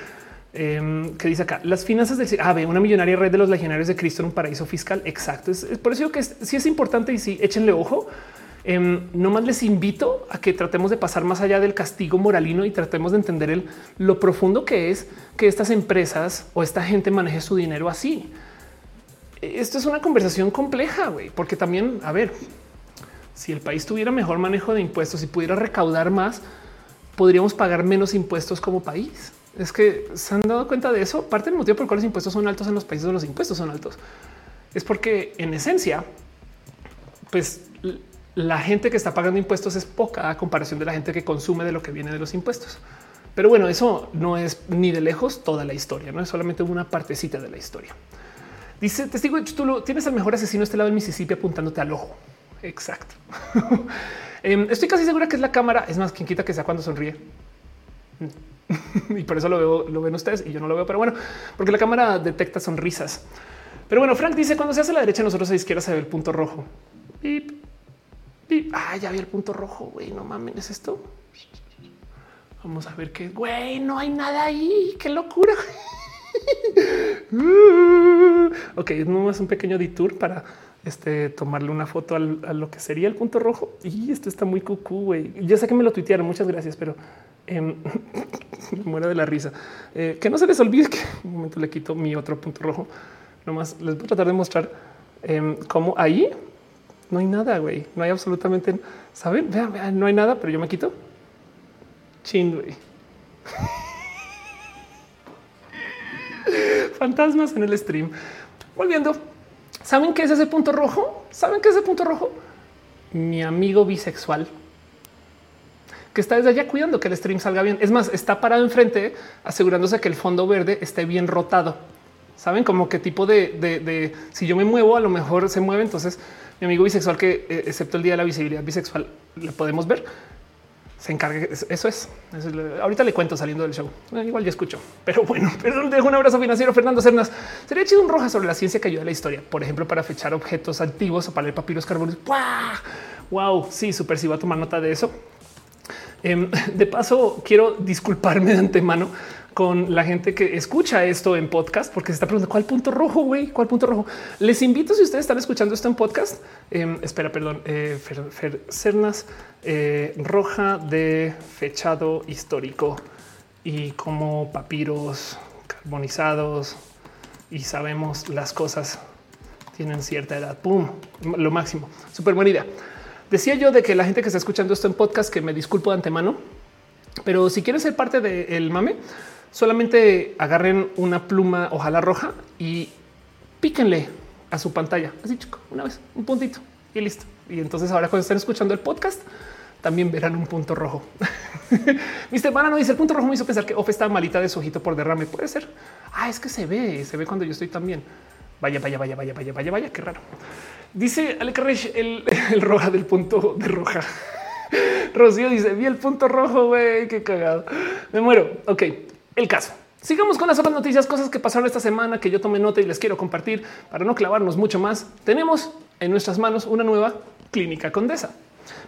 Eh, que dice acá las finanzas del ah, una millonaria red de los legionarios de Cristo en un paraíso fiscal. Exacto. Es, por eso que sí es importante y sí échenle ojo. Eh, no más les invito a que tratemos de pasar más allá del castigo moralino y tratemos de entender el, lo profundo que es que estas empresas o esta gente maneje su dinero así. Esto es una conversación compleja, porque también, a ver, si el país tuviera mejor manejo de impuestos y pudiera recaudar más, podríamos pagar menos impuestos como país es que se han dado cuenta de eso. Parte del motivo por el cual los impuestos son altos en los países donde los impuestos son altos es porque en esencia, pues la gente que está pagando impuestos es poca a comparación de la gente que consume de lo que viene de los impuestos. Pero bueno, eso no es ni de lejos toda la historia, no es solamente una partecita de la historia. Dice testigo tú tienes el mejor asesino este lado del Mississippi apuntándote al ojo. Exacto. Em, estoy casi segura que es la cámara. Es más, quien quita que sea cuando sonríe. y por eso lo veo, lo ven ustedes y yo no lo veo, pero bueno, porque la cámara detecta sonrisas. Pero bueno, Frank dice cuando se hace a la derecha, nosotros a la izquierda se ve el punto rojo. Ah, ya vi el punto rojo. Güey, no mames, es esto. Vamos a ver qué güey, no hay nada ahí. Qué locura. ok, es nomás un pequeño detour para este, tomarle una foto a lo que sería el punto rojo. Y esto está muy cucú. Güey, ya sé que me lo tuitearon. Muchas gracias, pero eh, muero de la risa. Eh, que no se les olvide que un momento le quito mi otro punto rojo. Nomás les voy a tratar de mostrar eh, cómo ahí no hay nada, güey. No hay absolutamente, saben, vean, vean, no hay nada, pero yo me quito. Chin, güey. Fantasmas en el stream. Volviendo, ¿saben qué es ese punto rojo? ¿Saben qué es ese punto rojo? Mi amigo bisexual que está desde allá cuidando que el stream salga bien. Es más, está parado enfrente asegurándose que el fondo verde esté bien rotado. Saben como qué tipo de, si yo me muevo, a lo mejor se mueve. Entonces, mi amigo bisexual, que eh, excepto el día de la visibilidad bisexual, le podemos ver. Se encarga. Eso es. ahorita le cuento saliendo del show. Eh, igual ya escucho, pero bueno, pero dejo un abrazo financiero. Fernando Cernas sería chido un roja sobre la ciencia que ayuda a la historia, por ejemplo, para fechar objetos antiguos o para leer papiros carbonos. Wow, sí, súper. Si va a tomar nota de eso, Em, de paso, quiero disculparme de antemano con la gente que escucha esto en podcast, porque se está preguntando cuál punto rojo, güey, cuál punto rojo. Les invito, si ustedes están escuchando esto en podcast, em, espera, perdón, eh, Cernas eh, roja de fechado histórico y como papiros carbonizados y sabemos las cosas tienen cierta edad. Pum, lo máximo. Súper buena idea. Decía yo de que la gente que está escuchando esto en podcast, que me disculpo de antemano, pero si quieren ser parte del mame, solamente agarren una pluma, ojalá roja, y píquenle a su pantalla. Así, chico, una vez, un puntito y listo. Y entonces ahora cuando estén escuchando el podcast, también verán un punto rojo. Mister Mana no dice el punto rojo me hizo pensar que Ofe está malita de su ojito por derrame. Puede ser. Ah, es que se ve, se ve cuando yo estoy también. Vaya, vaya, vaya, vaya, vaya, vaya, vaya, qué raro. Dice Alec el, el roja del punto de roja. Rocío dice: Vi el punto rojo, güey, qué cagado. Me muero. Ok, el caso. Sigamos con las otras noticias, cosas que pasaron esta semana que yo tomé nota y les quiero compartir para no clavarnos mucho más. Tenemos en nuestras manos una nueva clínica condesa.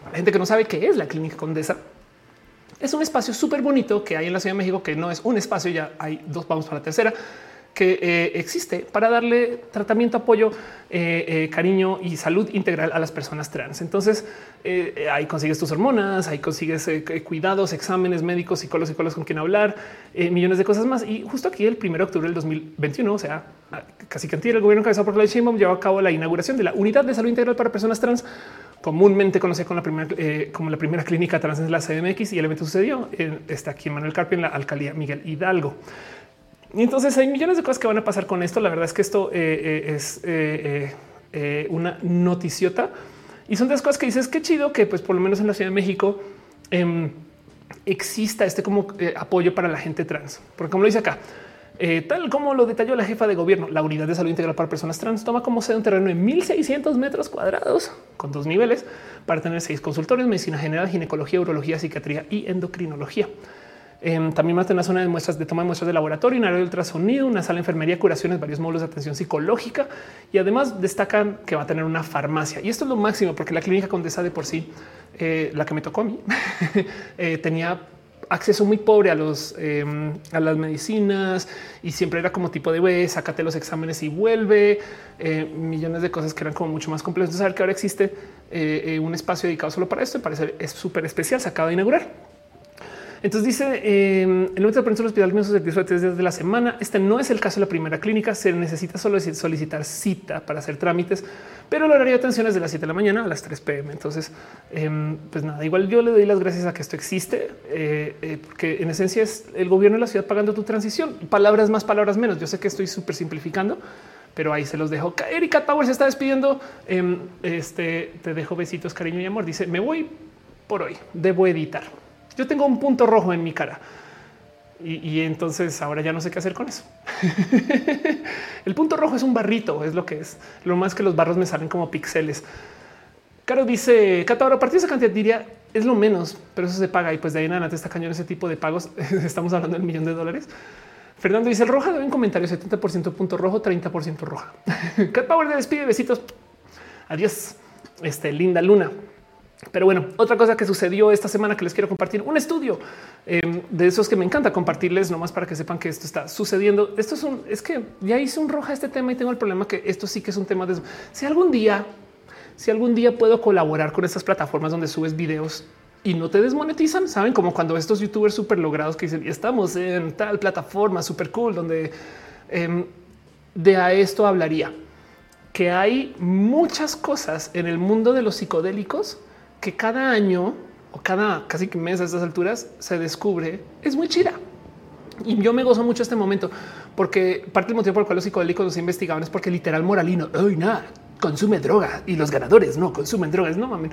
Para la gente que no sabe qué es la clínica condesa, es un espacio súper bonito que hay en la Ciudad de México, que no es un espacio, ya hay dos, vamos para la tercera, que eh, existe para darle tratamiento, apoyo, eh, eh, cariño y salud integral a las personas trans. Entonces ahí consigues tus hormonas, ahí consigues cuidados, exámenes médicos, psicólogos, psicólogos con quien hablar, millones de cosas más. Y justo aquí el 1 de octubre del 2021, o sea, casi que el gobierno encabezado por la Sheinbaum llevó a cabo la inauguración de la unidad de salud integral para personas trans, comúnmente conocida como la primera, clínica trans en la CDMX y el evento sucedió está aquí en Manuel Carpio en la alcaldía Miguel Hidalgo. Y entonces hay millones de cosas que van a pasar con esto. La verdad es que esto eh, eh, es eh, una noticiota y son de las cosas que dices que chido que pues por lo menos en la Ciudad de México em, exista este como apoyo para la gente trans. Porque como lo dice acá, tal como lo detalló la jefa de gobierno, la unidad de salud integral para personas trans toma como sede un terreno de 1600 metros cuadrados con dos niveles para tener seis consultorios, medicina general, ginecología, urología, psiquiatría y endocrinología. Em, también más de una zona de muestras de toma de muestras de laboratorio, un área de ultrasonido, una sala de enfermería, curaciones, varios módulos de atención psicológica y además destacan que va a tener una farmacia. Y esto es lo máximo porque la clínica Condesa de por sí, eh, la que me tocó a mí, eh, tenía acceso muy pobre a los em, a las medicinas y siempre era como tipo de güey, sácate los exámenes y vuelve eh, millones de cosas que eran como mucho más complejas. Saber que ahora existe un espacio dedicado solo para esto me parece es súper especial. Se acaba de inaugurar. Entonces dice eh, el número de prensa del hospital mismo servicio de tres días de la semana. Este no es el caso de la primera clínica. Se necesita solo solicitar cita para hacer trámites, pero el horario de atención es de las 7 de la mañana a las 3 pm. Entonces, em, pues nada, igual yo le doy las gracias a que esto existe, eh, eh, porque en esencia es el gobierno de la ciudad pagando tu transición. Palabras más, palabras menos. Yo sé que estoy súper simplificando, pero ahí se los dejo. Erika Power se está despidiendo. Em, este te dejo besitos, cariño y amor. Dice me voy por hoy. Debo editar. Yo tengo un punto rojo en mi cara. Y, entonces ahora ya no sé qué hacer con eso. el punto rojo es un barrito, es lo que es. Lo más que los barros me salen como píxeles. Caro dice, Cata, ahora a partir de esa cantidad diría es lo menos, pero eso se paga. Y pues de ahí en adelante está cañón ese tipo de pagos. Estamos hablando del millón de dólares. Fernando dice el roja de un comentario 70% punto rojo, 30% roja. Cat Power de despide, besitos. Adiós. Este linda luna. Pero bueno, otra cosa que sucedió esta semana que les quiero compartir, un estudio em, de esos que me encanta compartirles nomás para que sepan que esto está sucediendo. Esto es un, es que ya hice un roja este tema y tengo el problema que esto sí que es un tema de si algún día, si algún día puedo colaborar con estas plataformas donde subes videos y no te desmonetizan, saben como cuando estos youtubers súper logrados que dicen estamos en tal plataforma súper cool donde em, de a esto hablaría que hay muchas cosas en el mundo de los psicodélicos que cada año o cada casi que mes a estas alturas se descubre es muy chida. Y yo me gozo mucho este momento porque parte del motivo por el cual los psicodélicos los investigaban es porque literal moralino, hoy nada, consume droga y los ganadores no consumen drogas, no mames.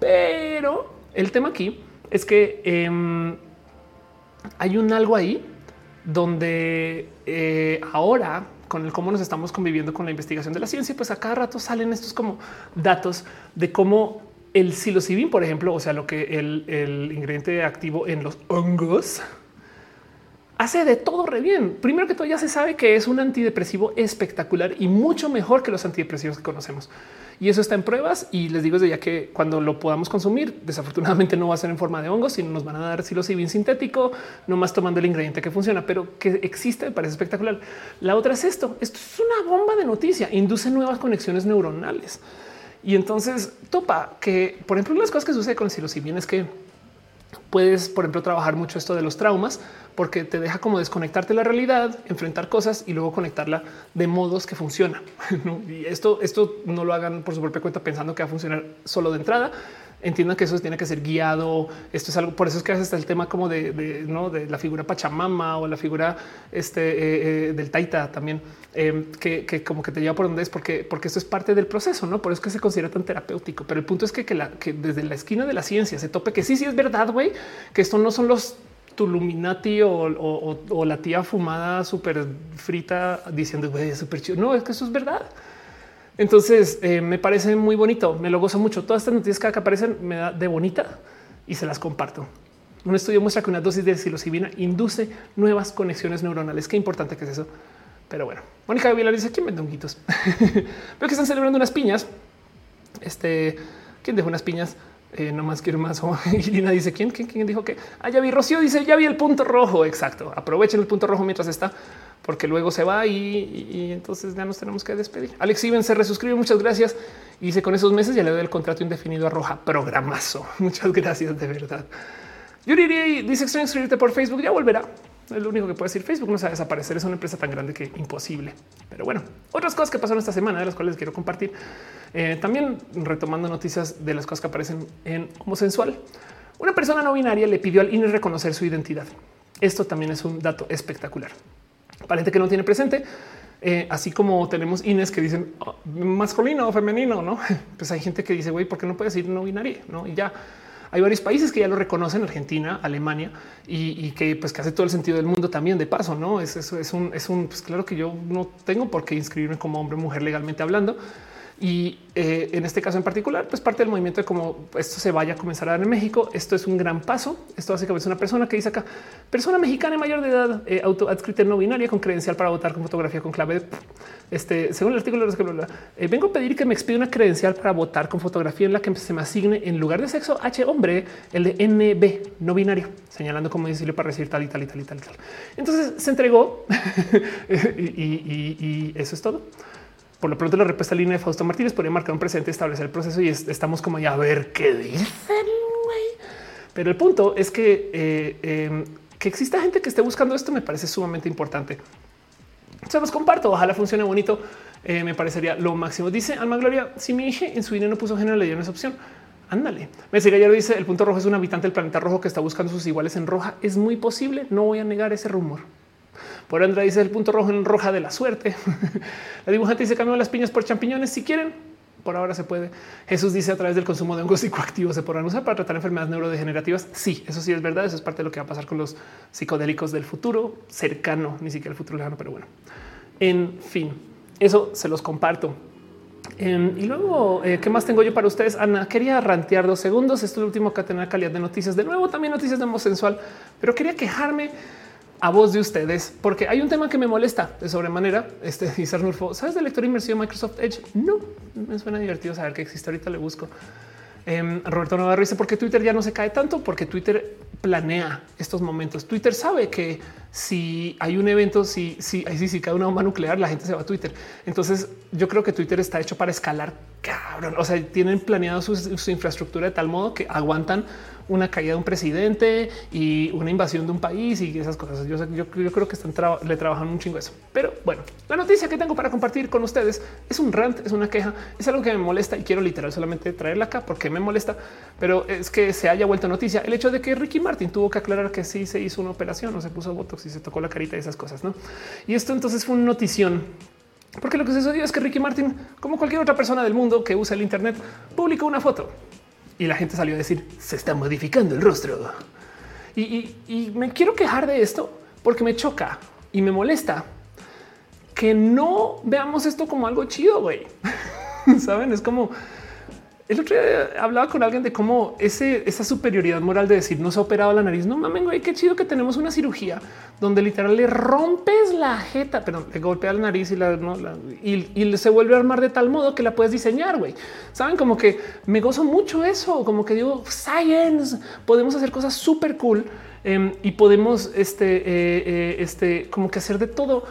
Pero el tema aquí es que em, hay un algo ahí donde eh, ahora con el cómo nos estamos conviviendo con la investigación de la ciencia, pues a cada rato salen estos como datos de cómo el psilocibin, por ejemplo, o sea, lo que el, ingrediente activo en los hongos hace de todo re bien. Primero que todo, ya se sabe que es un antidepresivo espectacular y mucho mejor que los antidepresivos que conocemos. Y eso está en pruebas. Y les digo desde ya que cuando lo podamos consumir, desafortunadamente no va a ser en forma de hongos, sino nos van a dar psilocibin sintético, nomás tomando el ingrediente que funciona, pero que existe, me parece espectacular. La otra es esto. Esto es una bomba de noticia. Induce nuevas conexiones neuronales. Y entonces topa que, por ejemplo, las cosas que sucede con psilocibin es que puedes, por ejemplo, trabajar mucho esto de los traumas porque te deja como desconectarte de la realidad, enfrentar cosas y luego conectarla de modos que funciona. Y esto, esto no lo hagan por su propia cuenta pensando que va a funcionar solo de entrada, entiendan que eso tiene que ser guiado. Esto es algo, por eso es que hasta el tema como de, ¿no? de la figura Pachamama o la figura este, eh, eh, del Taita también, em, que, como que te lleva por donde es, porque, porque esto es parte del proceso, ¿no? Por eso es que se considera tan terapéutico. Pero el punto es que, que, desde la esquina de la ciencia se tope que sí, sí es verdad, güey, que esto no son los Tuluminati o, o, la tía fumada súper frita diciendo güey, súper chido. No, es que eso es verdad. Entonces eh, me parece muy bonito, me lo gozo mucho. Todas estas noticias que aparecen me da de bonita y se las comparto. Un estudio muestra que una dosis de psilocibina induce nuevas conexiones neuronales. Qué importante que es eso. Pero bueno, Mónica Vilar dice quién vende honguitos. Veo que están celebrando unas piñas. Este, ¿quién dejó unas piñas? Eh, no más quiero más. Irina dice quién, quién, quién dijo que ah, ya vi. Rocío dice ya vi el punto rojo. Exacto. Aprovechen el punto rojo mientras está, porque luego se va y, entonces ya nos tenemos que despedir. Alex Iben se resuscribe. Muchas gracias. Y dice con esos meses ya le doy el contrato indefinido a Roja. Programazo. Muchas gracias de verdad. Yuri dice extraño escribirte por Facebook. Ya volverá. Es lo único que puede decir. Facebook no a desaparecer. Es una empresa tan grande que imposible. Pero bueno, otras cosas que pasaron esta semana de las cuales quiero compartir. Eh, también retomando noticias de las cosas que aparecen en Homosensual. Una persona no binaria le pidió al INE reconocer su identidad. Esto también es un dato espectacular. Para gente que no tiene presente, eh, así como tenemos INES que dicen oh, masculino o femenino, no? Pues hay gente que dice, güey, ¿por qué no puedes decir no binaria? No, y ya hay varios países que ya lo reconocen, Argentina, Alemania, y, que pues que hace todo el sentido del mundo también de paso, no es eso, es un, es un, pues claro que yo no tengo por qué inscribirme como hombre o mujer legalmente hablando, y eh, en este caso en particular, pues parte del movimiento de cómo esto se vaya a comenzar a dar en México. Esto es un gran paso. Esto básicamente es una persona que dice acá, persona mexicana mayor de edad, eh, auto adscrita no binaria con credencial para votar con fotografía con clave. Este, según el artículo, eh, vengo a pedir que me expida una credencial para votar con fotografía en la que se me asigne en lugar de sexo H hombre, el de NB no binario, señalando cómo decirle para recibir tal y tal y tal y tal. Y tal. Entonces se entregó y eso es todo. Por lo pronto, la respuesta línea de Fausto Martínez podría marcar un presente, establecer el proceso y estamos como ya a ver qué dicen. Pero el punto es que eh, em, que exista gente que esté buscando esto me parece sumamente importante. Se los comparto. Ojalá funcione bonito. Eh, me parecería lo máximo. Dice Alma Gloria: Si mi hija en su dinero no puso género, le dieron esa opción. Ándale. Me sigue ayer dice: El punto rojo es un habitante del planeta rojo que está buscando sus iguales en roja. Es muy posible. No voy a negar ese rumor. Por Andra dice el punto rojo en roja de la suerte. la dibujante dice cambio las piñas por champiñones si quieren. Por ahora se puede. Jesús dice a través del consumo de hongos psicoactivos se podrán usar para tratar enfermedades neurodegenerativas. Sí, eso sí es verdad. Eso es parte de lo que va a pasar con los psicodélicos del futuro cercano, ni siquiera el futuro lejano, pero bueno. En fin, eso se los comparto. Em, y luego, eh, ¿qué más tengo yo para ustedes? Ana, quería rantear dos segundos. Esto es el último que tener calidad de noticias. De nuevo, también noticias de homosensual, pero quería quejarme a voz de ustedes, porque hay un tema que me molesta de sobremanera. Este dice Arnulfo, ¿sabes del lector inmersivo Microsoft Edge? No, me suena divertido saber que existe. Ahorita le busco. Em, Roberto Navarro dice porque Twitter ya no se cae tanto porque Twitter planea estos momentos. Twitter sabe que si hay un evento, si, si, si, si cae una bomba nuclear, la gente se va a Twitter. Entonces yo creo que Twitter está hecho para escalar cabrón. O sea, tienen planeado su infraestructura de tal modo que aguantan una caída de un presidente y una invasión de un país y esas cosas. Yo, yo, creo que están le trabajan un chingo eso. Pero bueno, la noticia que tengo para compartir con ustedes es un rant, es una queja, es algo que me molesta y quiero literal solamente traerla acá porque me molesta, pero es que se haya vuelto noticia el hecho de que Ricky Martin tuvo que aclarar que sí se hizo una operación o se puso botox y se tocó la carita y esas cosas, ¿no? Y esto entonces fue una notición porque lo que sucedió es que Ricky Martin, como cualquier otra persona del mundo que usa el Internet, publicó una foto y la gente salió a decir se está modificando el rostro. Y, me quiero quejar de esto porque me choca y me molesta que no veamos esto como algo chido, güey. Saben, es como el otro día hablaba con alguien de cómo esa superioridad moral de decir no se ha operado la nariz. No mames, güey, qué chido que tenemos una cirugía donde literal le rompes la jeta, pero le golpea la nariz y, la, y, se vuelve a armar de tal modo que la puedes diseñar. Güey, saben como que me gozo mucho eso, como que digo science, podemos hacer cosas súper cool em, y podemos este, eh, eh, este, como que hacer de todo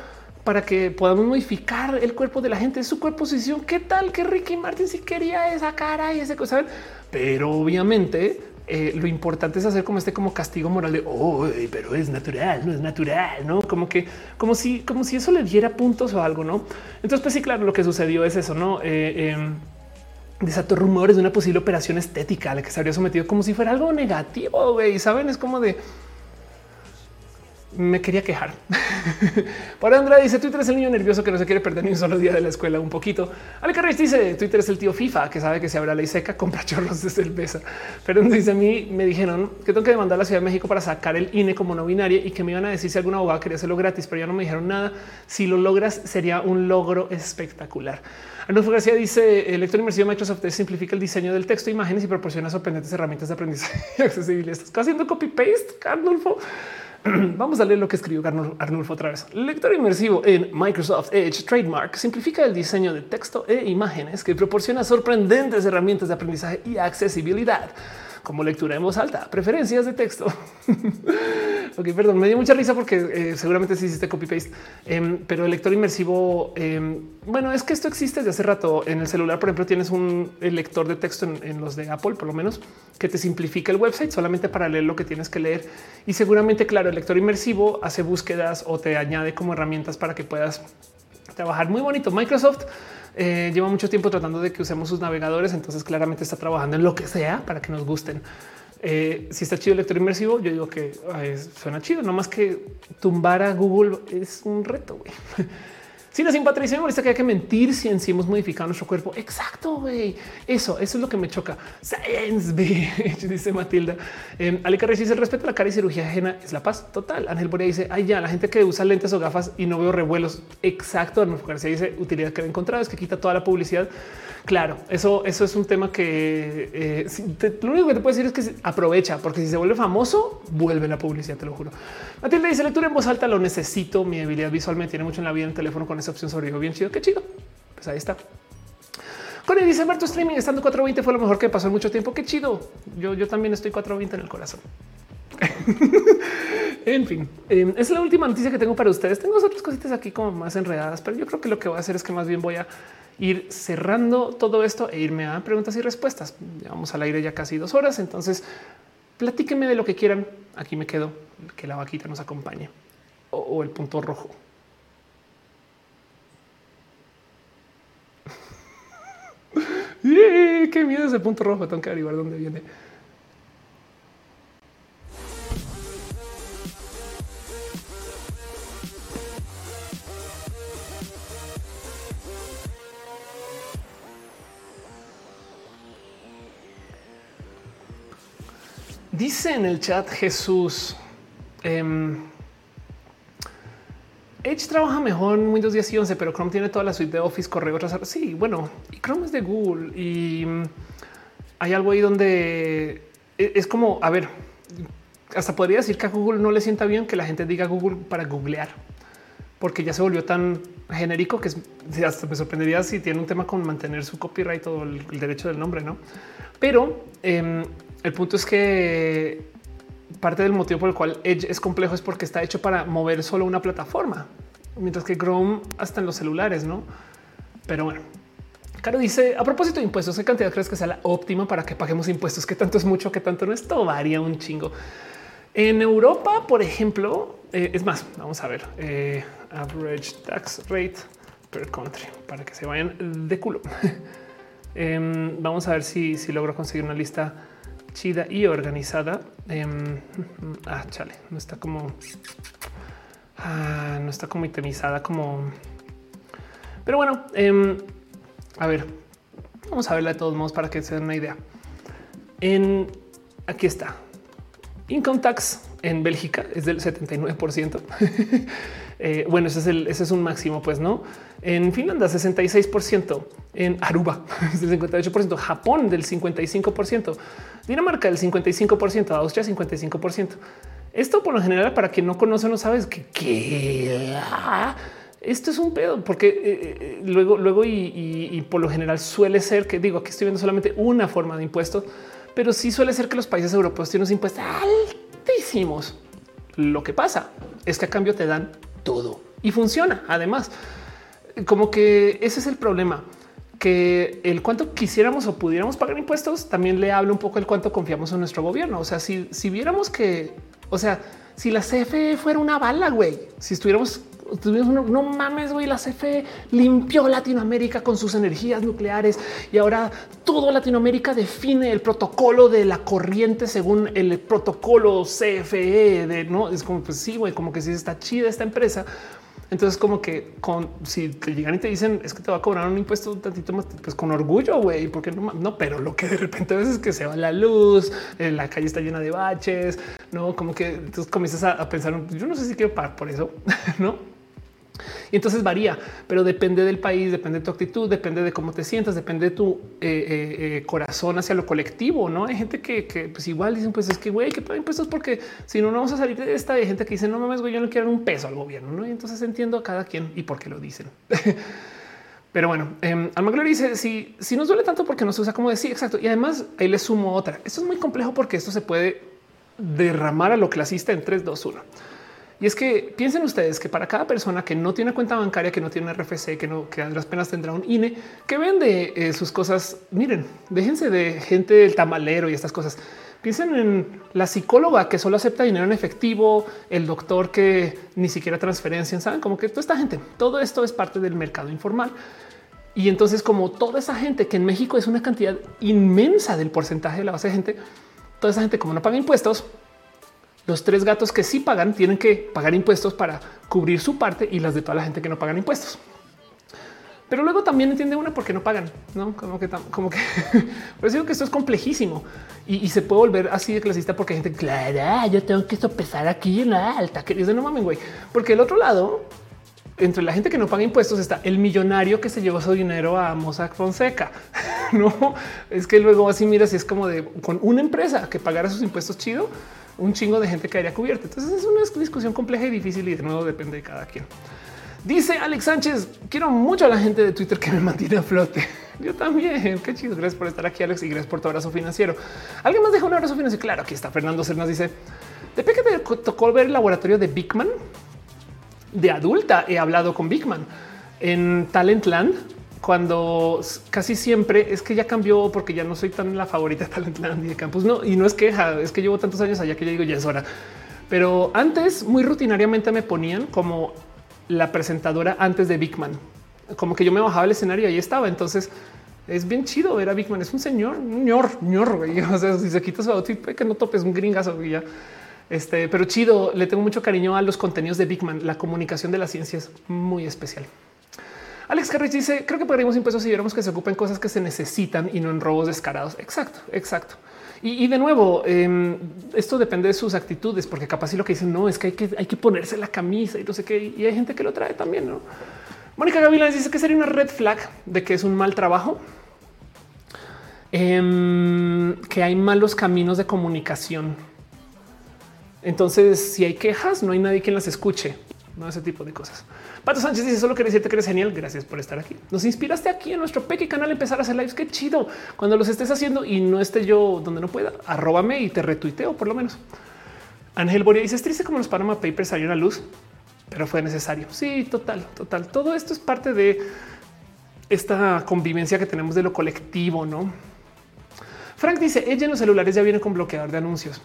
para que podamos modificar el cuerpo de la gente, su cuerpo, posición. ¿Qué tal que Ricky Martin si quería esa cara y ese cosa? Pero obviamente eh, lo importante es hacer como este como castigo moral de oh, pero es natural, no es natural, no como que como si, como si eso le diera puntos o algo, no? Entonces, pues sí, claro, lo que sucedió es eso, no? Eh, em, desató rumores de una posible operación estética a la que se habría sometido como si fuera algo negativo. Y saben, es como de me quería quejar. Por Andrea dice Twitter es el niño nervioso que no se quiere perder ni un solo día de la escuela un poquito. Alex dice Twitter es el tío FIFA que sabe que si habrá ley seca compra chorros de cerveza. Pero dice a mí me dijeron que tengo que demandar a la Ciudad de México para sacar el INE como no binaria y que me iban a decir si algún abogado quería hacerlo gratis, pero ya no me dijeron nada. Si lo logras sería un logro espectacular. Arnulfo García dice el lector inmersivo Microsoft simplifica el diseño del texto, imágenes y proporciona sorprendentes herramientas de aprendizaje y accesibilidad. Estás haciendo copy paste, Arnulfo. Vamos a leer lo que escribió Arnulfo otra vez. lector inmersivo en Microsoft Edge Trademark simplifica el diseño de texto e imágenes que proporciona sorprendentes herramientas de aprendizaje y accesibilidad como lectura en voz alta, preferencias de texto. ok, perdón, me dio mucha risa porque eh, seguramente sí hiciste copy paste, em, pero el lector inmersivo, em, bueno, es que esto existe desde hace rato. En el celular, por ejemplo, tienes un lector de texto en, los de Apple, por lo menos, que te simplifica el website solamente para leer lo que tienes que leer. Y seguramente, claro, el lector inmersivo hace búsquedas o te añade como herramientas para que puedas trabajar muy bonito. Microsoft eh, lleva mucho tiempo tratando de que usemos sus navegadores, entonces claramente está trabajando en lo que sea para que nos gusten. Eh, si está chido el lector inmersivo, yo digo que suena chido, no más que tumbar a Google es un reto. Si la me molesta que hay que mentir si en sí hemos modificado nuestro cuerpo. Exacto, güey. Eso, eso es lo que me choca. Science, bitch, dice Matilda. Eh, Ale dice el respeto a la cara y cirugía ajena es la paz total. Ángel Boria dice, ay, ya, la gente que usa lentes o gafas y no veo revuelos. Exacto. Arnulfo García dice utilidad que he encontrado es que quita toda la publicidad. Claro, eso, eso es un tema que eh, lo único que te puedo decir es que aprovecha, porque si se vuelve famoso, vuelve la publicidad, te lo juro. Matilde dice lectura en voz alta, lo necesito. Mi debilidad visual me tiene mucho en la vida en teléfono con esa opción sobrevivo bien chido. Qué chido. Pues ahí está. Con el dice Marto streaming estando 420 fue lo mejor que pasó en mucho tiempo. Qué chido. Yo, yo también estoy 420 en el corazón. en fin, em, es la última noticia que tengo para ustedes. Tengo otras cositas aquí como más enredadas, pero yo creo que lo que voy a hacer es que más bien voy a ir cerrando todo esto e irme a preguntas y respuestas. Vamos al aire ya casi dos horas, entonces platíquenme de lo que quieran. Aquí me quedo, que la vaquita nos acompañe o, el punto rojo. ¡Qué miedo ese punto rojo! Tengo que averiguar dónde viene. Dice en el chat Jesús. Em, Edge trabaja mejor en Windows 10 y 11, pero Chrome tiene toda la suite de Office, correo, otras. Sí, bueno, y Chrome es de Google y mm, hay algo ahí donde e, es como, a ver, hasta podría decir que a Google no le sienta bien que la gente diga Google para googlear, porque ya se volvió tan genérico que hasta me sorprendería si tiene un tema con mantener su copyright o el, derecho del nombre, no? Pero em, el punto es que parte del motivo por el cual Edge es complejo es porque está hecho para mover solo una plataforma, mientras que Chrome hasta en los celulares, no? Pero bueno, Caro dice a propósito de impuestos, ¿qué cantidad crees que sea la óptima para que paguemos impuestos? ¿Qué tanto es mucho? ¿Qué tanto no? Esto varía un chingo. En Europa, por ejemplo, eh, es más, vamos a ver eh, average tax rate per country para que se vayan de culo. Em, vamos a ver si, si logro conseguir una lista chida y organizada. Em, ah, chale, no está como ah, no está como itemizada como. Pero bueno, em, a ver, vamos a verla de todos modos para que se den una idea. En aquí está. Income tax en Bélgica es del 79%. Eh, bueno, ese es, el, es un máximo, pues no. En Finlandia, 66%, en Aruba, del 58%, Japón del 55%, Dinamarca del 55%, Austria 55%. Esto por lo general, para quien no conoce, no sabes que, esto es un pedo, porque eh, eh, luego, luego y, por lo general suele ser que digo, que estoy viendo solamente una forma de impuestos, pero sí suele ser que los países europeos tienen unos impuestos altísimos. Lo que pasa es que a cambio te dan todo y funciona. Además, como que ese es el problema que el cuánto quisiéramos o pudiéramos pagar impuestos también le habla un poco el cuánto confiamos en nuestro gobierno. O sea, si, si viéramos que, o sea, si la CFE fuera una bala, güey, si estuviéramos, tuviéramos no mames, güey, la CFE limpió Latinoamérica con sus energías nucleares y ahora todo Latinoamérica define el protocolo de la corriente según el protocolo CFE de no es como pues sí, güey, como que sí está chida esta empresa entonces, como que con si te llegan y te dicen es que te va a cobrar un impuesto tantito más, pues con orgullo, güey, porque no, no, pero lo que de repente a veces es que se va la luz, eh, la calle está llena de baches, no como que entonces comienzas a, pensar, yo no sé si quiero pagar por eso, no? Y entonces varía, pero depende del país, depende de tu actitud, depende de cómo te sientas, depende de tu eh, eh, eh, corazón hacia lo colectivo. No hay gente que, pues igual dicen, pues es que güey, que pagan impuestos porque si no, no vamos a salir de esta. Hay gente que dice, no mames, güey, yo no quiero un peso al gobierno. ¿no? Y entonces entiendo a cada quien y por qué lo dicen. Pero bueno, eh, Almagloria dice si, si nos duele tanto porque no se usa como decir exacto. Y además ahí le sumo otra. Esto es muy complejo porque esto se puede derramar a lo clasista en 3, 2, 1. Y es que piensen ustedes que para cada persona que no tiene cuenta bancaria, que no tiene RFC, que no que las penas tendrá un INE, que vende eh, sus cosas. Miren, déjense de gente del tamalero y estas cosas. Piensen en la psicóloga que solo acepta dinero en efectivo, el doctor que ni siquiera transferencia, saben como que toda esta gente, todo esto es parte del mercado informal. Y entonces como toda esa gente que en México es una cantidad inmensa del porcentaje de la base de gente, toda esa gente como no paga impuestos, los tres gatos que sí pagan tienen que pagar impuestos para cubrir su parte y las de toda la gente que no pagan impuestos. Pero luego también entiende una porque no pagan, no como que, como que, pero digo que esto es complejísimo y, se puede volver así de clasista porque hay gente, claro, yo tengo que sopesar aquí en la alta, que dice no mames, güey, porque el otro lado entre la gente que no paga impuestos está el millonario que se llevó su dinero a Mossack Fonseca. no es que luego así mira si es como de con una empresa que pagara sus impuestos chido, un chingo de gente caería cubierta. Entonces es una discusión compleja y difícil y de nuevo depende de cada quien. Dice Alex Sánchez, quiero mucho a la gente de Twitter que me mantiene a flote. Yo también. Qué chido. Gracias por estar aquí, Alex, y gracias por tu abrazo financiero. ¿Alguien más deja un abrazo financiero? Claro, aquí está Fernando Cernas. Dice, de que te tocó ver el laboratorio de Bigman de adulta he hablado con Bigman en Talentland cuando casi siempre es que ya cambió porque ya no soy tan la favorita Talentland y de campus. No, y no es queja, es que llevo tantos años allá que ya digo ya es hora. Pero antes muy rutinariamente me ponían como la presentadora antes de Bigman, como que yo me bajaba el escenario y ahí estaba. Entonces es bien chido ver a Bigman. Es un señor, ñor, ñor. O sea, si se quita su outfit, que no topes un gringazo y ya. Este, pero chido, le tengo mucho cariño a los contenidos de Bigman. La comunicación de la ciencia es muy especial. Alex Carrich dice: Creo que pagaríamos impuestos si viéramos que se ocupen cosas que se necesitan y no en robos descarados. Exacto, exacto. Y, de nuevo, em, esto depende de sus actitudes, porque capaz si lo que dicen no es que hay que, hay que ponerse la camisa y no sé qué. Y hay gente que lo trae también. ¿no? Mónica Gavilán dice que sería una red flag de que es un mal trabajo, em, que hay malos caminos de comunicación entonces, si hay quejas, no hay nadie quien las escuche. No ese tipo de cosas. Pato Sánchez dice solo quería decirte que eres genial. Gracias por estar aquí. Nos inspiraste aquí en nuestro pequeño canal a empezar a hacer lives. Qué chido. Cuando los estés haciendo y no esté yo donde no pueda, arróbame y te retuiteo por lo menos. Ángel Boria dice es triste como los Panama Papers salieron a luz, pero fue necesario. Sí, total, total. Todo esto es parte de esta convivencia que tenemos de lo colectivo, no? Frank dice ella en los celulares ya viene con bloqueador de anuncios.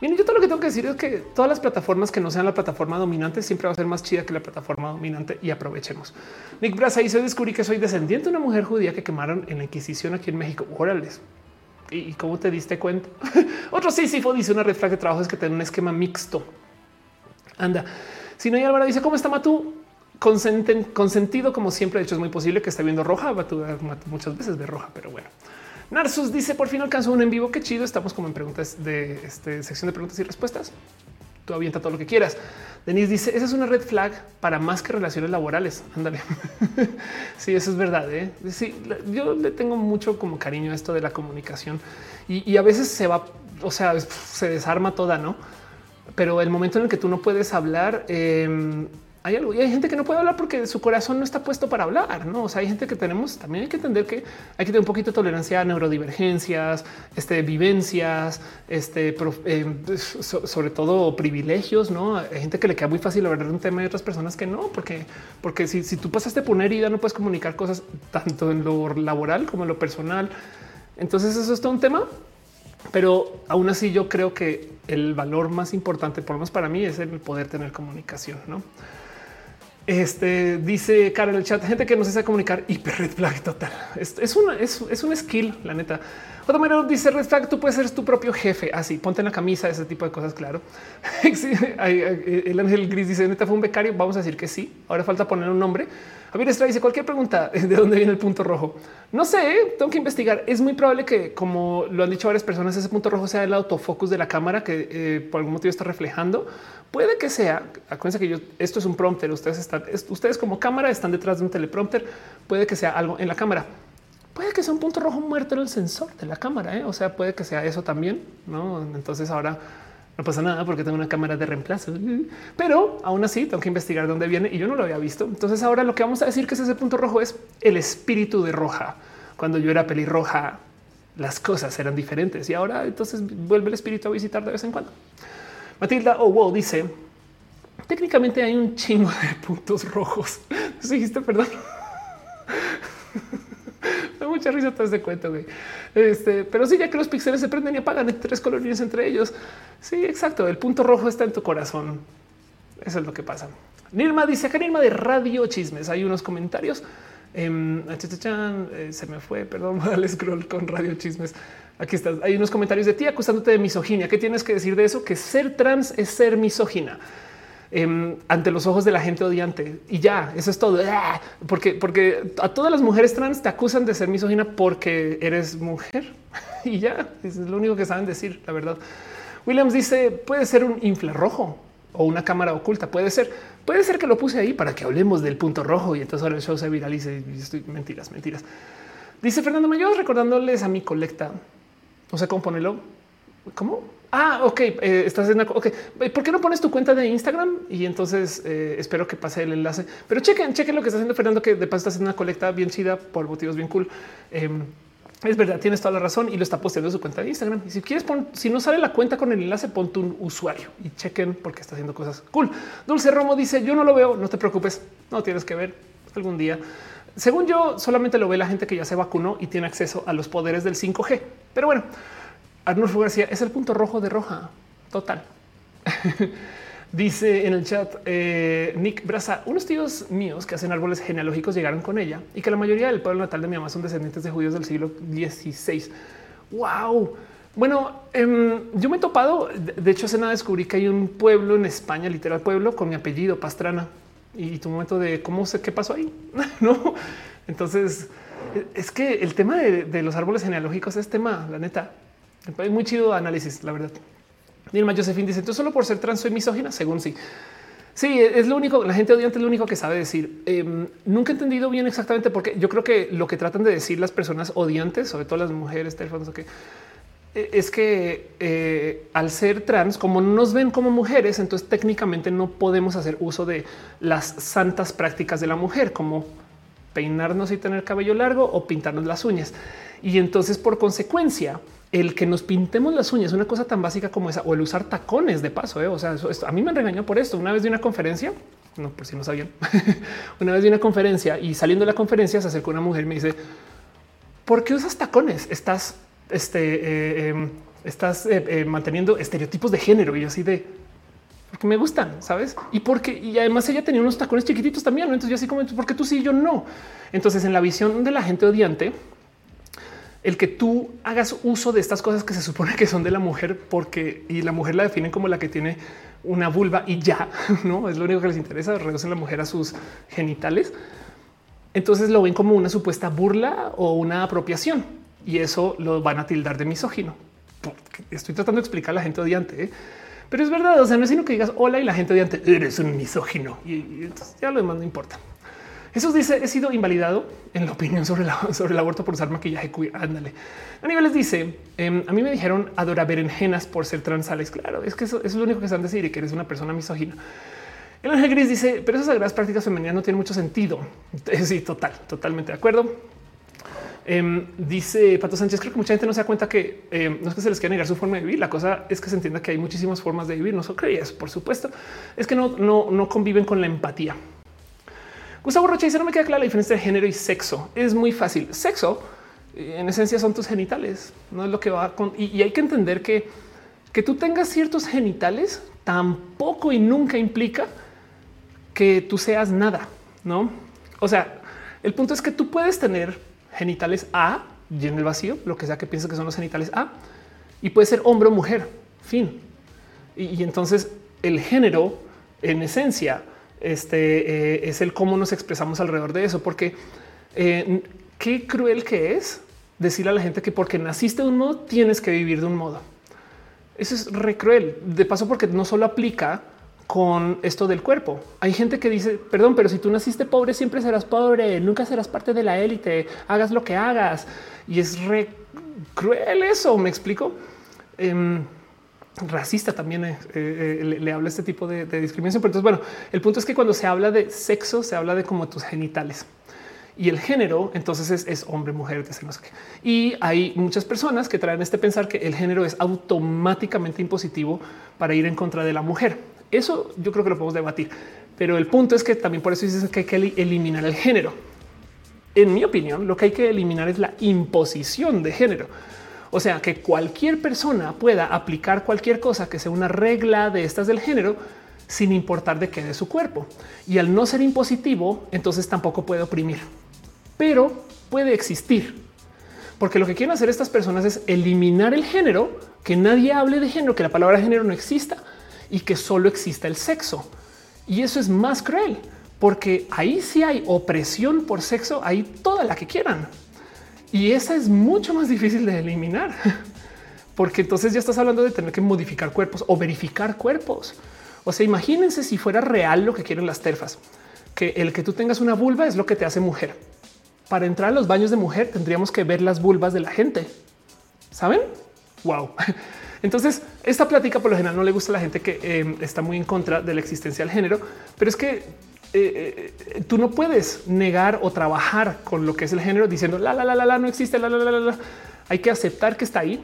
Miren, yo todo lo que tengo que decir es que todas las plataformas que no sean la plataforma dominante siempre va a ser más chida que la plataforma dominante y aprovechemos. Nick Braza dice descubrí que soy descendiente de una mujer judía que quemaron en la Inquisición aquí en México. Órales. ¿Y cómo te diste cuenta? Otro sí, sí, dice una red flag de trabajo es que tiene un esquema mixto. Anda. Si no hay Álvaro dice cómo está Matú consenten, consentido como siempre. De hecho, es muy posible que esté viendo roja. Matú muchas veces de roja, pero bueno. Narsus dice por fin alcanzó un en vivo. Qué chido. Estamos como en preguntas de este, sección de preguntas y respuestas. Tú avienta todo lo que quieras. Denise dice esa es una red flag para más que relaciones laborales. Ándale. sí, eso es verdad. ¿eh? Sí, yo le tengo mucho como cariño a esto de la comunicación y, a veces se va, o sea, se desarma toda, no? Pero el momento en el que tú no puedes hablar, eh, hay algo y hay gente que no puede hablar porque su corazón no está puesto para hablar. No, o sea, hay gente que tenemos también hay que entender que hay que tener un poquito de tolerancia a neurodivergencias, este, vivencias, este, eh, sobre todo privilegios. No hay gente que le queda muy fácil hablar de un tema y otras personas que no, porque, porque si, si tú pasaste por una herida, no puedes comunicar cosas tanto en lo laboral como en lo personal. Entonces, eso es todo un tema pero aún así yo creo que el valor más importante, por lo menos para mí, es el poder tener comunicación. ¿no? Este dice cara en el chat, gente que no se sabe comunicar hiper red flag total. Es, es, una, es, es un skill, la neta. Otra manera dice red flag, tú puedes ser tu propio jefe. Así ponte en la camisa, ese tipo de cosas. Claro. el ángel gris dice neta fue un becario. Vamos a decir que sí. Ahora falta poner un nombre. Javier Estrada dice cualquier pregunta de dónde viene el punto rojo. No sé, ¿eh? tengo que investigar. Es muy probable que, como lo han dicho varias personas, ese punto rojo sea el autofocus de la cámara que eh, por algún motivo está reflejando. Puede que sea. Acuérdense que yo, esto es un prompter. Ustedes están, ustedes como cámara están detrás de un teleprompter. Puede que sea algo en la cámara. Puede que sea un punto rojo muerto en el sensor de la cámara. ¿eh? O sea, puede que sea eso también. No, entonces ahora no pasa nada porque tengo una cámara de reemplazo, pero aún así tengo que investigar dónde viene y yo no lo había visto. Entonces ahora lo que vamos a decir que es ese punto rojo es el espíritu de roja. Cuando yo era pelirroja, las cosas eran diferentes y ahora entonces vuelve el espíritu a visitar de vez en cuando. Matilda wow dice técnicamente hay un chingo de puntos rojos. Dijiste perdón. mucha risa todo este cuento. Este, pero sí, ya que los píxeles se prenden y apagan tres colorines entre ellos. Sí, exacto. El punto rojo está en tu corazón. Eso es lo que pasa. Nirma dice acá Nirma de Radio Chismes. Hay unos comentarios. Em, eh, se me fue, perdón, dale scroll con Radio Chismes. Aquí estás. Hay unos comentarios de ti acusándote de misoginia. ¿Qué tienes que decir de eso? Que ser trans es ser misógina. Em, ante los ojos de la gente odiante y ya eso es todo. ¡Ah! Porque, porque a todas las mujeres trans te acusan de ser misógina porque eres mujer y ya es lo único que saben decir. La verdad, Williams dice puede ser un infrarrojo o una cámara oculta. Puede ser, puede ser que lo puse ahí para que hablemos del punto rojo y entonces ahora el show se viralice. Y estoy mentiras, mentiras. Dice Fernando Mayor recordándoles a mi colecta. No sé cómo ponerlo. ¿Cómo? Ah, ok, eh, estás en ok. ¿Por qué no pones tu cuenta de Instagram? Y entonces eh, espero que pase el enlace. Pero chequen, chequen lo que está haciendo Fernando, que de paso está haciendo una colecta bien chida por motivos bien cool. Em, es verdad, tienes toda la razón y lo está posteando en su cuenta de Instagram. Y si quieres, si no sale la cuenta con el enlace, pon tu usuario y chequen porque está haciendo cosas cool. Dulce Romo dice: Yo no lo veo, no te preocupes, no tienes que ver algún día. Según yo, solamente lo ve la gente que ya se vacunó y tiene acceso a los poderes del 5G. Pero bueno, Arnulfo García es el punto rojo de roja. Total. Dice en el chat eh, Nick Braza, unos tíos míos que hacen árboles genealógicos llegaron con ella y que la mayoría del pueblo natal de mi mamá son descendientes de judíos del siglo XVI. Wow. Bueno, em, yo me he topado. De hecho, hace nada descubrí que hay un pueblo en España, literal pueblo, con mi apellido Pastrana. Y tu momento de cómo sé qué pasó ahí. no, entonces es que el tema de, de los árboles genealógicos es tema, la neta. Muy chido análisis, la verdad. Nirma Josephine dice: Tú solo por ser trans soy misógina, según sí. Sí, es lo único. La gente odiante es lo único que sabe decir. Em, nunca he entendido bien exactamente porque yo creo que lo que tratan de decir las personas odiantes, sobre todo las mujeres, que e, es que eh, al ser trans, como no nos ven como mujeres, entonces técnicamente no podemos hacer uso de las santas prácticas de la mujer, como peinarnos y tener cabello largo o pintarnos las uñas. Y entonces, por consecuencia, el que nos pintemos las uñas, una cosa tan básica como esa, o el usar tacones de paso. ¿eh? O sea, a mí me regañó por esto. Una vez de una conferencia, no por si no sabían, una vez de una conferencia y saliendo de la conferencia se acercó una mujer y me dice: ¿Por qué usas tacones? Estás, este, eh, em, estás eh, manteniendo estereotipos de género y así de porque me gustan, sabes? Y porque y además ella tenía unos tacones chiquititos también. Entonces yo así como, porque tú sí, yo no. Entonces, en la visión de la gente odiante, el que tú hagas uso de estas cosas que se supone que son de la mujer, porque y la mujer la definen como la que tiene una vulva y ya no es lo único que les interesa. Reducen la mujer a sus genitales. Entonces lo ven como una supuesta burla o una apropiación y eso lo van a tildar de misógino. Estoy tratando de explicar a la gente odiante, ¿eh? pero es verdad. O sea, no es sino que digas hola y la gente odiante eres un misógino y, ya lo demás no importa. Eso dice he sido invalidado en la opinión sobre, sobre el aborto por usar maquillaje. Ándale. A niveles dice em, a mí me dijeron adora berenjenas por ser transales. Claro, es que eso, es lo único que están decir y que eres una persona misógina. El ángel gris dice, pero esas sagradas prácticas femeninas no tienen mucho sentido. Sí, total, totalmente de acuerdo. Em, dice Pato Sánchez, creo que mucha gente no se da cuenta que em, no es que se les quiera negar su forma de vivir. La cosa es que se entienda que hay muchísimas formas de vivir. No solo creías, por supuesto, es que no, no, no conviven con la empatía. Gustavo Rocha dice no me queda clara la diferencia de género y sexo. Es muy fácil. Sexo eh, en esencia son tus genitales, no es lo que va con y, hay que entender que que tú tengas ciertos genitales tampoco y nunca implica que tú seas nada, no? O sea, el punto es que tú puedes tener genitales A y en el vacío, lo que sea que pienses que son los genitales A, y puede ser hombre o mujer, fin. y entonces el género en esencia este eh, es el cómo nos expresamos alrededor de eso, porque eh, qué cruel que es decirle a la gente que porque naciste de un modo tienes que vivir de un modo. Eso es re cruel. De paso, porque no solo aplica con esto del cuerpo. Hay gente que dice, perdón, pero si tú naciste pobre, siempre serás pobre, nunca serás parte de la élite, hagas lo que hagas. Y es re cruel eso, me explico. Em, racista también eh, eh, le, habla este tipo de, discriminación. Pero entonces, bueno, el punto es que cuando se habla de sexo, se habla de como tus genitales y el género entonces es, hombre, mujer, no sé qué. Y hay muchas personas que traen este pensar que el género es automáticamente impositivo para ir en contra de la mujer. Eso yo creo que lo podemos debatir, pero el punto es que también por eso dicen que hay que eliminar el género. En mi opinión, lo que hay que eliminar es la imposición de género. O sea, que cualquier persona pueda aplicar cualquier cosa que sea una regla de estas del género sin importar de qué de su cuerpo. Y al no ser impositivo, entonces tampoco puede oprimir pero puede existir. Porque lo que quieren hacer estas personas es eliminar el género, que nadie hable de género, que la palabra género no exista y que solo exista el sexo. Y eso es más cruel, porque ahí sí hay opresión por sexo, hay toda la que quieran. Y esa es mucho más difícil de eliminar, porque entonces ya estás hablando de tener que modificar cuerpos o verificar cuerpos. O sea, imagínense si fuera real lo que quieren las terfas, que el que tú tengas una vulva es lo que te hace mujer para entrar a los baños de mujer tendríamos que ver las vulvas de la gente. ¿Saben? Wow. Entonces, esta plática por lo general no le gusta a la gente que em, está muy en contra de la existencia del género, pero es que eh, eh, tú no puedes negar o trabajar con lo que es el género diciendo la la la la la no existe la la la la. Hay que aceptar que está ahí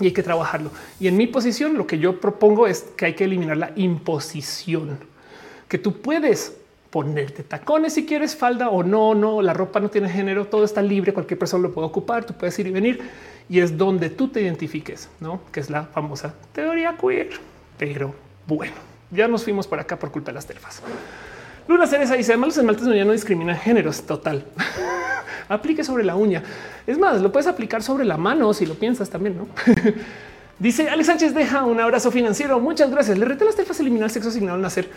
y hay que trabajarlo. Y en mi posición, lo que yo propongo es que hay que eliminar la imposición, que tú puedes ponerte tacones si quieres falda o no, no, la ropa no tiene género, todo está libre, cualquier persona lo puede ocupar, tú puedes ir y venir y es donde tú te identifiques, ¿no? Que es la famosa teoría queer. Pero bueno, ya nos fuimos por acá por culpa de las terfas. Luna Cereza dice, además los esmaltes no discriminan géneros, total. Aplique sobre la uña. Es más, lo puedes aplicar sobre la mano si lo piensas también, ¿no? dice Alex Sánchez, deja un abrazo financiero. Muchas gracias. Le reté las terfas eliminar el sexo asignado al nacer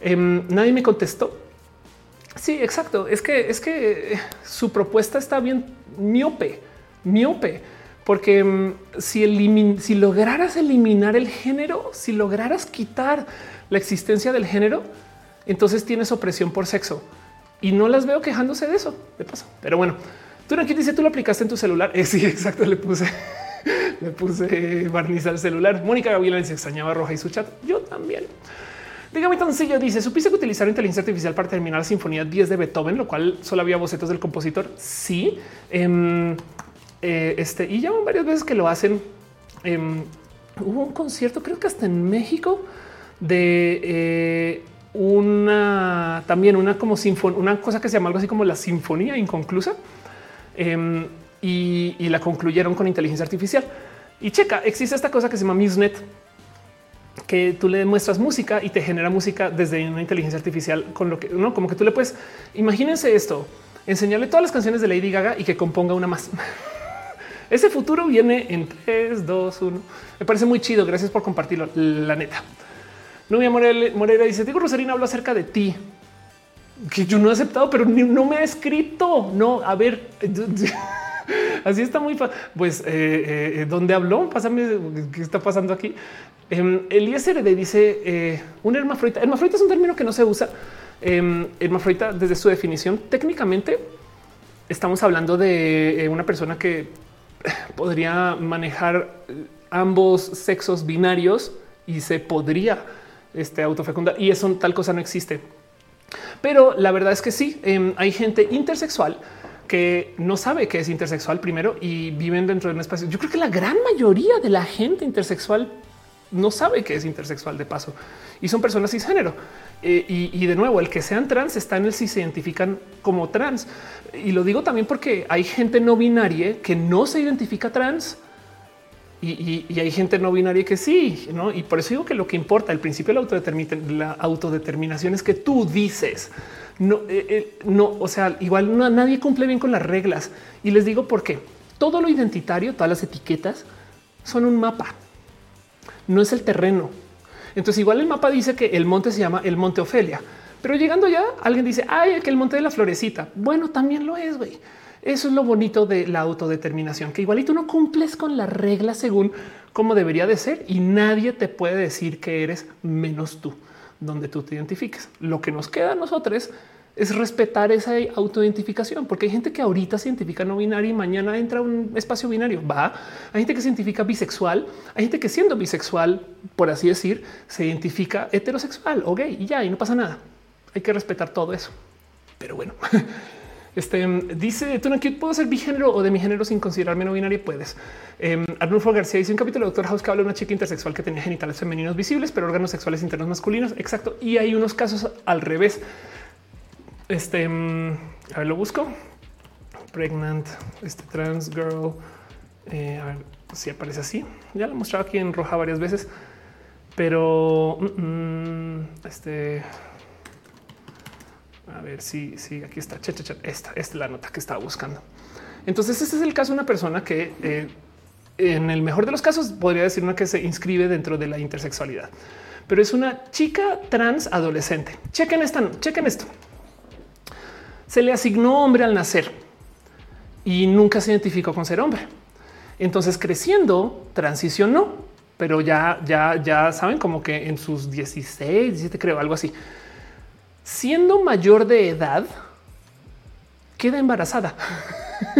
Em, nadie me contestó. Sí, exacto. Es que es que eh, su propuesta está bien miope, miope, porque em, si, si lograras eliminar el género, si lograras quitar la existencia del género, entonces tienes opresión por sexo y no las veo quejándose de eso. De paso, pero bueno, tú aquí dice tú lo aplicaste en tu celular. Eh, sí, exacto. Le puse, le puse barniz al celular. Mónica Gabriela se extrañaba roja y su chat. Yo también. Dígame sencillo, dice, ¿supiste que utilizar inteligencia artificial para terminar la Sinfonía 10 de Beethoven, lo cual solo había bocetos del compositor? Sí. Em, eh, este, y ya varias veces que lo hacen. Em, hubo un concierto, creo que hasta en México, de eh, una, también una como sinfonía, una cosa que se llama algo así como la Sinfonía Inconclusa. Em, y, la concluyeron con inteligencia artificial. Y checa, existe esta cosa que se llama MuseNet, que tú le muestras música y te genera música desde una inteligencia artificial con lo que no como que tú le puedes. Imagínense esto, enseñarle todas las canciones de Lady Gaga y que componga una más. Ese futuro viene en 3, 2, 1. Me parece muy chido. Gracias por compartirlo. La neta. Nubia Morera dice: Diego Rosarina habla acerca de ti que yo no he aceptado, pero no me ha escrito. No, a ver, así está muy fácil. Pues, eh, eh, ¿dónde habló? Pásame qué está pasando aquí. Eh, Eliezer dice eh, un hermafrodita. Hermafrodita es un término que no se usa. Eh, hermafrodita, desde su definición, técnicamente estamos hablando de eh, una persona que podría manejar ambos sexos binarios y se podría este, autofecundar. Y eso tal cosa no existe. Pero la verdad es que sí, em, hay gente intersexual que no sabe que es intersexual primero y viven dentro de un espacio. Yo creo que la gran mayoría de la gente intersexual no sabe que es intersexual de paso y son personas cisgénero. Eh, y, de nuevo, el que sean trans está en el si se identifican como trans. Y lo digo también porque hay gente no binaria que no se identifica trans y, hay gente no binaria que sí, ¿no? Y por eso digo que lo que importa, el principio de la, autodeterminación es que tú dices, no, eh, eh, no, o sea, igual nadie cumple bien con las reglas. Y les digo por qué. Todo lo identitario, todas las etiquetas son un mapa no es el terreno. Entonces igual el mapa dice que el monte se llama el Monte Ofelia, Pero llegando ya, alguien dice, ay, que el monte de la florecita. Bueno, también lo es, güey. Eso es lo bonito de la autodeterminación, que igualito no cumples con la regla según cómo debería de ser y nadie te puede decir que eres menos tú, donde tú te identifiques. Lo que nos queda a nosotros es respetar esa autoidentificación, porque hay gente que ahorita se identifica no binario y mañana entra un espacio binario. Va. Hay gente que se identifica bisexual, hay gente que siendo bisexual, por así decir, se identifica heterosexual o gay y ya, y no pasa nada. Hay que respetar todo eso. Pero bueno, Este dice no puedo ser bigénero o de mi género sin considerarme no binario. Puedes. Eh, Arnulfo García dice un capítulo de Doctor House que habla de una chica intersexual que tenía genitales femeninos visibles, pero órganos sexuales internos masculinos. Exacto. Y hay unos casos al revés. Este a ver, lo busco. Pregnant, este trans girl. Eh, a ver si aparece así. Ya lo he mostrado aquí en roja varias veces, pero mm, mm, este a ver si, si aquí está. Esta, es la nota que estaba buscando. Entonces, este es el caso de una persona que eh, en el mejor de los casos podría decir una que se inscribe dentro de la intersexualidad, pero es una chica trans adolescente. Chequen esta, chequen esto. Se le asignó hombre al nacer y nunca se identificó con ser hombre. Entonces, creciendo, transicionó, pero ya, ya, ya saben, como que en sus 16, 17, creo, algo así siendo mayor de edad, queda embarazada.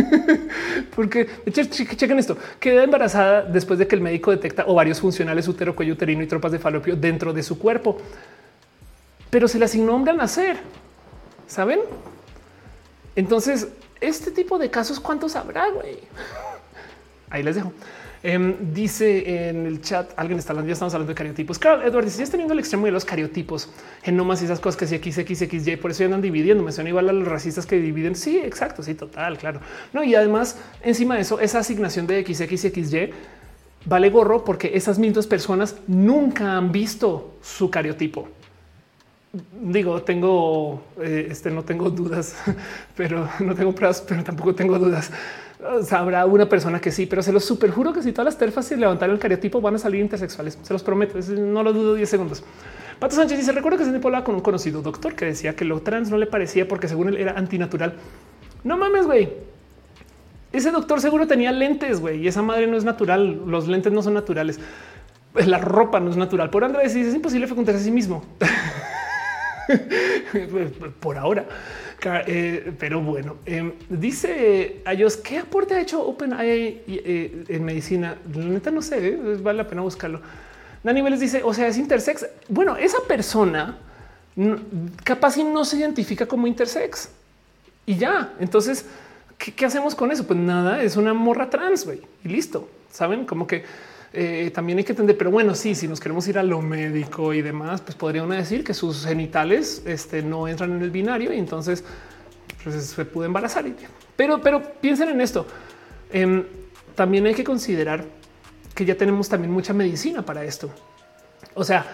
Porque chequen esto, queda embarazada después de que el médico detecta ovarios funcionales, útero, cuello uterino y tropas de falopio dentro de su cuerpo. Pero se le asignó hombre al nacer. ¿Saben? Entonces, este tipo de casos, ¿cuántos habrá? Ahí les dejo. Em, dice en el chat, alguien está hablando, ya estamos hablando de cariotipos. Claro, Eduardo, si ya teniendo el extremo de los cariotipos, genomas y esas cosas que si X, X, X, Y, por eso andan dividiendo. Me suena igual a los racistas que dividen. Sí, exacto. Sí, total, claro. No, y además, encima de eso, esa asignación de X, X, X, Y vale gorro porque esas mismas personas nunca han visto su cariotipo. Digo, tengo eh, este, no tengo dudas, pero no tengo pruebas, pero tampoco tengo dudas habrá una persona que sí, pero se los super juro que si todas las terfas se levantaron el cariotipo van a salir intersexuales. Se los prometo. No lo dudo 10 segundos. Pato Sánchez dice: Recuerdo que se hablaba con un conocido doctor que decía que lo trans no le parecía porque según él era antinatural. No mames, güey. Ese doctor seguro tenía lentes, güey, y esa madre no es natural. Los lentes no son naturales. La ropa no es natural. Por Andrés es imposible fecundarse a sí mismo. Por ahora. Eh, pero bueno, em, dice ellos qué aporte ha hecho OpenAI eh, en medicina. La neta no sé, eh, vale la pena buscarlo. Dani Vélez dice, o sea, es intersex. Bueno, esa persona capaz y no se identifica como intersex y ya. Entonces, ¿qué, hacemos con eso? Pues nada, es una morra trans güey, y listo. Saben como que eh, también hay que entender, pero bueno, sí, si nos queremos ir a lo médico y demás, pues podría decir que sus genitales este, no entran en el binario y entonces pues, se puede embarazar. Pero, pero piensen en esto. Em, también hay que considerar que ya tenemos también mucha medicina para esto. O sea,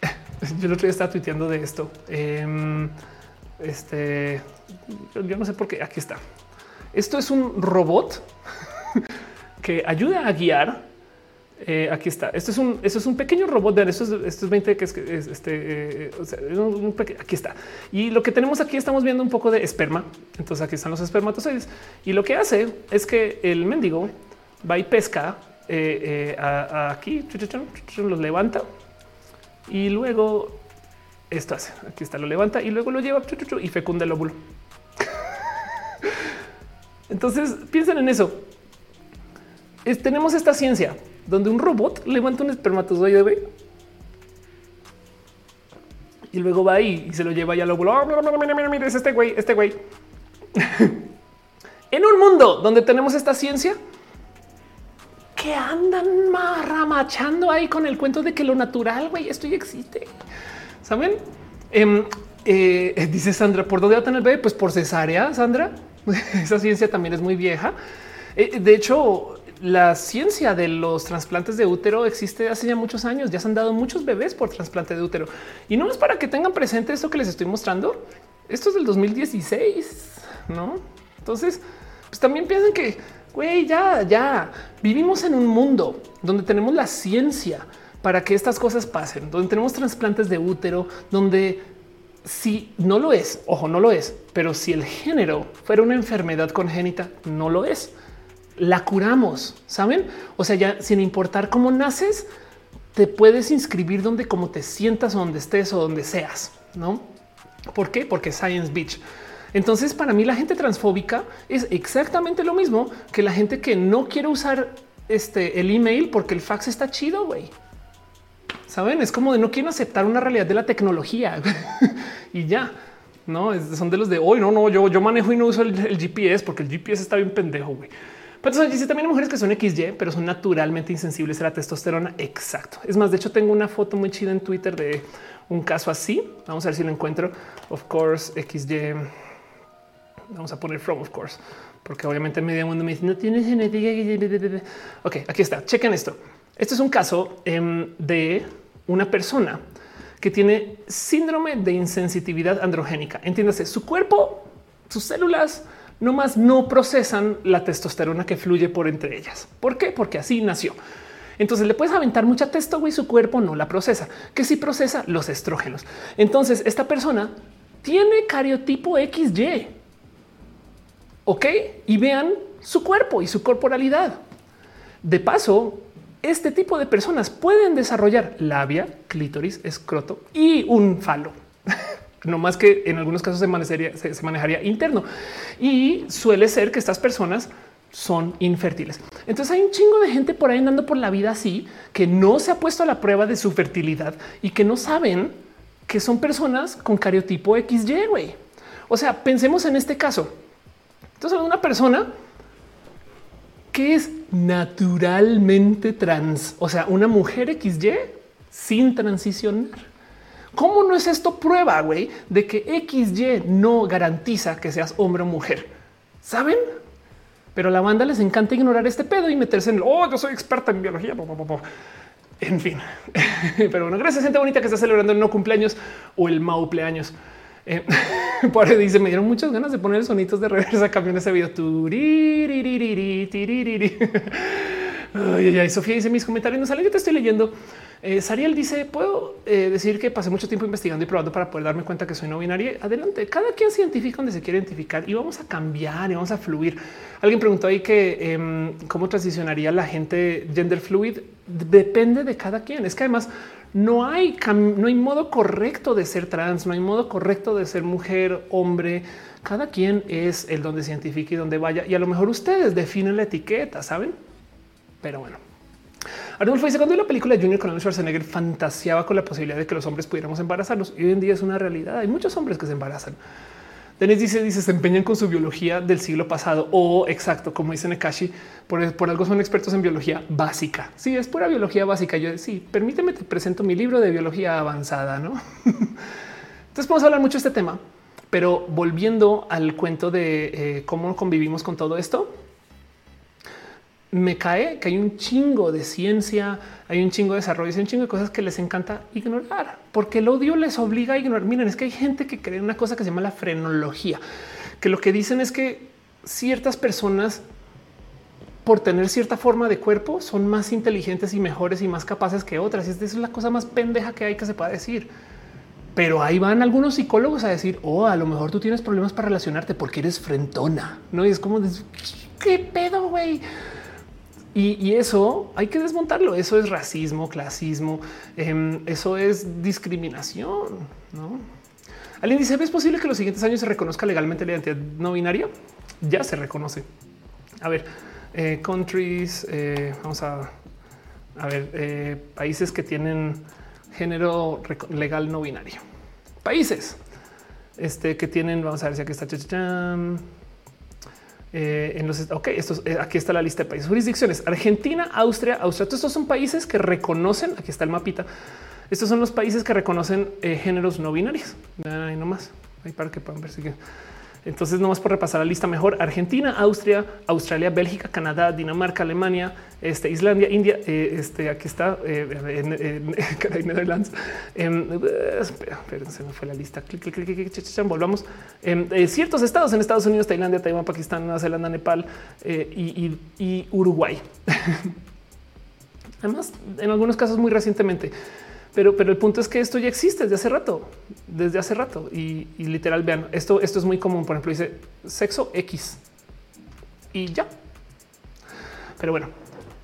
yo el otro día estaba tuiteando de esto. Em, este, yo no sé por qué. Aquí está. Esto es un robot que ayuda a guiar eh, aquí está. Esto es un, es un pequeño robot. De esto es, esto es 20 que es, este. Eh, aquí está. Y lo que tenemos aquí estamos viendo un poco de esperma. Entonces aquí están los espermatozoides y lo que hace es que el mendigo va y pesca eh, aquí, los levanta y luego esto hace. Aquí está, lo levanta y luego lo lleva y fecunda el óvulo. Entonces piensen en eso. tenemos esta ciencia donde un robot levanta un espermatozoide y luego va ahí y se lo lleva ya lo mira, es este güey, este güey. en un mundo donde tenemos esta ciencia que andan marramachando ahí con el cuento de que lo natural, güey, esto ya existe. Saben? Em, eh, dice Sandra, ¿por dónde va a tener el bebé? Pues por cesárea, Sandra. Esa ciencia también es muy vieja. Eh, de hecho, la ciencia de los trasplantes de útero existe hace ya muchos años. Ya se han dado muchos bebés por trasplante de útero y no es para que tengan presente esto que les estoy mostrando. Esto es del 2016, no? Entonces, pues también piensen que güey, ya, ya vivimos en un mundo donde tenemos la ciencia para que estas cosas pasen, donde tenemos trasplantes de útero, donde si no lo es, ojo, no lo es, pero si el género fuera una enfermedad congénita, no lo es. La curamos, saben? O sea, ya sin importar cómo naces, te puedes inscribir donde como te sientas o donde estés o donde seas, no? ¿Por qué? Porque Science Beach. Entonces, para mí, la gente transfóbica es exactamente lo mismo que la gente que no quiere usar este el email porque el fax está chido. Güey, saben? Es como de no quiero aceptar una realidad de la tecnología y ya no son de los de hoy. No, no, yo, yo manejo y no uso el, GPS porque el GPS está bien pendejo. Güey. Pero entonces también hay mujeres que son XY, pero son naturalmente insensibles a la testosterona. Exacto. Es más, de hecho, tengo una foto muy chida en Twitter de un caso así. Vamos a ver si lo encuentro. Of course, XY. Vamos a poner from, of course, porque obviamente medio mundo me dice no tienes genética. Ok, aquí está. Chequen esto. Este es un caso em, de una persona que tiene síndrome de insensitividad androgénica. Entiéndase, su cuerpo, sus células nomás no procesan la testosterona que fluye por entre ellas. ¿Por qué? Porque así nació. Entonces le puedes aventar mucha testo y su cuerpo no la procesa, que sí procesa los estrógenos. Entonces esta persona tiene cariotipo XY. Ok, y vean su cuerpo y su corporalidad. De paso, este tipo de personas pueden desarrollar labia, clítoris, escroto y un falo. no más que en algunos casos se manejaría, se, manejaría interno y suele ser que estas personas son infértiles. Entonces hay un chingo de gente por ahí andando por la vida así que no se ha puesto a la prueba de su fertilidad y que no saben que son personas con cariotipo XY. Güey. O sea, pensemos en este caso. Entonces, una persona que es naturalmente trans, o sea, una mujer XY sin transicionar. ¿Cómo no es esto prueba, güey, de que XY no garantiza que seas hombre o mujer? ¿Saben? Pero la banda les encanta ignorar este pedo y meterse en, oh, yo soy experta en biología. En fin, pero bueno, gracias gente bonita que está celebrando el no cumpleaños o el maupleaños. Eh, por dice, me dieron muchas ganas de poner sonitos de reversa cambio en ese video. Ay, ay, Sofía dice mis comentarios no salen. Yo te estoy leyendo. Eh, Sariel dice: Puedo eh, decir que pasé mucho tiempo investigando y probando para poder darme cuenta que soy no binaria. Adelante, cada quien se identifica donde se quiere identificar y vamos a cambiar y vamos a fluir. Alguien preguntó ahí que em, cómo transicionaría la gente gender fluid. Depende de cada quien. Es que además no hay, no hay modo correcto de ser trans, no hay modo correcto de ser mujer, hombre. Cada quien es el donde se identifique y donde vaya. Y a lo mejor ustedes definen la etiqueta, saben? Pero bueno. Arnulfo dice cuando la película Junior con Arnold Schwarzenegger fantaseaba con la posibilidad de que los hombres pudiéramos embarazarnos y hoy en día es una realidad. Hay muchos hombres que se embarazan. Denis dice, dice, se empeñan con su biología del siglo pasado o exacto, como dice Nekashi, por, algo son expertos en biología básica. Sí, es pura biología básica. Yo sí, permíteme, te presento mi libro de biología avanzada, ¿no? Entonces podemos hablar mucho de este tema, pero volviendo al cuento de eh, cómo convivimos con todo esto, me cae que hay un chingo de ciencia, hay un chingo de desarrollo, hay un chingo de cosas que les encanta ignorar, porque el odio les obliga a ignorar. Miren, es que hay gente que cree en una cosa que se llama la frenología, que lo que dicen es que ciertas personas por tener cierta forma de cuerpo son más inteligentes y mejores y más capaces que otras. Esta es la cosa más pendeja que hay que se pueda decir. Pero ahí van algunos psicólogos a decir, oh, a lo mejor tú tienes problemas para relacionarte porque eres frentona. No y es como, ¿qué pedo, güey? Y, eso hay que desmontarlo. Eso es racismo, clasismo, em, eso es discriminación. ¿no? Alguien dice, ¿es posible que los siguientes años se reconozca legalmente la identidad no binaria? Ya se reconoce. A ver, eh, countries, eh, vamos a, a ver, eh, países que tienen género legal no binario. Países este, que tienen, vamos a ver si aquí está. Eh, en los ok, estos, eh, aquí está la lista de países, jurisdicciones, Argentina, Austria, Austria. Estos son países que reconocen. Aquí está el mapita. Estos son los países que reconocen eh, géneros no binarios. Ahí nomás, ahí para que puedan ver si entonces, no más por repasar la lista mejor. Argentina, Austria, Australia, Bélgica, Canadá, Dinamarca, Alemania, este, Islandia, India. Eh, este aquí está eh, en, en, Netherlands. Eh, espera, se me fue la lista. Clic, clic, clic, Volvamos. Eh, ciertos estados en Estados Unidos, Tailandia, Taiwán, Pakistán, Nueva Zelanda, Nepal y, y Uruguay. Además, en algunos casos muy recientemente Pero, pero el punto es que esto ya existe desde hace rato, desde hace rato. Y, literal, vean, esto, esto es muy común. Por ejemplo, dice sexo X y ya. Pero bueno,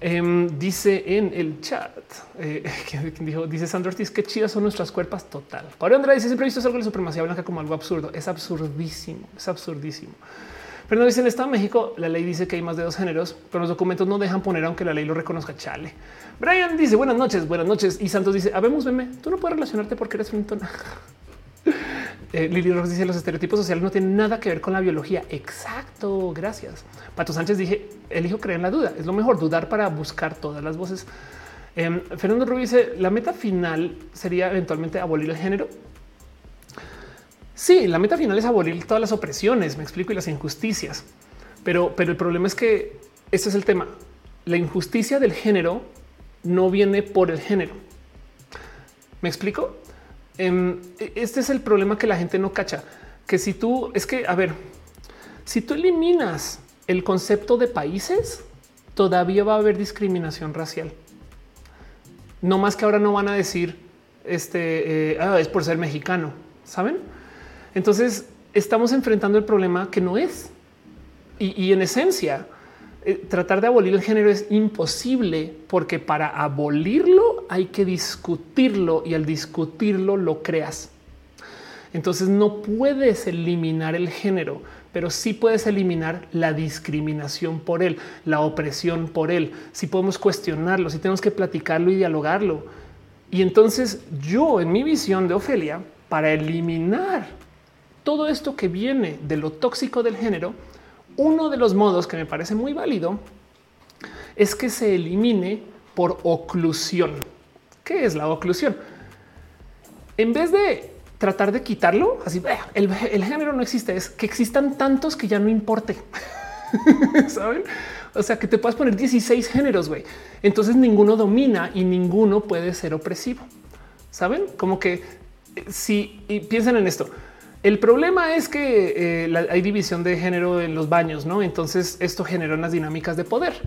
em, dice en el chat, eh, dijo, dice Sandro Ortiz, qué chidas son nuestras cuerpos total. Ahora Andrea dice, siempre he visto algo de supremacía blanca como algo absurdo. Es absurdísimo, es absurdísimo. Pero no dice en el Estado de México, la ley dice que hay más de dos géneros, pero los documentos no dejan poner aunque la ley lo reconozca. Chale. Brian dice buenas noches, buenas noches. Y Santos dice, habemos tú no puedes relacionarte porque eres frintona. Eh, Lili Ross dice los estereotipos sociales no tienen nada que ver con la biología. Exacto. Gracias. Pato Sánchez dije elijo creer en la duda. Es lo mejor dudar para buscar todas las voces. Em, Fernando Rubio dice la meta final sería eventualmente abolir el género. Sí, la meta final es abolir todas las opresiones, me explico, y las injusticias. Pero, pero el problema es que este es el tema. La injusticia del género no viene por el género. ¿Me explico? Em, e, este es el problema que la gente no cacha, que si tú es que, a ver, si tú eliminas el concepto de países, todavía va a haber discriminación racial. No más que ahora no van a decir este eh, ah, es por ser mexicano, saben? Entonces estamos enfrentando el problema que no es. y en esencia, eh, tratar de abolir el género es imposible porque para abolirlo hay que discutirlo y al discutirlo lo creas. Entonces no puedes eliminar el género, pero sí puedes eliminar la discriminación por él, la opresión por él. Si podemos cuestionarlo, si tenemos que platicarlo y dialogarlo. Y entonces yo en mi visión de Ofelia, para eliminar todo esto que viene de lo tóxico del género, uno de los modos que me parece muy válido es que se elimine por oclusión. ¿Qué es la oclusión? En vez de tratar de quitarlo, así el, género no existe, es que existan tantos que ya no importe. Saben? O sea, que te puedas poner 16 géneros, güey. Entonces ninguno domina y ninguno puede ser opresivo. Saben? Como que eh, si y piensen en esto, el problema es que eh, hay división de género en los baños, ¿no? Entonces esto genera unas dinámicas de poder.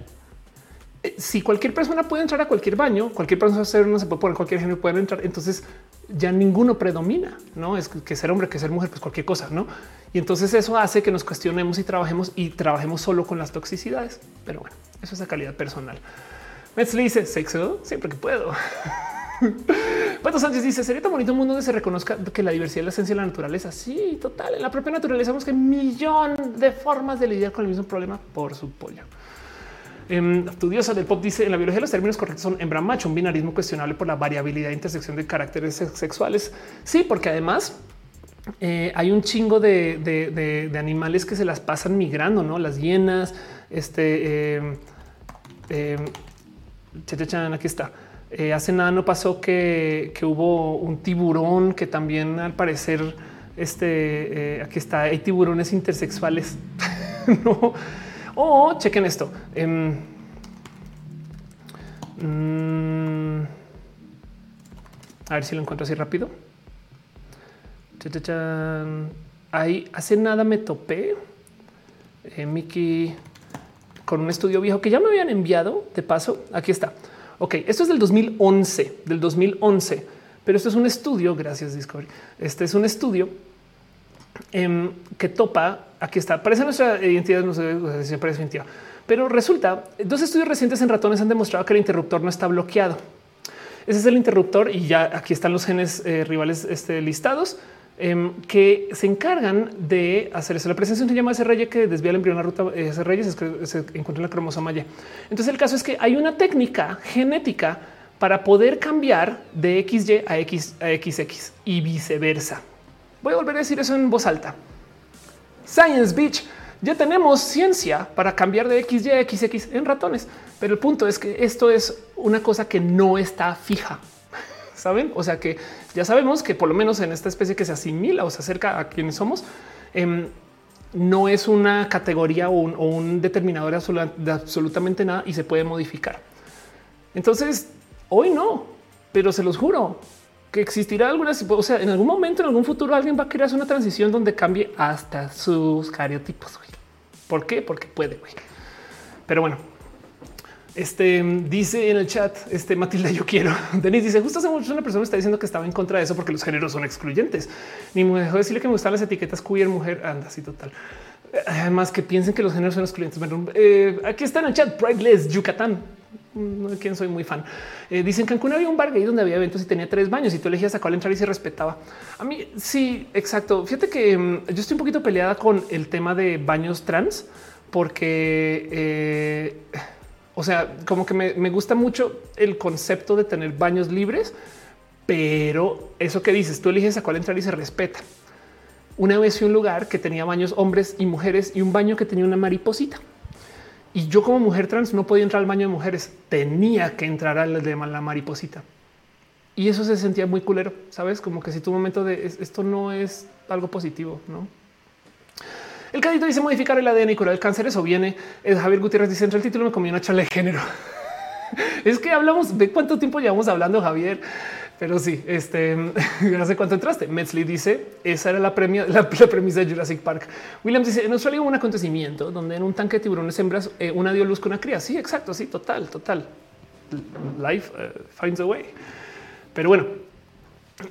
Si cualquier persona puede entrar a cualquier baño, cualquier persona no se puede poner cualquier género puede entrar, entonces ya ninguno predomina, ¿no? Es que ser hombre, que ser mujer, pues cualquier cosa, ¿no? Y entonces eso hace que nos cuestionemos y trabajemos y trabajemos solo con las toxicidades. Pero bueno, eso es la calidad personal. Metz le dice sexo siempre que puedo. Pato Sánchez dice: Sería tan bonito un mundo donde se reconozca que la diversidad es la esencia de la naturaleza. Sí, total. En la propia naturaleza vemos que millón de formas de lidiar con el mismo problema por su pollo. Eh, tu diosa del pop dice en la biología los términos correctos son hembra macho, un binarismo cuestionable por la variabilidad e intersección de caracteres sexuales. Sí, porque además eh, hay un chingo de, animales que se las pasan migrando, no las hienas. Este eh, eh aquí está. Eh, hace nada no pasó que, hubo un tiburón que también al parecer este eh, aquí está hay tiburones intersexuales. no, o chequen esto. Em, mm, a ver si lo encuentro así rápido. Ahí hace nada me topé, eh, Mickey, con un estudio viejo que ya me habían enviado. De paso, aquí está. Ok, esto es del 2011, del 2011, pero esto es un estudio, gracias Discovery, este es un estudio em, que topa, aquí está, parece nuestra identidad, no sé si parece identidad, pero resulta, dos estudios recientes en ratones han demostrado que el interruptor no está bloqueado. Ese es el interruptor y ya aquí están los genes eh, rivales este, listados. Em, que se encargan de hacer eso. La presencia se llama SRY que desvía el embrión a ruta SRY se, se encuentra en la cromosoma Y. Entonces el caso es que hay una técnica genética para poder cambiar de XY a X a XX y viceversa. Voy a volver a decir eso en voz alta. Science Beach. Ya tenemos ciencia para cambiar de XY a XX en ratones, pero el punto es que esto es una cosa que no está fija. Saben? O sea que ya sabemos que por lo menos en esta especie que se asimila o se acerca a quienes somos, em, no es una categoría o un, determinador de absolutamente nada y se puede modificar. Entonces, hoy no, pero se los juro que existirá alguna, o sea, en algún momento, en algún futuro, alguien va a crear una transición donde cambie hasta sus cariotipos. ¿Por qué? Porque puede. Pero bueno, Este dice en el chat, este Matilda, yo quiero. Denis dice: Justo hace mucho una persona está diciendo que estaba en contra de eso porque los géneros son excluyentes. Ni me dejó decirle que me gustan las etiquetas queer, mujer. Anda, así total. Además, que piensen que los géneros son excluyentes. Eh, aquí está en el chat, Prideless Yucatán. No de quién soy muy fan. Eh, dicen que en Cancún había un bar gay donde había eventos y tenía tres baños y tú elegías a cuál entrar y se respetaba. A mí sí, exacto. Fíjate que mm, yo estoy un poquito peleada con el tema de baños trans porque eh, o sea, como que me, gusta mucho el concepto de tener baños libres, pero eso que dices, tú eliges a cuál entrar y se respeta. Una vez fui un lugar que tenía baños hombres y mujeres y un baño que tenía una mariposita. Y yo como mujer trans no podía entrar al baño de mujeres, tenía que entrar al de la mariposita. Y eso se sentía muy culero, sabes? Como que si tu momento de esto no es algo positivo, no? El cadito dice modificar el ADN y curar el cáncer. Eso viene. Es Javier Gutiérrez dice entre el título me comí una charla de género. es que hablamos de cuánto tiempo llevamos hablando, Javier. Pero sí, este hace cuánto entraste. Metzli dice esa era la, premia, la, premisa de Jurassic Park. Williams dice en Australia hubo un acontecimiento donde en un tanque de tiburones hembras eh, una dio luz con una cría. Sí, exacto. Sí, total, total. Life uh, finds a way. Pero bueno,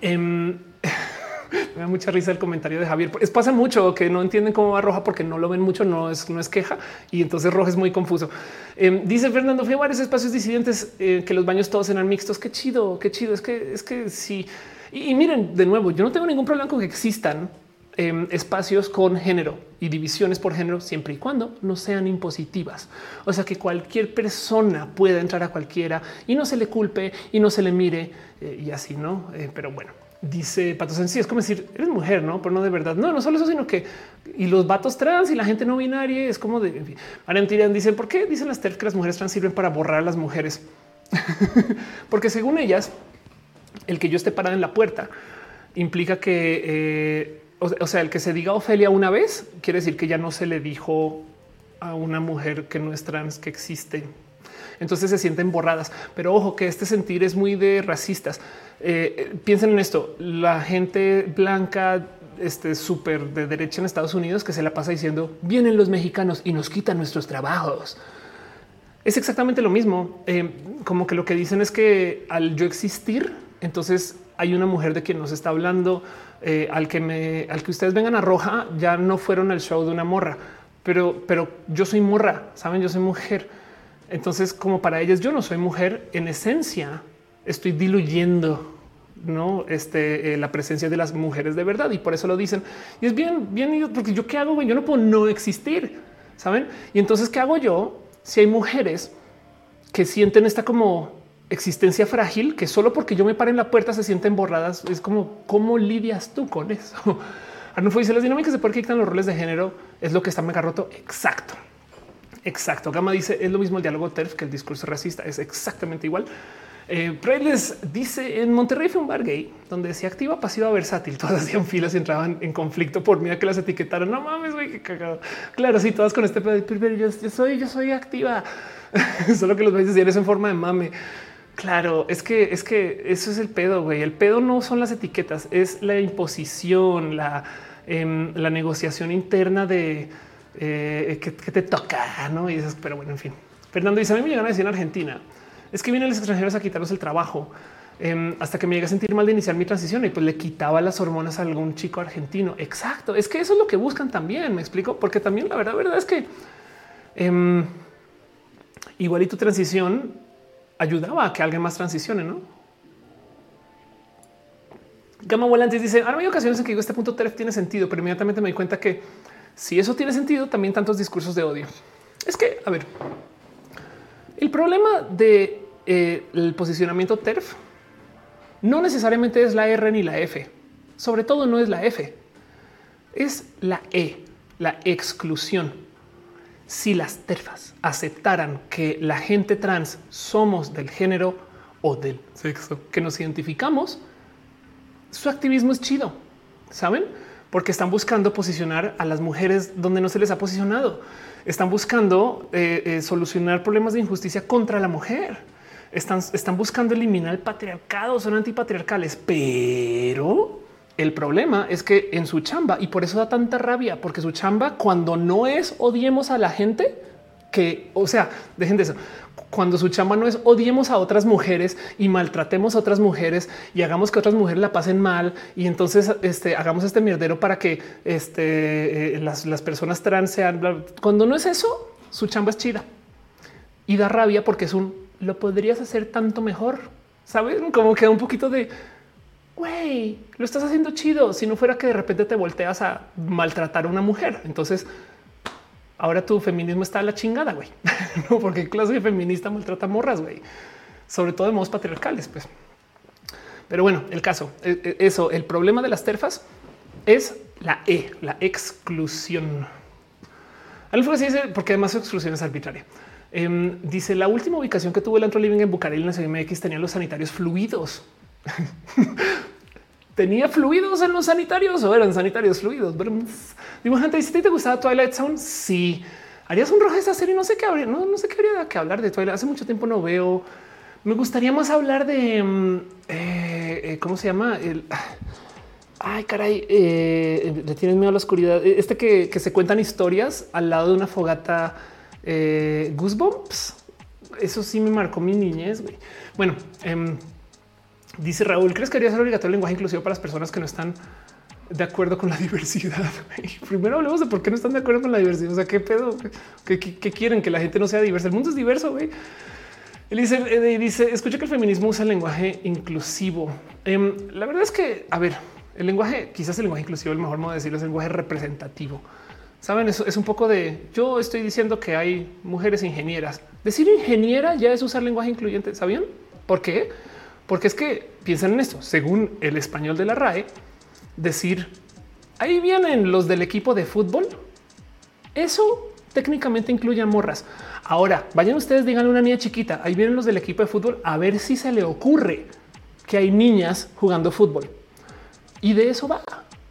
eh, me da mucha risa el comentario de Javier. Es pasa mucho que no entienden cómo va roja porque no lo ven mucho, no es, no es queja y entonces roja es muy confuso. Em, dice Fernando, fui varios espacios disidentes eh, que los baños todos eran mixtos. Qué chido, qué chido. Es que es que sí. Y, miren, de nuevo, yo no tengo ningún problema con que existan em, espacios con género y divisiones por género siempre y cuando no sean impositivas. O sea, que cualquier persona pueda entrar a cualquiera y no se le culpe y no se le mire eh, y así, ¿no? Eh, pero bueno, dice Patos en sí, es como decir, eres mujer, no, pero no de verdad. No, no solo eso, sino que y los vatos trans y la gente no binaria es como de en fin. dicen por qué dicen las TERF que las mujeres trans sirven para borrar a las mujeres, porque según ellas, el que yo esté parada en la puerta implica que, eh, o, sea, el que se diga Ofelia una vez quiere decir que ya no se le dijo a una mujer que no es trans que existe. Entonces se sienten borradas. Pero ojo que este sentir es muy de racistas. Eh, piensen en esto, la gente blanca este súper de derecha en Estados Unidos que se la pasa diciendo vienen los mexicanos y nos quitan nuestros trabajos. Es exactamente lo mismo. Eh, como que lo que dicen es que al yo existir, entonces hay una mujer de quien nos está hablando, eh, al que me, al que ustedes vengan a roja, ya no fueron al show de una morra, pero, pero yo soy morra, saben, yo soy mujer. Entonces, como para ellas yo no soy mujer, en esencia estoy diluyendo no este, eh, la presencia de las mujeres de verdad y por eso lo dicen. Y es bien, bien, porque yo qué hago? Yo no puedo no existir, saben? Y entonces, ¿qué hago yo si hay mujeres que sienten esta como existencia frágil que solo porque yo me pare en la puerta se sienten borradas? Es como cómo lidias tú con eso. Arnulfo dice las dinámicas de por qué quitan los roles de género es lo que está mega roto. Exacto. Exacto. Gama dice es lo mismo el diálogo TERF que el discurso racista. Es exactamente igual. Eh, dice en Monterrey fue un bar gay donde se activa pasiva versátil. Todas hacían filas y entraban en conflicto por miedo que las etiquetaran. No mames, güey, qué cagado. Claro, sí, todas con este pedo. Yo, yo soy, yo soy activa. Solo que los veis decir eso en forma de mame. Claro, es que es que eso es el pedo, güey. El pedo no son las etiquetas, es la imposición, la, em, la negociación interna de eh, que, te toca, no? Y eso, pero bueno, en fin. Fernando dice: A mí me llegan a decir en Argentina es que vienen los extranjeros a quitarnos el trabajo. Em, hasta que me llegué a sentir mal de iniciar mi transición y pues le quitaba las hormonas a algún chico argentino. Exacto. Es que eso es lo que buscan también. Me explico, porque también la verdad, verdad es que eh, igual y tu transición ayudaba a que alguien más transicione, no? Gama Volantes dice: Ahora hay ocasiones en que digo este punto TERF tiene sentido, pero inmediatamente me di cuenta que si eso tiene sentido, también tantos discursos de odio. Es que, a ver, el problema de eh, el posicionamiento TERF no necesariamente es la R ni la F. Sobre todo no es la F. Es la E, la exclusión. Si las TERFas aceptaran que la gente trans somos del género o del sexo que nos identificamos, su activismo es chido, ¿saben? Porque están buscando posicionar a las mujeres donde no se les ha posicionado están buscando eh, eh, solucionar problemas de injusticia contra la mujer. Están, están buscando eliminar el patriarcado, son antipatriarcales, pero el problema es que en su chamba, y por eso da tanta rabia, porque su chamba, cuando no es odiemos a la gente, que, o sea, dejen de eso. Cuando su chamba no es odiemos a otras mujeres y maltratemos a otras mujeres y hagamos que otras mujeres la pasen mal y entonces este, hagamos este mierdero para que este, eh, las, las personas trans sean. Cuando no es eso, su chamba es chida y da rabia porque es un lo podrías hacer tanto mejor. Saben como queda un poquito de güey, lo estás haciendo chido. Si no fuera que de repente te volteas a maltratar a una mujer, entonces ahora tu feminismo está a la chingada, güey. no, porque clase feminista maltrata morras, güey, sobre todo de modos patriarcales, pues. Pero bueno, el caso, e, e, eso, el problema de las terfas es la E, la exclusión. Algo así dice, porque además su exclusión es arbitraria. Em, dice la última ubicación que tuvo el antro living en Bucareli en la CMX tenía los sanitarios fluidos. tenía fluidos en los sanitarios o eran sanitarios fluidos. Dibujante, si te gustaba Twilight Zone, sí. Harías un rojo esa serie. No sé qué habría, no, no sé qué habría que hablar de Twilight. Hace mucho tiempo no veo. Me gustaría más hablar de mm, eh, eh, cómo se llama el. Ay, caray, eh, le tienes miedo a la oscuridad. Este que, que se cuentan historias al lado de una fogata eh, Goosebumps. Eso sí me marcó mi niñez. Bueno, em, dice Raúl, ¿crees que debería ser obligatorio el lenguaje inclusivo para las personas que no están de acuerdo con la diversidad? Primero hablemos de por qué no están de acuerdo con la diversidad. O sea, qué pedo, qué, quieren que la gente no sea diversa. El mundo es diverso. Güey. Él dice, eh, dice, escucha que el feminismo usa el lenguaje inclusivo. Em, la verdad es que, a ver, el lenguaje, quizás el lenguaje inclusivo, el mejor modo de decirlo es el lenguaje representativo. Saben, eso es un poco de yo estoy diciendo que hay mujeres ingenieras. Decir ingeniera ya es usar lenguaje incluyente. ¿Sabían por qué? Porque es que piensan en esto. Según el español de la RAE, decir ahí vienen los del equipo de fútbol. Eso técnicamente incluye a morras. Ahora vayan ustedes, digan a una niña chiquita. Ahí vienen los del equipo de fútbol a ver si se le ocurre que hay niñas jugando fútbol y de eso va.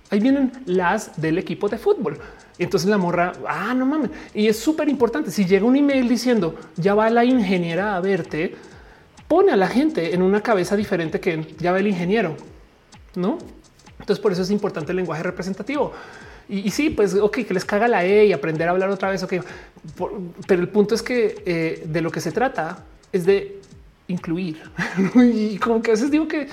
Ahí vienen las del equipo de fútbol. Entonces la morra, ah, no mames. Y es súper importante. Si llega un email diciendo ya va la ingeniera a verte, pone a la gente en una cabeza diferente que ya va el ingeniero, no? Entonces, por eso es importante el lenguaje representativo. Y, sí, pues, ok, que les caga la E y aprender a hablar otra vez. Ok, pero el punto es que eh, de lo que se trata es de incluir. y como que a veces digo que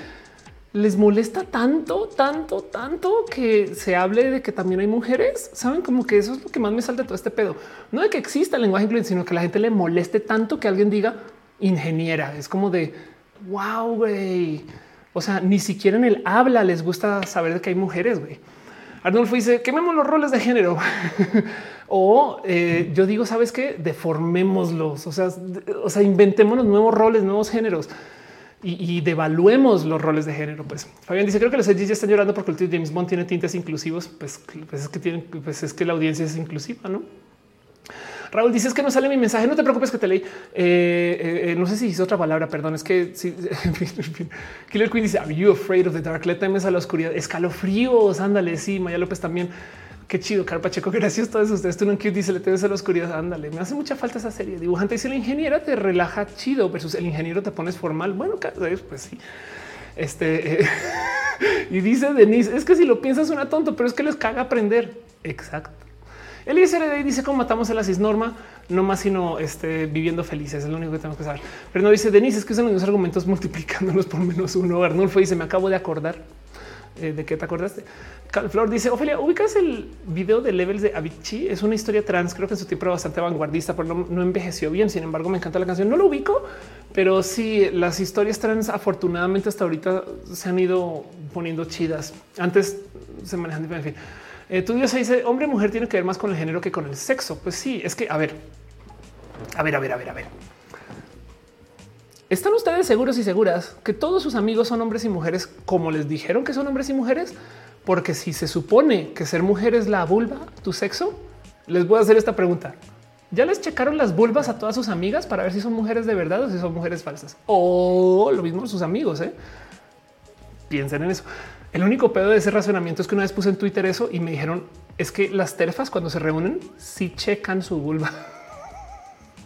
les molesta tanto, tanto, tanto que se hable de que también hay mujeres. Saben como que eso es lo que más me salta todo este pedo. No de que exista el lenguaje incluyente, sino que la gente le moleste tanto que alguien diga ingeniera. Es como de wow, güey. O sea, ni siquiera en el habla les gusta saber de que hay mujeres. Güey. Arnulfo dice quememos los roles de género o eh, yo digo, sabes qué? Deformémoslos. O sea, o sea, inventemos nuevos roles, nuevos géneros y, devaluemos los roles de género. Pues Fabián dice: Creo que los edgy ya están llorando porque el James Bond tiene tintes inclusivos. Pues, pues, es que tienen, pues es que la audiencia es inclusiva, no? Raúl dice: Es que no sale mi mensaje. No te preocupes que te leí. Eh, eh, eh, no sé si hice otra palabra. Perdón, es que sí, Killer Queen dice: Are you afraid of the dark? Le temes a la oscuridad. Escalofríos. Ándale. Sí, Maya López también. Qué chido, Carpacheco. Gracias a todos ustedes. Tú no dice le temes a la oscuridad. Ándale, me hace mucha falta esa serie. Dibujante dice la ingeniera te relaja chido versus el ingeniero te pones formal. Bueno, pues sí. Este y dice Denise: es que si lo piensas suena tonto, pero es que les caga aprender. Exacto. El ISRD dice cómo matamos a la cisnorma, no más sino este, viviendo felices. Es lo único que tenemos que saber. Pero no dice Denise, es que usan los argumentos multiplicándolos por menos uno. Arnulfo dice: Me acabo de acordar eh, de qué te acordaste. Flor dice Ophelia, ubicas el video de Levels de Avicii. Es una historia trans. Creo que en su tiempo era bastante vanguardista, pero no, envejeció bien. Sin embargo, me encanta la canción. No lo ubico, pero sí, las historias trans afortunadamente hasta ahorita se han ido poniendo chidas. Antes se manejan. En fin, eh, tu Dios dice hombre mujer tiene que ver más con el género que con el sexo. Pues sí, es que a ver, a ver, a ver, a ver, a ver. ¿Están ustedes seguros y seguras que todos sus amigos son hombres y mujeres como les dijeron que son hombres y mujeres? Porque si se supone que ser mujer es la vulva, tu sexo, les voy a hacer esta pregunta. ¿Ya les checaron las vulvas a todas sus amigas para ver si son mujeres de verdad o si son mujeres falsas? O lo mismo sus amigos. ¿eh? Piensen en eso. El único pedo de ese razonamiento es que una vez puse en Twitter eso y me dijeron es que las terfas cuando se reúnen sí checan su vulva.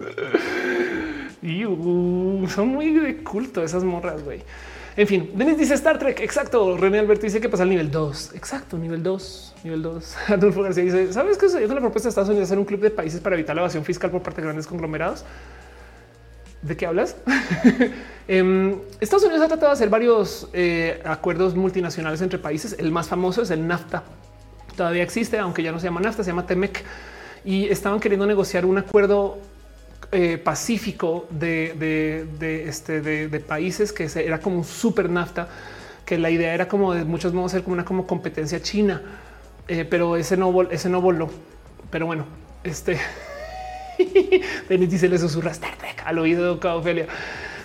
y uh, son muy de culto esas morras, güey. En fin, Denis dice Star Trek. Exacto. René Alberto dice que pasa al nivel 2. Exacto, nivel 2, nivel 2. Adolfo García dice: ¿Sabes qué es la propuesta de Estados Unidos hacer un club de países para evitar la evasión fiscal por parte de grandes conglomerados? ¿De qué hablas? Em, Estados Unidos ha tratado de hacer varios eh, acuerdos multinacionales entre países. El más famoso es el NAFTA. Todavía existe, aunque ya no se llama NAFTA, se llama TEMEC. Y estaban queriendo negociar un acuerdo eh, pacífico de, este, de, países que era como un super NAFTA, que la idea era como de muchos modos ser como una competencia china, eh, pero ese no, ese no voló. Pero bueno, este Denis dice le susurra al oído de Ophelia.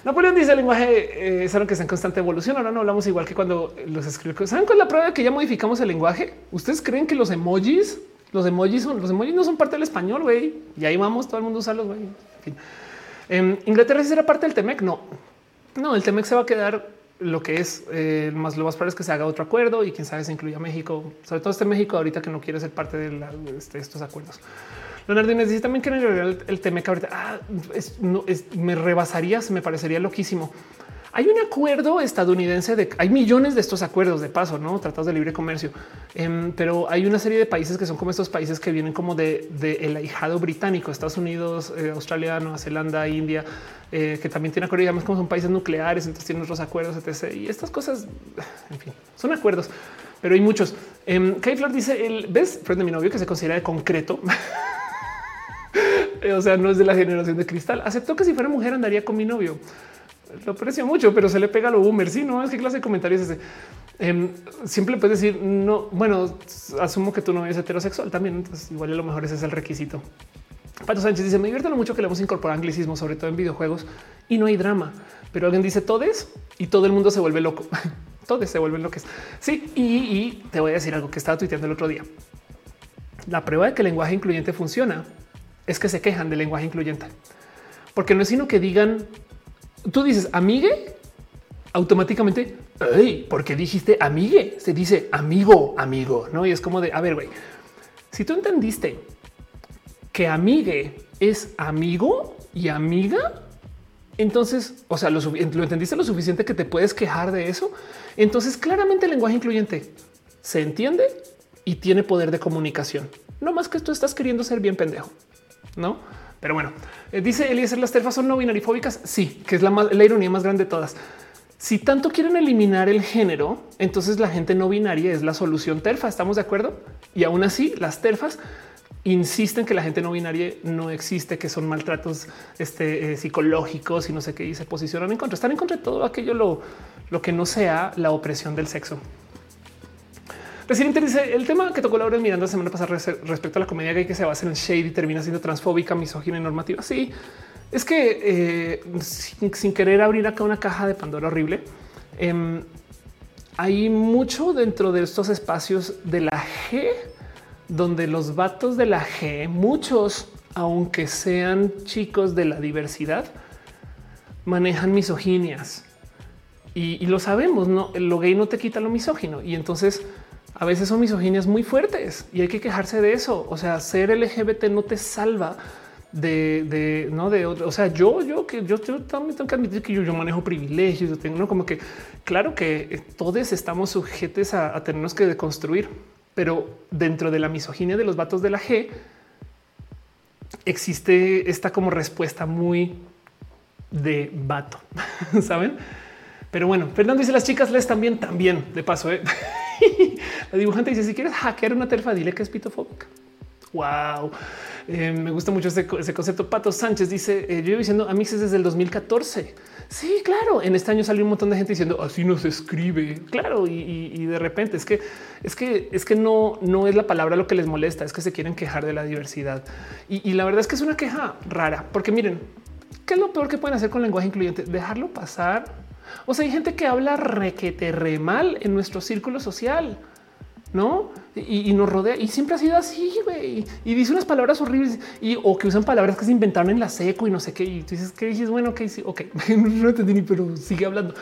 Napoleón dice el lenguaje eh, es algo que está en constante evolución. Ahora no hablamos igual que cuando los escribimos. ¿Saben cuál es la prueba de que ya modificamos el lenguaje? ¿Ustedes creen que los emojis, los emojis son los emojis no son parte del español, güey? Y ahí vamos, todo el mundo usa güey. En Inglaterra sí será parte del Temec. No, no, el Temec se va a quedar lo que es eh, más lo más probable es que se haga otro acuerdo y quién sabe si incluya México, sobre todo este México ahorita que no quiere ser parte de, este, estos acuerdos. Leonardo Inés también que el, el Temec ahorita ah, me rebasarías, me parecería loquísimo. Hay un acuerdo estadounidense de hay millones de estos acuerdos de paso, no tratados de libre comercio, em, pero hay una serie de países que son como estos países que vienen como de, el ahijado británico, Estados Unidos, eh, Australia, Nueva Zelanda, India, eh, que también tiene acuerdos, digamos como son países nucleares, entonces tienen otros acuerdos, etc. Y estas cosas, en fin, son acuerdos, pero hay muchos. Eh, Flor dice: el ves, frente de mi novio que se considera de concreto. o sea, no es de la generación de cristal. Aceptó que si fuera mujer andaría con mi novio. Lo aprecio mucho, pero se le pega a lo boomer. Sí, no es que clase de comentarios ese. Eh, siempre puedes decir no. Bueno, asumo que tu novio es heterosexual también. Entonces, igual a lo mejor ese es el requisito. Pato Sánchez dice: Me divierte mucho que le hemos incorporado anglicismo, sobre todo en videojuegos y no hay drama. Pero alguien dice todes y todo el mundo se vuelve loco. todos se vuelven locos. Sí, y, y te voy a decir algo que estaba tuiteando el otro día. La prueba de que el lenguaje incluyente funciona es que se quejan del lenguaje incluyente, porque no es sino que digan, tú dices amigue, automáticamente, hey, porque dijiste amigue, se dice amigo, amigo, no? Y es como de, a ver, güey, si tú entendiste que amigue es amigo y amiga, entonces, o sea, lo, lo, entendiste lo suficiente que te puedes quejar de eso. Entonces, claramente el lenguaje incluyente se entiende y tiene poder de comunicación. No más que tú estás queriendo ser bien pendejo no? Pero bueno, eh, dice Eliezer, las terfas son no binarifóbicas. Sí, que es la, la ironía más grande de todas. Si tanto quieren eliminar el género, entonces la gente no binaria es la solución terfa. ¿Estamos de acuerdo? Y aún así, las terfas insisten que la gente no binaria no existe, que son maltratos este, eh, psicológicos y no sé qué, y se posicionan en contra. Están en contra de todo aquello lo, lo que no sea la opresión del sexo. Presidente dice el tema que tocó Laura Miranda la semana pasada respecto a la comedia gay que se basa en el shade y termina siendo transfóbica, misógina y normativa. Sí, es que eh, sin, querer abrir acá una caja de Pandora horrible, em, hay mucho dentro de estos espacios de la G donde los vatos de la G, muchos, aunque sean chicos de la diversidad, manejan misoginias. Y, y, lo sabemos, no lo gay no te quita lo misógino. Y entonces a veces son misoginias muy fuertes y hay que quejarse de eso. O sea, ser LGBT no te salva de, no de O sea, yo, yo que yo, también tengo que admitir que yo, manejo privilegios. Yo tengo como que claro que todos estamos sujetos a, a tenernos que deconstruir, pero dentro de la misoginia de los vatos de la G existe esta como respuesta muy de vato, saben? Pero bueno, Fernando dice las chicas les también, también de paso. ¿eh? la dibujante dice: Si quieres hackear una terfa, dile que es pitofóbica. Wow, eh, me gusta mucho ese, concepto. Pato Sánchez dice: eh, Yo diciendo amixes desde el 2014. Sí, claro. En este año salió un montón de gente diciendo así no se escribe. Claro. Y, de repente es que es que es que no, no es la palabra lo que les molesta, es que se quieren quejar de la diversidad. Y, y la verdad es que es una queja rara, porque miren, ¿qué es lo peor que pueden hacer con lenguaje incluyente? Dejarlo pasar o sea, hay gente que habla requete re mal en nuestro círculo social, no? Y, nos rodea y siempre ha sido así, güey. Y dice unas palabras horribles y o que usan palabras que se inventaron en la seco y no sé qué. Y tú dices que dices, bueno, ok, sí, ok, no entendí ni, pero sigue hablando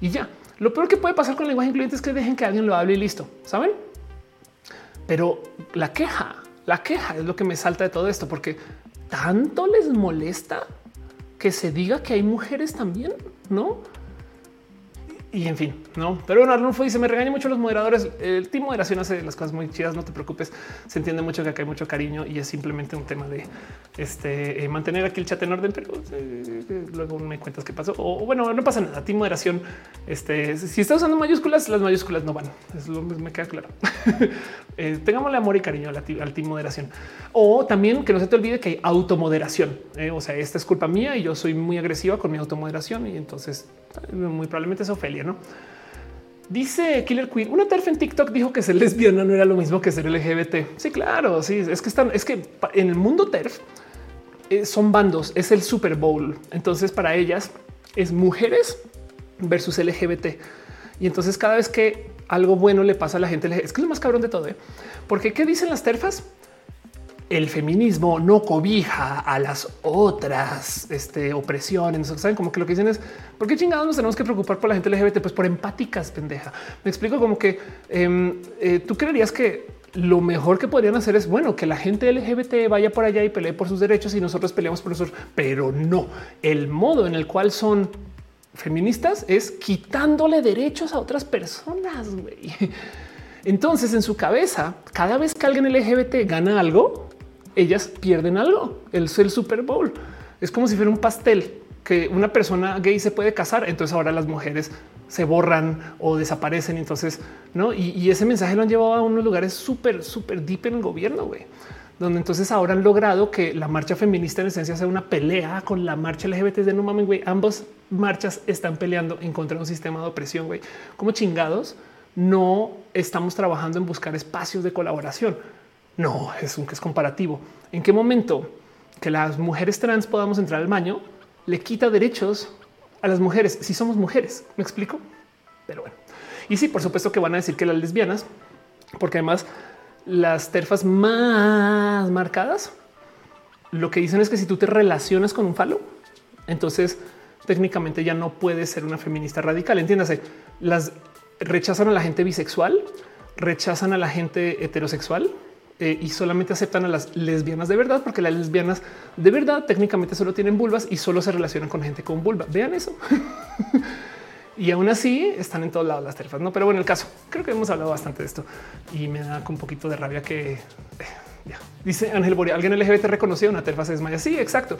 y ya. Lo peor que puede pasar con el lenguaje incluyente es que dejen que alguien lo hable y listo, saben? Pero la queja, la queja es lo que me salta de todo esto, porque tanto les molesta que se diga que hay mujeres también, no? Y en fin, no, pero bueno, Arnulfo dice: Me regaña mucho los moderadores. El team moderación hace las cosas muy chidas. No te preocupes. Se entiende mucho que acá hay mucho cariño y es simplemente un tema de este eh, mantener aquí el chat en orden. Pero eh, luego me cuentas qué pasó. O bueno, no pasa nada. Team moderación. Este si estás usando mayúsculas, las mayúsculas no van. Es lo me queda claro. eh, tengámosle amor y cariño al team moderación. O también que no se te olvide que hay automoderación. Eh, o sea, esta es culpa mía y yo soy muy agresiva con mi automoderación y entonces muy probablemente es Dice Killer Queen, una terf en TikTok dijo que ser lesbiana no era lo mismo que ser LGBT. Sí, claro, sí, es que están, es que en el mundo terf eh, son bandos, es el Super Bowl. Entonces para ellas es mujeres versus LGBT. Y entonces cada vez que algo bueno le pasa a la gente, es que es lo más cabrón de todo, ¿eh? porque ¿qué dicen las terfas? El feminismo no cobija a las otras este, opresiones. Saben como que lo que dicen es por qué chingados nos tenemos que preocupar por la gente LGBT, pues por empáticas, pendeja. Me explico como que em, eh, tú creerías que lo mejor que podrían hacer es bueno que la gente LGBT vaya por allá y pelee por sus derechos y nosotros peleamos por nosotros, pero no el modo en el cual son feministas es quitándole derechos a otras personas. Entonces, en su cabeza, cada vez que alguien LGBT gana algo, ellas pierden algo. El, el Super Bowl es como si fuera un pastel que una persona gay se puede casar. Entonces ahora las mujeres se borran o desaparecen. Entonces, no, y, ese mensaje lo han llevado a unos lugares súper, súper deep en el gobierno, güey, donde entonces ahora han logrado que la marcha feminista en esencia sea una pelea con la marcha LGBT de no mames, güey. Ambas marchas están peleando en contra de un sistema de opresión, güey. Como chingados, no estamos trabajando en buscar espacios de colaboración no, es un que es comparativo. ¿En qué momento que las mujeres trans podamos entrar al baño le quita derechos a las mujeres si somos mujeres? ¿Me explico? Pero bueno. Y sí, por supuesto que van a decir que las lesbianas, porque además las terfas más marcadas, lo que dicen es que si tú te relacionas con un falo, entonces técnicamente ya no puedes ser una feminista radical. Entiéndase, las rechazan a la gente bisexual, rechazan a la gente heterosexual, eh, y solamente aceptan a las lesbianas de verdad, porque las lesbianas de verdad técnicamente solo tienen vulvas y solo se relacionan con gente con vulva. Vean eso. y aún así están en todos lados las terfas. No, pero bueno, el caso creo que hemos hablado bastante de esto y me da un poquito de rabia que eh, dice Ángel Borea, alguien LGBT reconocido una terfa se desmaya. Sí, exacto.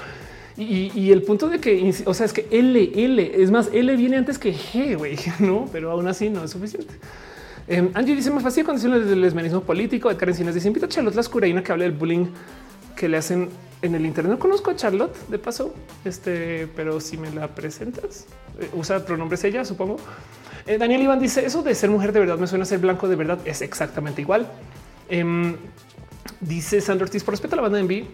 Y, el punto de que, o sea, es que L, L, es más, L viene antes que G, güey, no, pero aún así no es suficiente. Eh, Angie dice más fácil condiciones del lesbianismo político. Karen dice invita a Charlotte la que habla del bullying que le hacen en el Internet. No conozco a Charlotte de paso, este, pero si me la presentas, eh, usa pronombres ella, supongo. Eh, Daniel Iván dice eso de ser mujer de verdad me suena a ser blanco de verdad. Es exactamente igual. Em, dice Sandro Ortiz por respeto a la banda de Envy.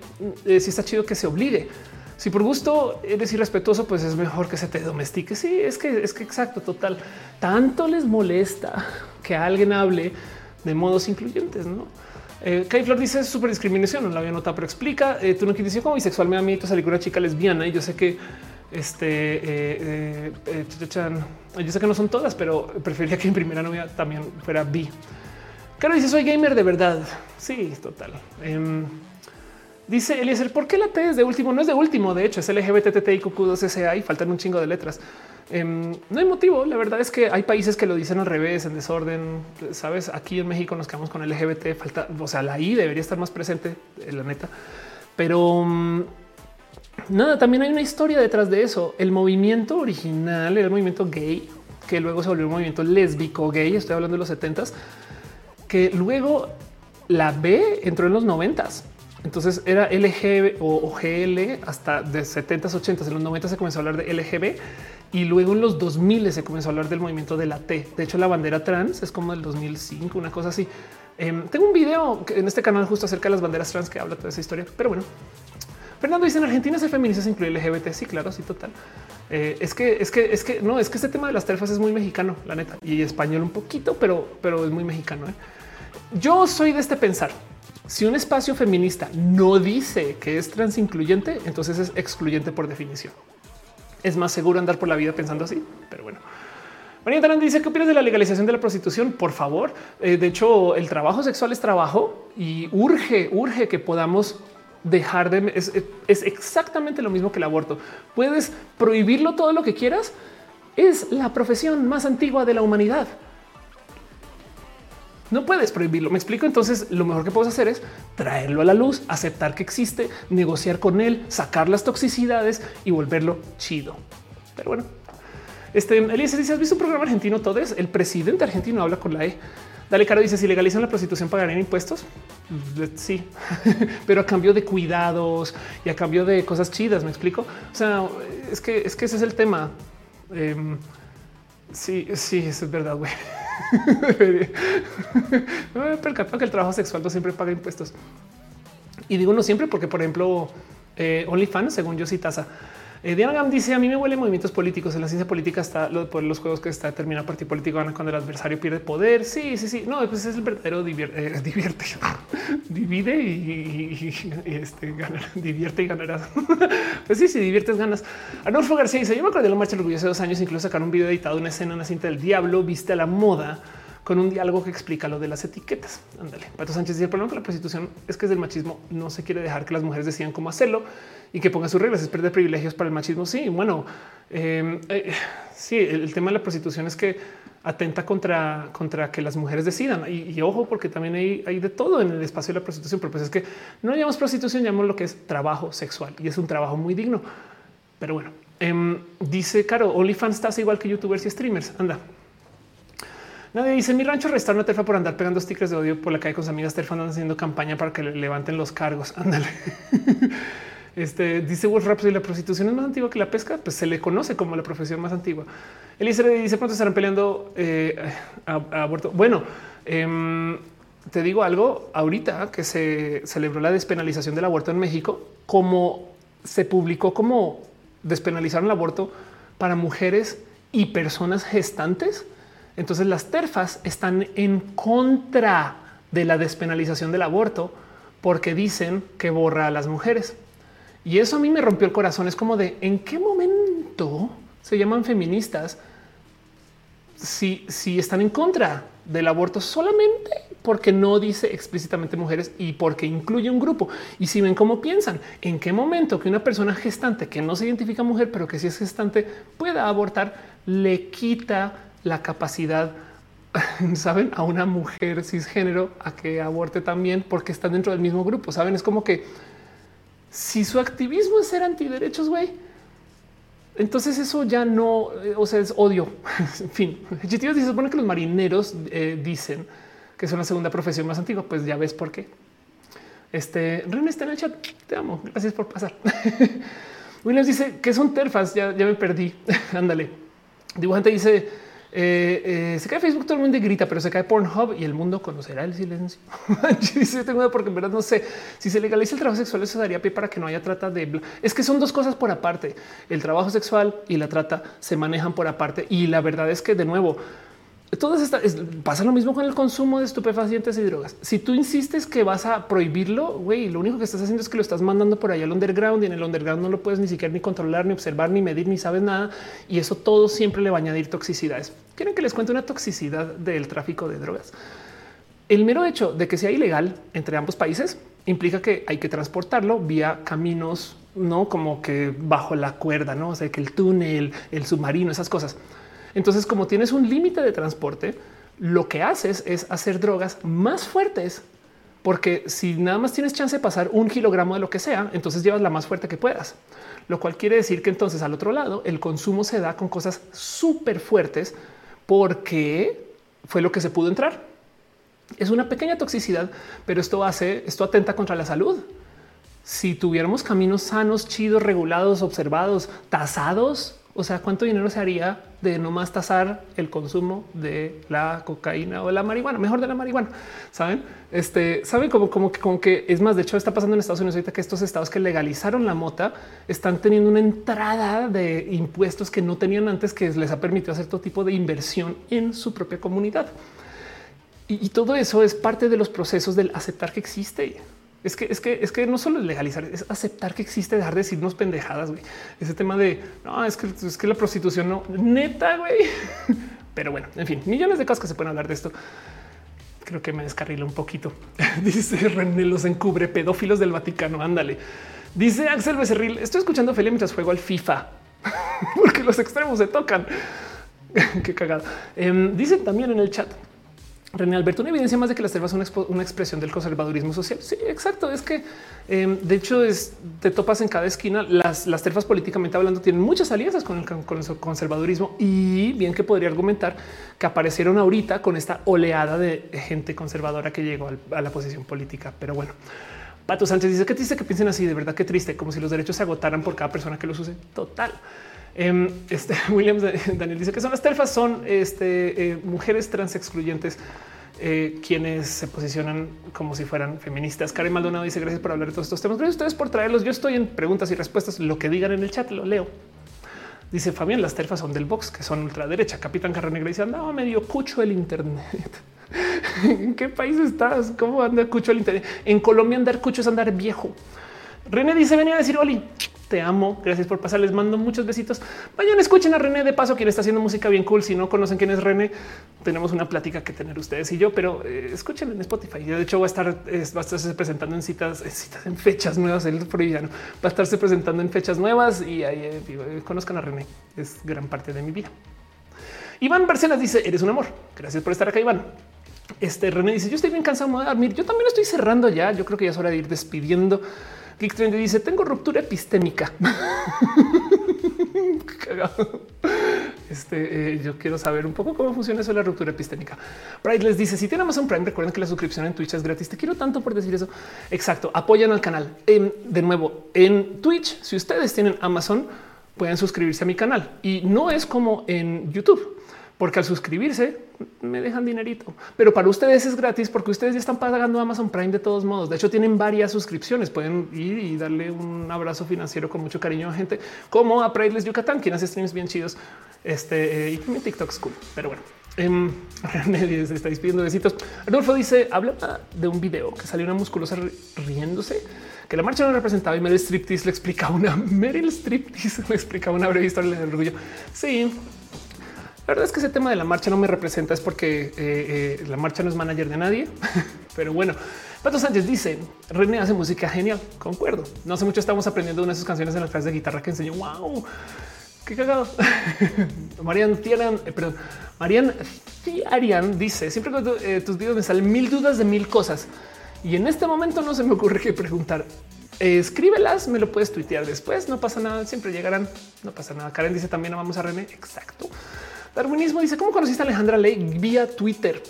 Eh, si está chido que se obligue. Si por gusto eres irrespetuoso, pues es mejor que se te domestique. Sí, es que es que exacto, total. Tanto les molesta que alguien hable de modos incluyentes, no? Eh, Kai Flor dice súper discriminación, no la había notado, pero explica. Eh, tú no quieres decir como bisexual me da miedo salir con una chica lesbiana y yo sé que este eh, eh, yo sé que no son todas, pero preferiría que mi primera novia también fuera bi. Claro, dice soy gamer de verdad. Sí, total. Em, Dice Eliezer, ¿por qué la T es de último? No es de último, de hecho, es LGBTTIQ2SA y faltan un chingo de letras. Em, no hay motivo. La verdad es que hay países que lo dicen al revés, en desorden. Sabes, aquí en México nos quedamos con LGBT, falta, o sea, la I debería estar más presente, eh, la neta. Pero mm, nada, también hay una historia detrás de eso. El movimiento original era el movimiento gay, que luego se volvió un movimiento lésbico gay. Estoy hablando de los 70 que luego la B entró en los 90s entonces era LG o, GL hasta de 70s, 80s. En los 90 se comenzó a hablar de LGB y luego en los 2000 se comenzó a hablar del movimiento de la T. De hecho, la bandera trans es como del 2005, una cosa así. Em, tengo un video en este canal justo acerca de las banderas trans que habla toda esa historia, pero bueno. Fernando dice en Argentina ser feminista se incluye LGBT. Sí, claro, sí, total. Eh, es que es que es que no es que este tema de las terfas es muy mexicano, la neta, y español un poquito, pero, pero es muy mexicano. ¿eh? Yo soy de este pensar. Si un espacio feminista no dice que es transincluyente, entonces es excluyente por definición. Es más seguro andar por la vida pensando así, pero bueno. María Tarán dice qué opinas de la legalización de la prostitución. Por favor, eh, de hecho, el trabajo sexual es trabajo y urge, urge que podamos dejar de es, es, exactamente lo mismo que el aborto. Puedes prohibirlo todo lo que quieras, es la profesión más antigua de la humanidad. No puedes prohibirlo. Me explico. Entonces, lo mejor que puedes hacer es traerlo a la luz, aceptar que existe, negociar con él, sacar las toxicidades y volverlo chido. Pero bueno, este Elías dice: ¿Has visto un programa argentino? Todes el presidente argentino habla con la E. Dale, Caro dice: Si legalizan la prostitución, pagarían impuestos. Sí, pero a cambio de cuidados y a cambio de cosas chidas. Me explico. O sea, es que es que ese es el tema. Em, sí, sí, eso es verdad. Güey. Me he percatado que el trabajo sexual no siempre paga impuestos. Y digo no siempre porque, por ejemplo, eh, OnlyFans, según yo sí tasa. Eh, Diana Gam dice a mí me huele movimientos políticos en la ciencia política está por los juegos que está determinado partido político gana cuando el adversario pierde poder. Sí, sí, sí. No, pues es el verdadero divierte, eh, divierte, divide y, este divierte y ganarás. pues sí, si diviertes ganas. Arnulfo García dice yo me acuerdo de la marcha del orgullo hace dos años, incluso sacaron un video editado, una escena, una cinta del diablo, viste a la moda con un diálogo que explica lo de las etiquetas. Ándale. Pato Sánchez dice el problema con la prostitución es que es del machismo. No se quiere dejar que las mujeres decidan cómo hacerlo y que pongan sus reglas. Es perder privilegios para el machismo. Sí, bueno, em, eh, sí, el, tema de la prostitución es que atenta contra, contra que las mujeres decidan. Y, ojo, porque también hay, hay, de todo en el espacio de la prostitución, pero pues es que no llamamos prostitución, llamamos lo que es trabajo sexual y es un trabajo muy digno. Pero bueno, em, dice Caro, OnlyFans estás igual que youtubers y streamers. Anda, Nadie dice mi rancho arrestaron a Terfa por andar pegando stickers de odio por la calle con sus amigas. Terfa andan haciendo campaña para que le levanten los cargos. Ándale. Este dice Wolf Rhapsody, la prostitución es más antigua que la pesca, pues se le conoce como la profesión más antigua. Elizabeth dice pronto estarán peleando eh, a, aborto. Bueno, em, te digo algo ahorita que se celebró la despenalización del aborto en México, como se publicó como despenalizaron el aborto para mujeres y personas gestantes entonces las terfas están en contra de la despenalización del aborto porque dicen que borra a las mujeres. Y eso a mí me rompió el corazón. Es como de en qué momento se llaman feministas si, si están en contra del aborto solamente porque no dice explícitamente mujeres y porque incluye un grupo. Y si ven cómo piensan, en qué momento que una persona gestante que no se identifica mujer, pero que sí es gestante, pueda abortar, le quita la capacidad, saben, a una mujer cisgénero a que aborte también porque están dentro del mismo grupo. Saben, es como que si su activismo es ser antiderechos, güey, entonces eso ya no, eh, o sea, es odio. en fin, dice, se supone que los marineros eh, dicen que son la segunda profesión más antigua. Pues ya ves por qué. Este René está en el chat. Te amo. Gracias por pasar. Williams dice que son terfas. Ya, ya me perdí. Ándale. Dibujante dice eh, eh, se cae Facebook, todo el mundo grita, pero se cae Pornhub y el mundo conocerá el silencio. Dice, tengo porque en verdad no sé si se legaliza el trabajo sexual, eso daría pie para que no haya trata de. Es que son dos cosas por aparte. El trabajo sexual y la trata se manejan por aparte. Y la verdad es que, de nuevo, todas estas pasa lo mismo con el consumo de estupefacientes y drogas. Si tú insistes que vas a prohibirlo, güey, lo único que estás haciendo es que lo estás mandando por ahí al underground y en el underground no lo puedes ni siquiera ni controlar, ni observar, ni medir, ni sabes nada. Y eso todo siempre le va a añadir toxicidades. Quieren que les cuente una toxicidad del tráfico de drogas. El mero hecho de que sea ilegal entre ambos países implica que hay que transportarlo vía caminos, no como que bajo la cuerda, no o sea que el túnel, el submarino, esas cosas. Entonces, como tienes un límite de transporte, lo que haces es hacer drogas más fuertes, porque si nada más tienes chance de pasar un kilogramo de lo que sea, entonces llevas la más fuerte que puedas. Lo cual quiere decir que entonces al otro lado el consumo se da con cosas súper fuertes porque fue lo que se pudo entrar. Es una pequeña toxicidad, pero esto hace, esto atenta contra la salud. Si tuviéramos caminos sanos, chidos, regulados, observados, tasados, o sea, ¿cuánto dinero se haría de no más tasar el consumo de la cocaína o la marihuana? Mejor de la marihuana, ¿saben? Este, ¿saben? Como, como, que, como que es más, de hecho está pasando en Estados Unidos ahorita que estos estados que legalizaron la mota están teniendo una entrada de impuestos que no tenían antes que les ha permitido hacer todo tipo de inversión en su propia comunidad. Y todo eso es parte de los procesos del aceptar que existe. Es que es que es que no solo es legalizar, es aceptar que existe, dejar de decirnos pendejadas. Güey. Ese tema de no es que es que la prostitución no neta, güey. Pero bueno, en fin, millones de cosas que se pueden hablar de esto. Creo que me descarrila un poquito. Dice René los encubre pedófilos del Vaticano. Ándale. Dice Axel Becerril. Estoy escuchando Felia mientras juego al FIFA. porque los extremos se tocan. Qué cagado. Em, dicen también en el chat. René Alberto, una evidencia más de que las terfas son una, expresión del conservadurismo social. Sí, exacto. Es que em, de hecho es, te topas en cada esquina. Las, las terfas políticamente hablando tienen muchas alianzas con el, conservadurismo y bien que podría argumentar que aparecieron ahorita con esta oleada de gente conservadora que llegó a la posición política. Pero bueno, Pato Sánchez dice que triste que piensen así. De verdad que triste, como si los derechos se agotaran por cada persona que los use. Total. Em, este Williams Daniel dice que son las terfas, son este, eh, mujeres trans excluyentes eh, quienes se posicionan como si fueran feministas. Karen Maldonado dice gracias por hablar de todos estos temas. Gracias a ustedes por traerlos. Yo estoy en preguntas y respuestas. Lo que digan en el chat lo leo. Dice Fabián, las terfas son del box, que son ultraderecha. Capitán Carra Negra dice andaba medio cucho el internet. ¿En qué país estás? ¿Cómo anda cucho el internet? En Colombia andar cucho es andar viejo. René dice venía a decir Oli te amo. Gracias por pasar. Les mando muchos besitos. Vayan, escuchen a René de paso, quien está haciendo música bien cool. Si no conocen quién es René, tenemos una plática que tener ustedes y yo, pero eh, escuchen en Spotify. De hecho va a estar, va a estarse presentando en citas, en citas, en fechas nuevas. El provinciano va a estarse presentando en fechas nuevas y ahí eh, conozcan a René. Es gran parte de mi vida. Iván Barcenas dice eres un amor. Gracias por estar acá, Iván. Este René dice yo estoy bien cansado de dormir. Yo también estoy cerrando ya. Yo creo que ya es hora de ir despidiendo. Geek Trendy dice tengo ruptura epistémica. Este, eh, yo quiero saber un poco cómo funciona eso la ruptura epistémica. Bright les dice: Si tienen Amazon Prime, recuerden que la suscripción en Twitch es gratis. Te quiero tanto por decir eso. Exacto. Apoyan al canal. de nuevo, en Twitch, si ustedes tienen Amazon, pueden suscribirse a mi canal y no es como en YouTube porque al suscribirse me dejan dinerito, pero para ustedes es gratis porque ustedes ya están pagando Amazon Prime de todos modos. De hecho, tienen varias suscripciones. Pueden ir y darle un abrazo financiero con mucho cariño a gente como a Prideless Yucatán, quien hace streams bien chidos. Este eh, y mi TikTok es cool, pero bueno. Eh, se está despidiendo besitos. Adolfo dice habla de un video que salió una musculosa riéndose que la marcha no representaba y Meryl Striptease le explicaba una Meryl Striptease le explicaba una breve historia del orgullo. Sí, la verdad es que ese tema de la marcha no me representa, es porque eh, eh, la marcha no es manager de nadie. Pero bueno, Pato Sánchez dice René hace música genial. Concuerdo. No hace mucho estamos aprendiendo una de sus canciones en las clases de guitarra que enseñó. Wow, qué cagado. Marian Tiaran, eh, perdón, Marian Tiarian dice siempre que tus videos me salen mil dudas de mil cosas y en este momento no se me ocurre qué preguntar. escríbelas, me lo puedes tuitear después. No pasa nada, siempre llegarán. No pasa nada. Karen dice también vamos a René. Exacto. Darwinismo dice cómo conociste a Alejandra Ley vía Twitter.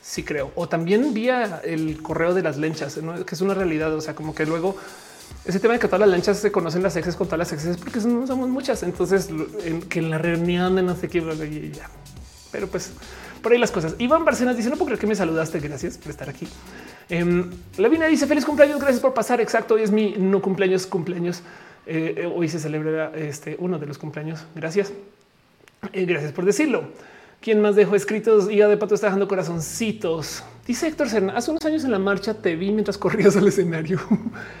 Sí creo. O también vía el correo de las lenchas, que es una realidad. O sea, como que luego ese tema de que todas las lanchas se conocen las exes con todas las exes porque no somos muchas. Entonces que en la reunión de no sé qué, pero pues por ahí las cosas. Iván Barcenas dice no puedo que me saludaste. Gracias por estar aquí. Eh, Lavina dice feliz cumpleaños. Gracias por pasar. Exacto. Hoy es mi no cumpleaños, cumpleaños. Eh, eh, hoy se celebra este uno de los cumpleaños. Gracias. Eh, gracias por decirlo. ¿Quién más dejó escritos? Y de pato está dejando corazoncitos. Dice Héctor hace unos años en la marcha te vi mientras corrías al escenario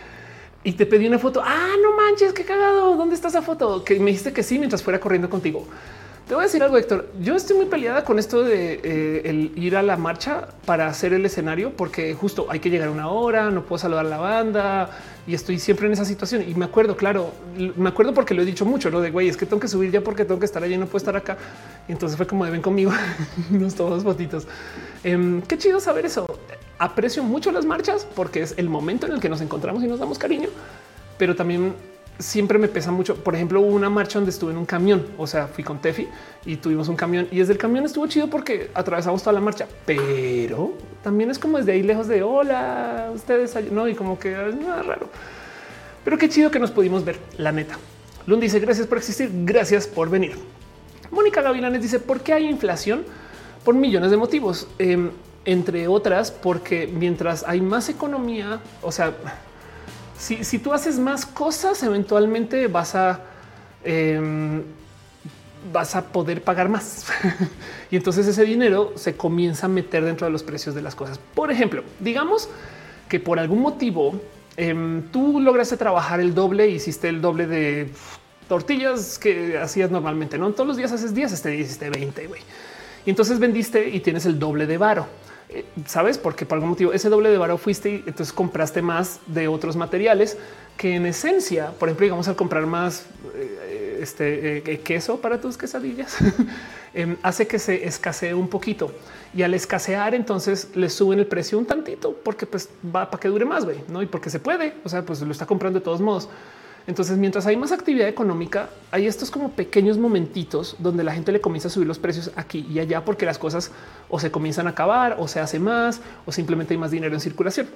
y te pedí una foto. Ah, no manches, qué cagado. ¿Dónde está esa foto? Que me dijiste que sí mientras fuera corriendo contigo. Te voy a decir algo, Héctor. Yo estoy muy peleada con esto de eh, ir a la marcha para hacer el escenario, porque justo hay que llegar una hora, no puedo saludar a la banda y estoy siempre en esa situación. Y me acuerdo, claro, me acuerdo porque lo he dicho mucho, lo de güey, es que tengo que subir ya porque tengo que estar allí, no puedo estar acá. Y entonces fue como deben conmigo unos todos fotitos. Em, qué chido saber eso. Aprecio mucho las marchas porque es el momento en el que nos encontramos y nos damos cariño, pero también siempre me pesa mucho. Por ejemplo, hubo una marcha donde estuve en un camión, o sea, fui con Tefi y tuvimos un camión y desde el camión estuvo chido porque atravesamos toda la marcha, pero también es como desde ahí lejos de hola, ustedes no, y como que es nada raro. Pero qué chido que nos pudimos ver, la neta. Lund dice gracias por existir, gracias por venir. Mónica Gavilanes dice por qué hay inflación por millones de motivos, em, entre otras porque mientras hay más economía, o sea, si, tú haces más cosas, eventualmente vas a em, vas a poder pagar más. y entonces ese dinero se comienza a meter dentro de los precios de las cosas. Por ejemplo, digamos que por algún motivo em, tú lograste trabajar el doble, hiciste el doble de tortillas que hacías normalmente. No todos los días haces 10, este hiciste 20. güey. Y entonces vendiste y tienes el doble de varo Sabes, porque por algún motivo ese doble de varo fuiste y entonces compraste más de otros materiales que en esencia, por ejemplo, digamos al comprar más eh, este eh, queso para tus quesadillas, em, hace que se escasee un poquito y al escasear entonces le suben el precio un tantito porque pues va para que dure más, güey, no? Y porque se puede, o sea, pues lo está comprando de todos modos. Entonces, mientras hay más actividad económica, hay estos como pequeños momentitos donde la gente le comienza a subir los precios aquí y allá porque las cosas o se comienzan a acabar o se hace más o simplemente hay más dinero en circulación.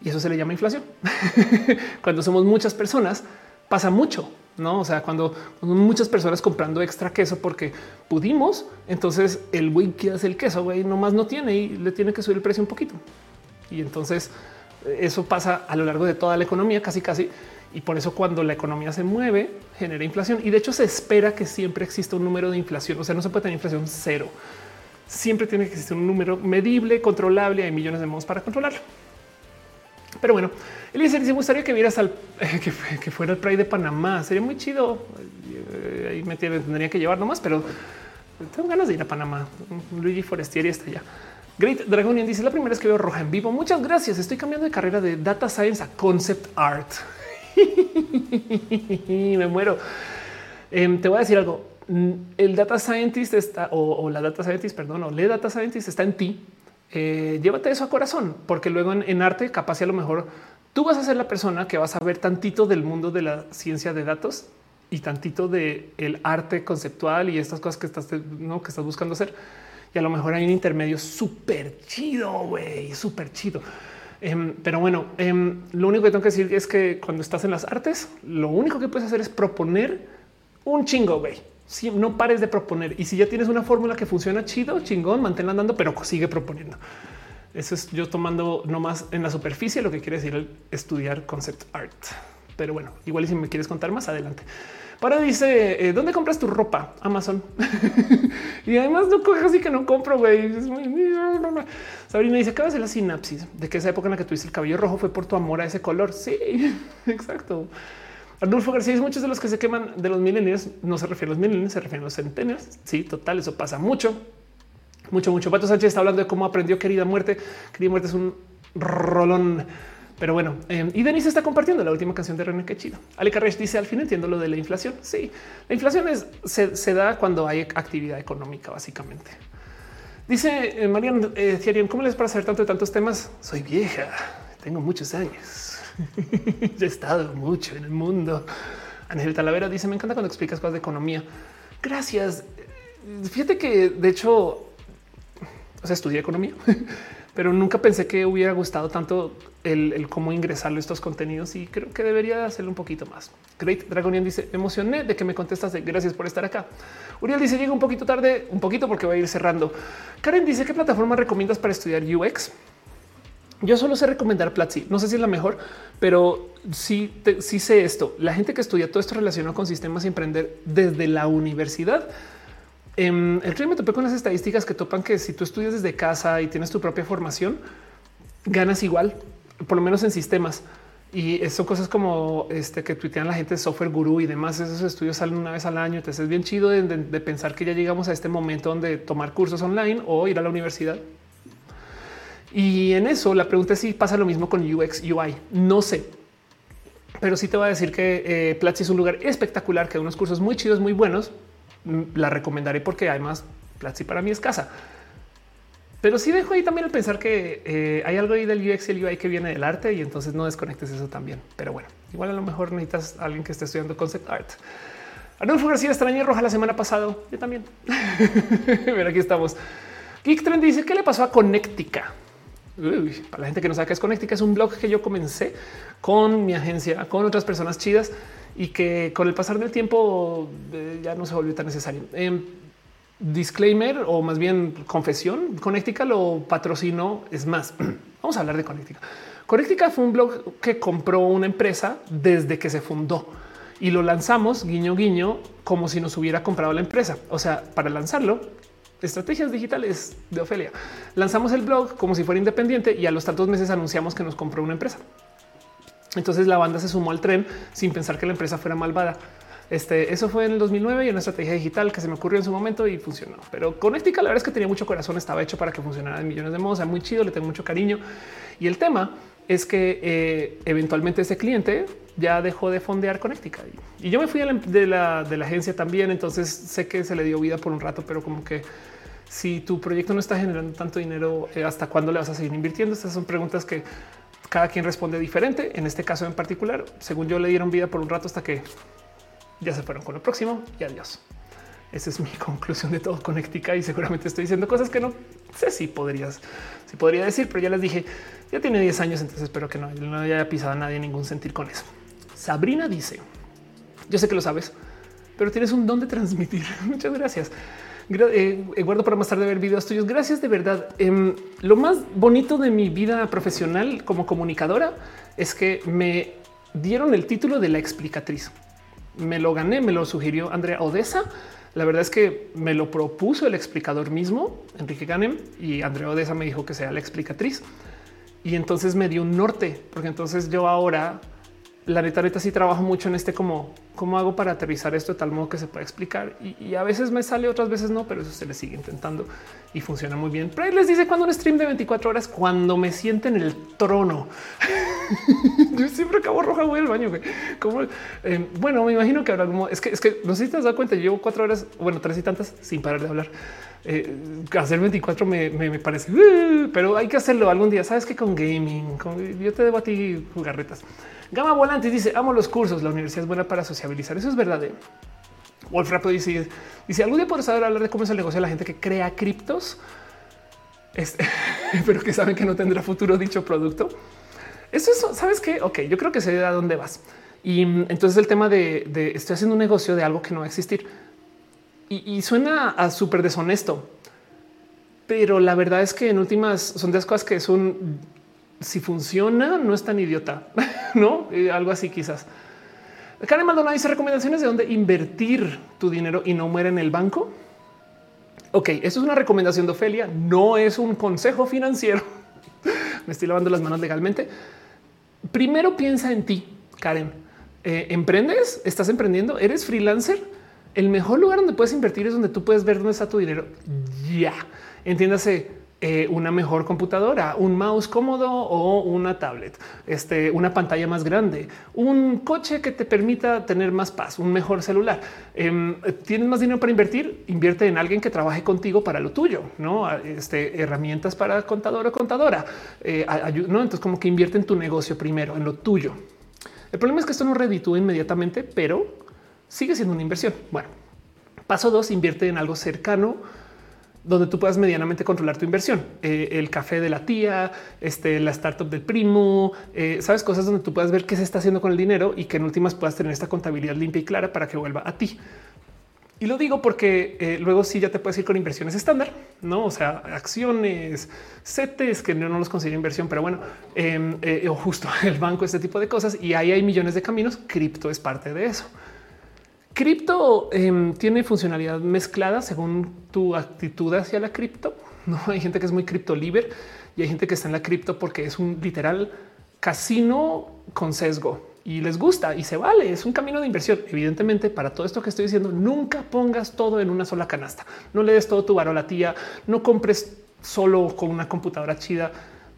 Y eso se le llama inflación. cuando somos muchas personas, pasa mucho, no? O sea, cuando, muchas personas comprando extra queso porque pudimos, entonces el güey que hace el queso, güey, nomás no tiene y le tiene que subir el precio un poquito. Y entonces eso pasa a lo largo de toda la economía, casi casi. Y por eso cuando la economía se mueve, genera inflación. Y de hecho se espera que siempre exista un número de inflación. O sea, no se puede tener inflación cero. Siempre tiene que existir un número medible, controlable. Hay millones de modos para controlarlo. Pero bueno, Eliezer dice, me gustaría que vieras al que, fuera el Pride de Panamá. Sería muy chido. Ahí me tendría que llevar nomás, pero tengo ganas de ir a Panamá. Luigi Forestieri está allá. Great Dragonian dice la primera vez que veo roja en vivo. Muchas gracias. Estoy cambiando de carrera de data science a concept art. Me muero. Em, te voy a decir algo. Mm, el data scientist está o, la data scientist, perdón, o le data scientist está en ti. Eh, llévate eso a corazón, porque luego en, arte, capaz y a lo mejor tú vas a ser la persona que vas a ver tantito del mundo de la ciencia de datos y tantito de el arte conceptual y estas cosas que estás, ¿no? que estás buscando hacer a lo mejor hay un intermedio súper chido, güey, súper chido. Em, pero bueno, em, lo único que tengo que decir es que cuando estás en las artes, lo único que puedes hacer es proponer un chingo, güey. Si no pares de proponer y si ya tienes una fórmula que funciona chido, chingón, manténla andando, pero sigue proponiendo. Eso es yo tomando nomás en la superficie lo que quiere decir estudiar concept art. Pero bueno, igual y si me quieres contar más adelante. Para dice, eh, ¿dónde compras tu ropa? Amazon. y además no así que no compro, güey. Sabrina dice, acabas de la sinapsis de que esa época en la que tuviste el cabello rojo fue por tu amor a ese color. Sí, exacto. Arnulfo García dice, muchos de los que se queman de los millennials no se refieren a los millennials, se refieren a los centenarios. Sí, total, eso pasa mucho. Mucho, mucho. Pato Sánchez está hablando de cómo aprendió Querida Muerte. Querida Muerte es un rolón pero bueno, eh, y Denise está compartiendo la última canción de René que chido. Ali Carresh dice al fin entiendo lo de la inflación. Sí, la inflación es, se, da cuando hay actividad económica, básicamente. Dice eh, Marian eh, ¿cómo les para saber tanto de tantos temas? Soy vieja, tengo muchos años. he estado mucho en el mundo. Ángel Talavera dice: Me encanta cuando explicas cosas de economía. Gracias. Fíjate que de hecho, o sea, estudié economía. pero nunca pensé que hubiera gustado tanto el, cómo ingresarlo estos contenidos y creo que debería hacerlo un poquito más. Great Dragonian dice emocioné de que me contestas de gracias por estar acá. Uriel dice llega un poquito tarde, un poquito porque va a ir cerrando. Karen dice qué plataforma recomiendas para estudiar UX. Yo solo sé recomendar Platzi. No sé si es la mejor, pero sí, sí sé esto. La gente que estudia todo esto relacionado con sistemas y emprender desde la universidad Em, el otro me topé con las estadísticas que topan que si tú estudias desde casa y tienes tu propia formación, ganas igual, por lo menos en sistemas. Y son cosas como este que tuitean la gente de software gurú y demás. Esos estudios salen una vez al año. Entonces es bien chido de, pensar que ya llegamos a este momento donde tomar cursos online o ir a la universidad. Y en eso la pregunta es si pasa lo mismo con UX UI. No sé, pero sí te voy a decir que eh, Platzi es un lugar espectacular, que hay unos cursos muy chidos, muy buenos, la recomendaré porque además Platzi para mí es casa. Pero sí dejo ahí también el pensar que eh, hay algo ahí del UX y el UI que viene del arte y entonces no desconectes eso también. Pero bueno, igual a lo mejor necesitas alguien que esté estudiando concept art. Arnulfo García extrañé roja la semana pasada. Yo también. Pero aquí estamos. Geek Trend dice qué le pasó a Connectica. para la gente que no sabe qué es Connectica, es un blog que yo comencé con mi agencia, con otras personas chidas y que con el pasar del tiempo eh, ya no se volvió tan necesario. Em, disclaimer o más bien confesión, Connectica lo patrocinó. Es más, vamos a hablar de Connectica. Connectica fue un blog que compró una empresa desde que se fundó y lo lanzamos guiño guiño como si nos hubiera comprado la empresa. O sea, para lanzarlo, estrategias digitales de Ofelia. Lanzamos el blog como si fuera independiente y a los tantos meses anunciamos que nos compró una empresa. Entonces la banda se sumó al tren sin pensar que la empresa fuera malvada. Este, eso fue en el 2009 y una estrategia digital que se me ocurrió en su momento y funcionó. Pero Connectica, la verdad es que tenía mucho corazón, estaba hecho para que funcionara en millones de modos, muy chido, le tengo mucho cariño. Y el tema es que eh, eventualmente ese cliente ya dejó de fondear Connectica. Y yo me fui de la, de la agencia también, entonces sé que se le dio vida por un rato, pero como que si tu proyecto no está generando tanto dinero, eh, ¿hasta cuándo le vas a seguir invirtiendo? Estas son preguntas que cada quien responde diferente. En este caso en particular, según yo le dieron vida por un rato hasta que ya se fueron con lo próximo y adiós. Esa es mi conclusión de todo Connectica y seguramente estoy diciendo cosas que no sé si podrías, si podría decir, pero ya les dije, ya tiene 10 años, entonces espero que no, no haya pisado a nadie ningún sentir con eso. Sabrina dice, yo sé que lo sabes, pero tienes un don de transmitir. Muchas gracias. Eh, guardo para más tarde ver videos tuyos. Gracias de verdad. Em, lo más bonito de mi vida profesional como comunicadora es que me dieron el título de la explicatriz. Me lo gané, me lo sugirió Andrea Odessa. La verdad es que me lo propuso el explicador mismo, Enrique Ganem, y Andrea Odessa me dijo que sea la explicatriz. Y entonces me dio un norte, porque entonces yo ahora la neta, neta sí trabajo mucho en este como cómo hago para aterrizar esto de tal modo que se pueda explicar. Y, a veces me sale, otras veces no, pero eso se le sigue intentando y funciona muy bien. Pero les dice cuando un stream de 24 horas, cuando me siente en el trono. Yo siempre acabo roja, voy al baño. Como eh, bueno, me imagino que habrá algún es que es que no sé si te has dado cuenta. Llevo cuatro horas, bueno, tres y tantas sin parar de hablar. Eh, hacer 24 me, me, parece, uh, pero hay que hacerlo algún día. Sabes que con gaming, yo te debo a ti jugarretas. Gama Volante dice amo los cursos. La universidad es buena para sociabilizar. Eso es verdad. ¿eh? Wolf Rapo dice, dice algún día podrás saber hablar de cómo es el negocio de la gente que crea criptos, pero que saben que no tendrá futuro dicho producto. Eso es, sabes que, ok, yo creo que sé a dónde vas. Y mm, entonces el tema de, estoy haciendo un negocio de algo que no va a existir y, suena a súper deshonesto, pero la verdad es que en últimas son de las cosas que son si funciona, no es tan idiota, no eh, algo así quizás. Karen Maldonado dice recomendaciones de dónde invertir tu dinero y no muere en el banco. Ok, eso es una recomendación de Ofelia, no es un consejo financiero. Me estoy lavando las manos legalmente. Primero piensa en ti, Karen. Eh, ¿Emprendes? ¿Estás emprendiendo? ¿Eres freelancer? El mejor lugar donde puedes invertir es donde tú puedes ver dónde está tu dinero. Ya, entiéndase eh, una mejor computadora, un mouse cómodo o una tablet, este, una pantalla más grande, un coche que te permita tener más paz, un mejor celular. Em, Tienes más dinero para invertir, invierte en alguien que trabaje contigo para lo tuyo, no este, herramientas para contador o contadora. Eh, no, entonces como que invierte en tu negocio primero, en lo tuyo. El problema es que esto no reditúa inmediatamente, pero sigue siendo una inversión. Bueno, paso dos, invierte en algo cercano donde tú puedas medianamente controlar tu inversión. Eh, el café de la tía, este, la startup del primo, eh, sabes cosas donde tú puedas ver qué se está haciendo con el dinero y que en últimas puedas tener esta contabilidad limpia y clara para que vuelva a ti. Y lo digo porque eh, luego sí ya te puedes ir con inversiones estándar, no? O sea, acciones, CETES que no, los considero inversión, pero bueno, em, o justo el banco, este tipo de cosas. Y ahí hay millones de caminos. Cripto es parte de eso. Cripto em, tiene funcionalidad mezclada según tu actitud hacia la cripto. No hay gente que es muy cripto libre y hay gente que está en la cripto porque es un literal casino con sesgo y les gusta y se vale. Es un camino de inversión. Evidentemente, para todo esto que estoy diciendo, nunca pongas todo en una sola canasta. No le des todo tu varo a la tía. No compres solo con una computadora chida.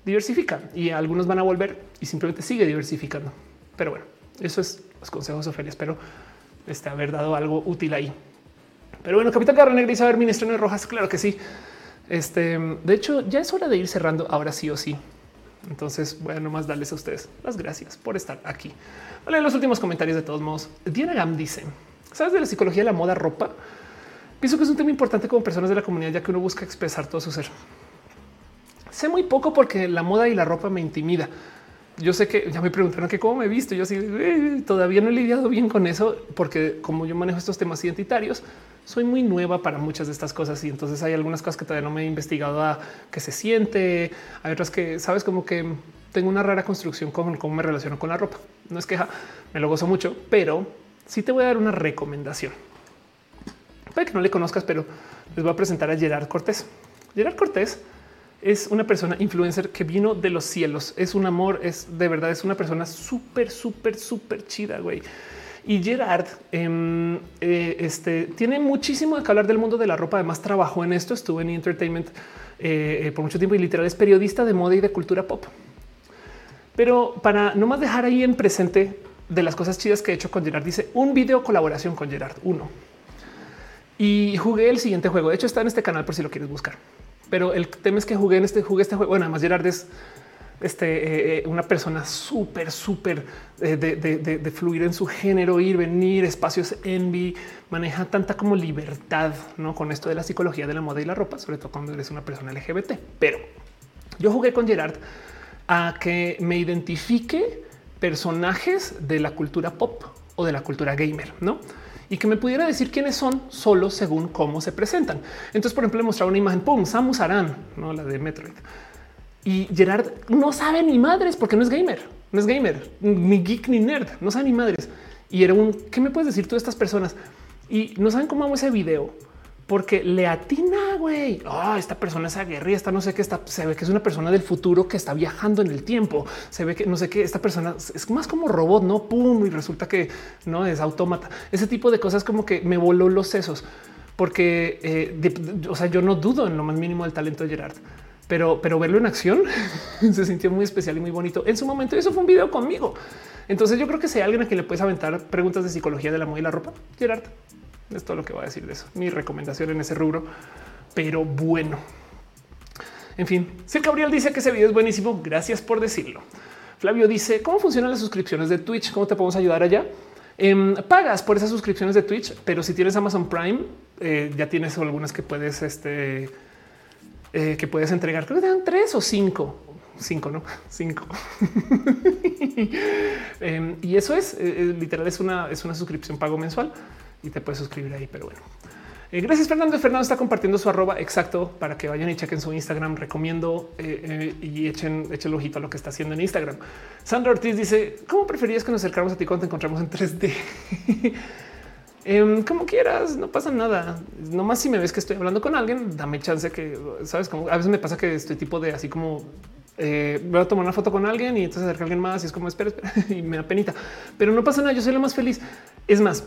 Diversifica y algunos van a volver y simplemente sigue diversificando. Pero bueno, eso es los consejos, Ofelia. Espero este, haber dado algo útil ahí. Pero bueno, Capitán Carro Negra y ver Ministro Rojas, claro que sí. Este, de hecho, ya es hora de ir cerrando ahora sí o sí. Entonces, bueno, nomás darles a ustedes las gracias por estar aquí. Vale, los últimos comentarios de todos modos. Diana Gam dice: ¿Sabes de la psicología de la moda ropa? Pienso que es un tema importante como personas de la comunidad, ya que uno busca expresar todo su ser. Sé muy poco porque la moda y la ropa me intimida yo sé que ya me preguntaron que cómo me he visto. Yo sí eh, todavía no he lidiado bien con eso, porque como yo manejo estos temas identitarios, soy muy nueva para muchas de estas cosas. Y entonces hay algunas cosas que todavía no me he investigado a qué se siente. Hay otras que sabes como que tengo una rara construcción con cómo me relaciono con la ropa. No es queja, me lo gozo mucho, pero sí te voy a dar una recomendación. Puede que no le conozcas, pero les voy a presentar a Gerard Cortés. Gerard Cortés es una persona influencer que vino de los cielos. Es un amor, es de verdad, es una persona súper, súper, súper chida, güey. Y Gerard em, eh, este, tiene muchísimo que hablar del mundo de la ropa. Además, trabajó en esto, estuvo en Entertainment eh, eh, por mucho tiempo y literal es periodista de moda y de cultura pop. Pero para no más dejar ahí en presente de las cosas chidas que he hecho con Gerard, dice un video colaboración con Gerard, uno. Y jugué el siguiente juego. De hecho, está en este canal por si lo quieres buscar. Pero el tema es que jugué en este, jugué este juego. Bueno, además Gerard es este, eh, una persona súper, súper de, de, fluir en su género, ir, venir, espacios envy, maneja tanta como libertad ¿no? con esto de la psicología de la moda y la ropa, sobre todo cuando eres una persona LGBT. Pero yo jugué con Gerard a que me identifique personajes de la cultura pop o de la cultura gamer, no? Y que me pudiera decir quiénes son solo según cómo se presentan. Entonces, por ejemplo, le mostraba una imagen, pum, Samus Aran, no la de Metroid. Y Gerard no sabe ni madres porque no es gamer, no es gamer, ni geek ni nerd, no sabe ni madres. Y era un ¿qué me puedes decir tú de estas personas? Y no saben cómo hago ese video porque le atina, güey. Ah, esta persona es aguerrida, esta no sé qué está, se ve que es una persona del futuro que está viajando en el tiempo. Se ve que no sé qué, esta persona es más como robot, no pum, y resulta que no es autómata. Ese tipo de cosas como que me voló los sesos porque, eh, o sea, yo no dudo en lo más mínimo del talento de Gerard pero, pero verlo en acción se sintió muy especial y muy bonito en su momento. Eso fue un video conmigo. Entonces yo creo que si alguien a quien le puedes aventar preguntas de psicología de la moda y la ropa, Gerard, es todo lo que voy a decir de eso. Mi recomendación en ese rubro, pero bueno. En fin, si Gabriel dice que ese video es buenísimo, gracias por decirlo. Flavio dice cómo funcionan las suscripciones de Twitch, cómo te podemos ayudar allá. Em, pagas por esas suscripciones de Twitch, pero si tienes Amazon Prime, eh, ya tienes algunas que puedes este, eh, que puedes entregar. Creo que dan tres o cinco, cinco, no cinco. Em, y eso es eh, eh, literal, es una, es una suscripción pago mensual y te puedes suscribir ahí. Pero bueno, gracias. Fernando Fernando está compartiendo su arroba exacto para que vayan y chequen su Instagram. Recomiendo y echen, echen el ojito a lo que está haciendo en Instagram. Sandra Ortiz dice: ¿Cómo preferías que nos acercáramos a ti cuando te encontramos en 3D? Em, como quieras, no pasa nada. No más si me ves que estoy hablando con alguien, dame chance que sabes como a veces me pasa que estoy tipo de así como eh, voy a tomar una foto con alguien y entonces acerca alguien más y es como espera, y me da penita, pero no pasa nada. Yo soy lo más feliz. Es más,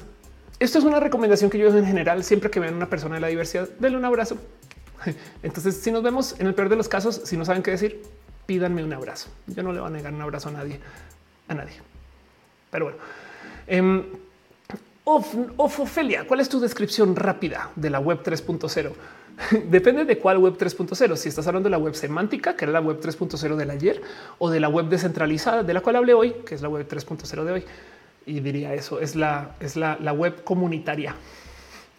esto es una recomendación que yo en general. Siempre que vean una persona de la diversidad, denle un abrazo. Entonces, si nos vemos en el peor de los casos, si no saben qué decir, pídanme un abrazo. Yo no le voy a negar un abrazo a nadie, a nadie. Pero bueno, Of, Ofelia, ¿cuál es tu descripción rápida de la web 3.0? Depende de cuál web 3.0. Si estás hablando de la web semántica, que era la web 3.0 del ayer, o de la web descentralizada, de la cual hablé hoy, que es la web 3.0 de hoy. Y diría eso, es la, es la, web comunitaria.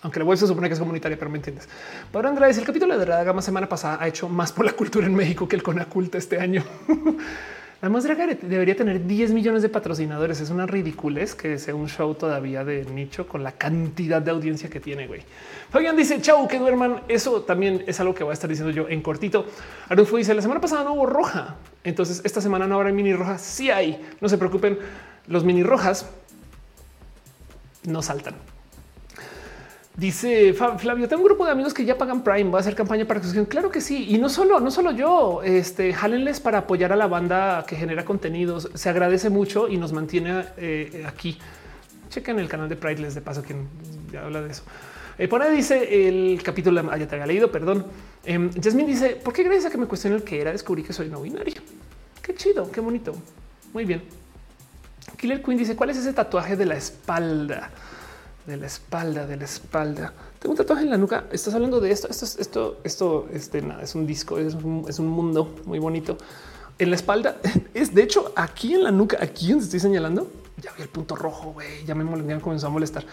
Aunque la web se supone que es comunitaria, pero me entiendes. Para Andrade, el capítulo de la Gama semana pasada ha hecho más por la cultura en México que el Conaculta este año. Además, debería tener 10 millones de patrocinadores. Es una ridiculez que sea un show todavía de nicho con la cantidad de audiencia que tiene. Güey. Fabián dice chau, que duerman. Eso también es algo que voy a estar diciendo yo en cortito. Arnulfo dice la semana pasada no hubo roja. Entonces esta semana no habrá mini roja. Sí hay. No se preocupen. Los mini rojas no saltan. Dice Flavio, tengo un grupo de amigos que ya pagan Prime. Voy a hacer campaña para que Claro que sí. Y no solo, no solo yo, este jálenles para apoyar a la banda que genera contenidos. Se agradece mucho y nos mantiene eh, aquí. Chequen el canal de les de paso, quien ya habla de eso. Eh, por ahí dice el capítulo, ah, ya te había leído, perdón. Eh, Jasmine dice, ¿por qué gracias a que me cuestioné el que era? Descubrí que soy no binario. Qué chido, qué bonito. Muy bien. Killer Queen dice, ¿cuál es ese tatuaje de la espalda? de la espalda, de la espalda. Tengo un tatuaje en la nuca. Estás hablando de esto. Esto, esto, esto, este, nada, es un disco, es un, mundo muy bonito. En la espalda es de hecho aquí en la nuca, aquí donde estoy señalando. Ya vi el punto rojo, güey. Ya me, me comenzó a molestar.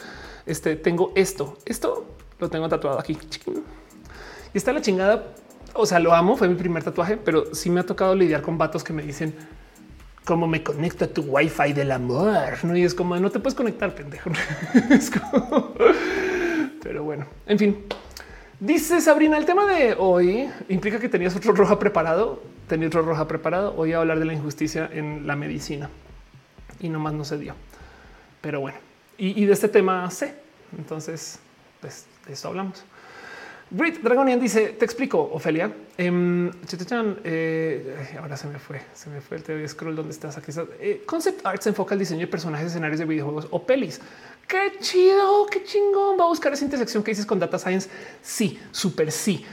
Este tengo esto, esto lo tengo tatuado aquí y está la chingada. O sea, lo amo. Fue mi primer tatuaje, pero sí me ha tocado lidiar con vatos que me dicen cómo me conecta tu wifi del amor. No y es como no te puedes conectar, pendejo. Pero bueno, en fin. Dice Sabrina, el tema de hoy implica que tenías otro roja preparado. Tenía otro roja preparado. Hoy a hablar de la injusticia en la medicina y nomás no se dio. Pero bueno, y, de este tema sé. Entonces, pues de eso hablamos. Brit Dragonian dice: Te explico, Ofelia. Eh, ahora se me fue, se me fue el TV scroll. ¿Dónde estás? Aquí. Eh, Concept Arts enfoca el diseño de personajes, escenarios de videojuegos o pelis. Qué chido, qué chingón. Va a buscar esa intersección que dices con data science. Sí, súper sí.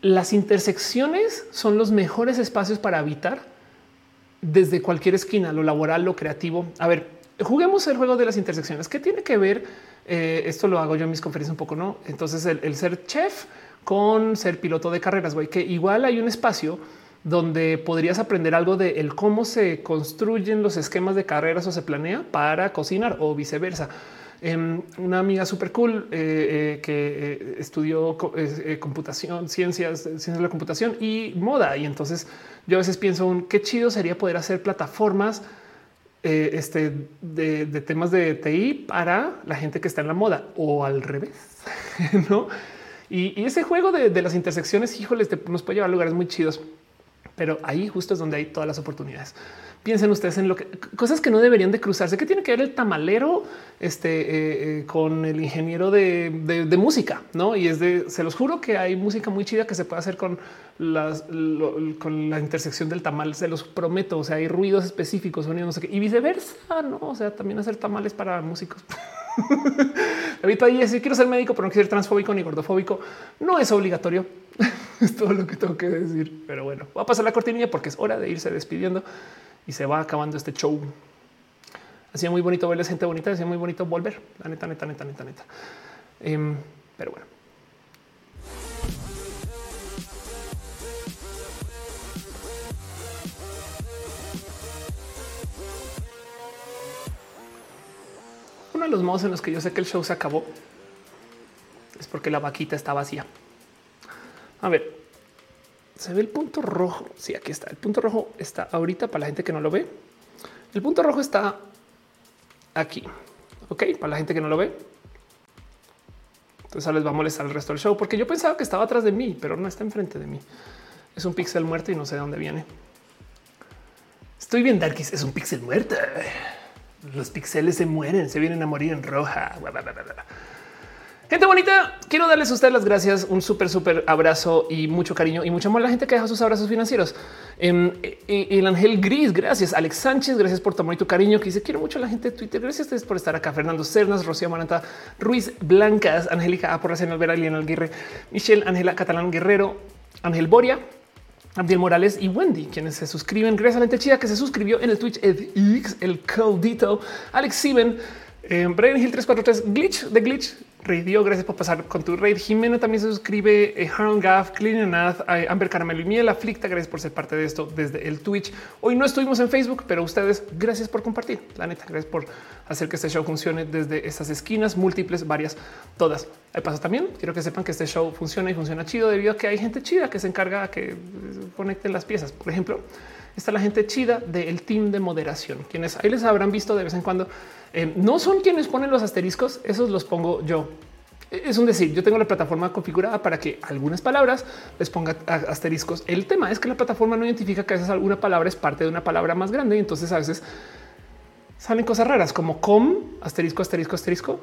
Las intersecciones son los mejores espacios para habitar desde cualquier esquina, lo laboral, lo creativo. A ver, juguemos el juego de las intersecciones. ¿Qué tiene que ver? Eh, esto lo hago yo en mis conferencias un poco, ¿no? Entonces el, ser chef con ser piloto de carreras, güey, que igual hay un espacio donde podrías aprender algo de el cómo se construyen los esquemas de carreras o se planea para cocinar o viceversa. Em, una amiga súper cool eh, eh, que estudió computación, ciencias, ciencias de la computación y moda. Y entonces yo a veces pienso un qué chido sería poder hacer plataformas eh, este, de, temas de TI para la gente que está en la moda o al revés, ¿no? Y, ese juego de, las intersecciones, híjoles, nos puede llevar a lugares muy chidos, pero ahí justo es donde hay todas las oportunidades piensen ustedes en lo que cosas que no deberían de cruzarse. ¿Qué tiene que ver el tamalero este, eh, eh, con el ingeniero de, música? No, y es de se los juro que hay música muy chida que se puede hacer con las con la intersección del tamal. Se los prometo. O sea, hay ruidos específicos, sonidos, no y viceversa. No, o sea, también hacer tamales para músicos. Ahorita ahí si quiero ser médico, pero no quiero ser transfóbico ni gordofóbico. No es obligatorio. es todo lo que tengo que decir. Pero bueno, voy a pasar la cortinilla porque es hora de irse despidiendo y se va acabando este show. Hacía muy bonito verles gente bonita, hacía muy bonito volver. La neta, neta, neta, neta, neta. Em, pero bueno. Uno de los modos en los que yo sé que el show se acabó es porque la vaquita está vacía. A ver, se ve el punto rojo. Sí, aquí está. El punto rojo está ahorita para la gente que no lo ve. El punto rojo está aquí. Ok, para la gente que no lo ve. Entonces les va a molestar el resto del show porque yo pensaba que estaba atrás de mí, pero no está enfrente de mí. Es un pixel muerto y no sé de dónde viene. Estoy bien, Darkis. Es un pixel muerto. Los pixeles se mueren, se vienen a morir en roja. Gente bonita, quiero darles a ustedes las gracias, un súper, súper abrazo y mucho cariño y mucho amor a la gente que deja sus abrazos financieros. Em, el Ángel Gris, gracias. Alex Sánchez, gracias por tu amor y tu cariño. Que dice quiero mucho a la gente de Twitter. Gracias a ustedes por estar acá. Fernando Cernas, Rocío Maranta, Ruiz Blancas, Angélica A. Porras, Alvera, Liana Aguirre, Michelle, Ángela Catalán Guerrero, Ángel Boria, Abdiel Morales y Wendy, quienes se suscriben. Gracias a la gente chida que se suscribió en el Twitch, el, Codito, Alex Sieben, eh, Brian Hill 343, Glitch de Glitch, Gracias por pasar con tu raid. Jimena también se suscribe. Eh, Haron Gaff, Clean eh, Amber Caramelo y Miel, Aflicta, gracias por ser parte de esto desde el Twitch. Hoy no estuvimos en Facebook, pero ustedes, gracias por compartir. La neta, gracias por hacer que este show funcione desde estas esquinas múltiples, varias, todas. Hay paso también. Quiero que sepan que este show funciona y funciona chido debido a que hay gente chida que se encarga a que conecten las piezas. Por ejemplo, está la gente chida del team de moderación, quienes ahí les habrán visto de vez en cuando eh, no son quienes ponen los asteriscos, esos los pongo yo. Es un decir, yo tengo la plataforma configurada para que algunas palabras les ponga asteriscos. El tema es que la plataforma no identifica que a veces alguna palabra es parte de una palabra más grande y entonces a veces salen cosas raras como com, asterisco, asterisco, asterisco,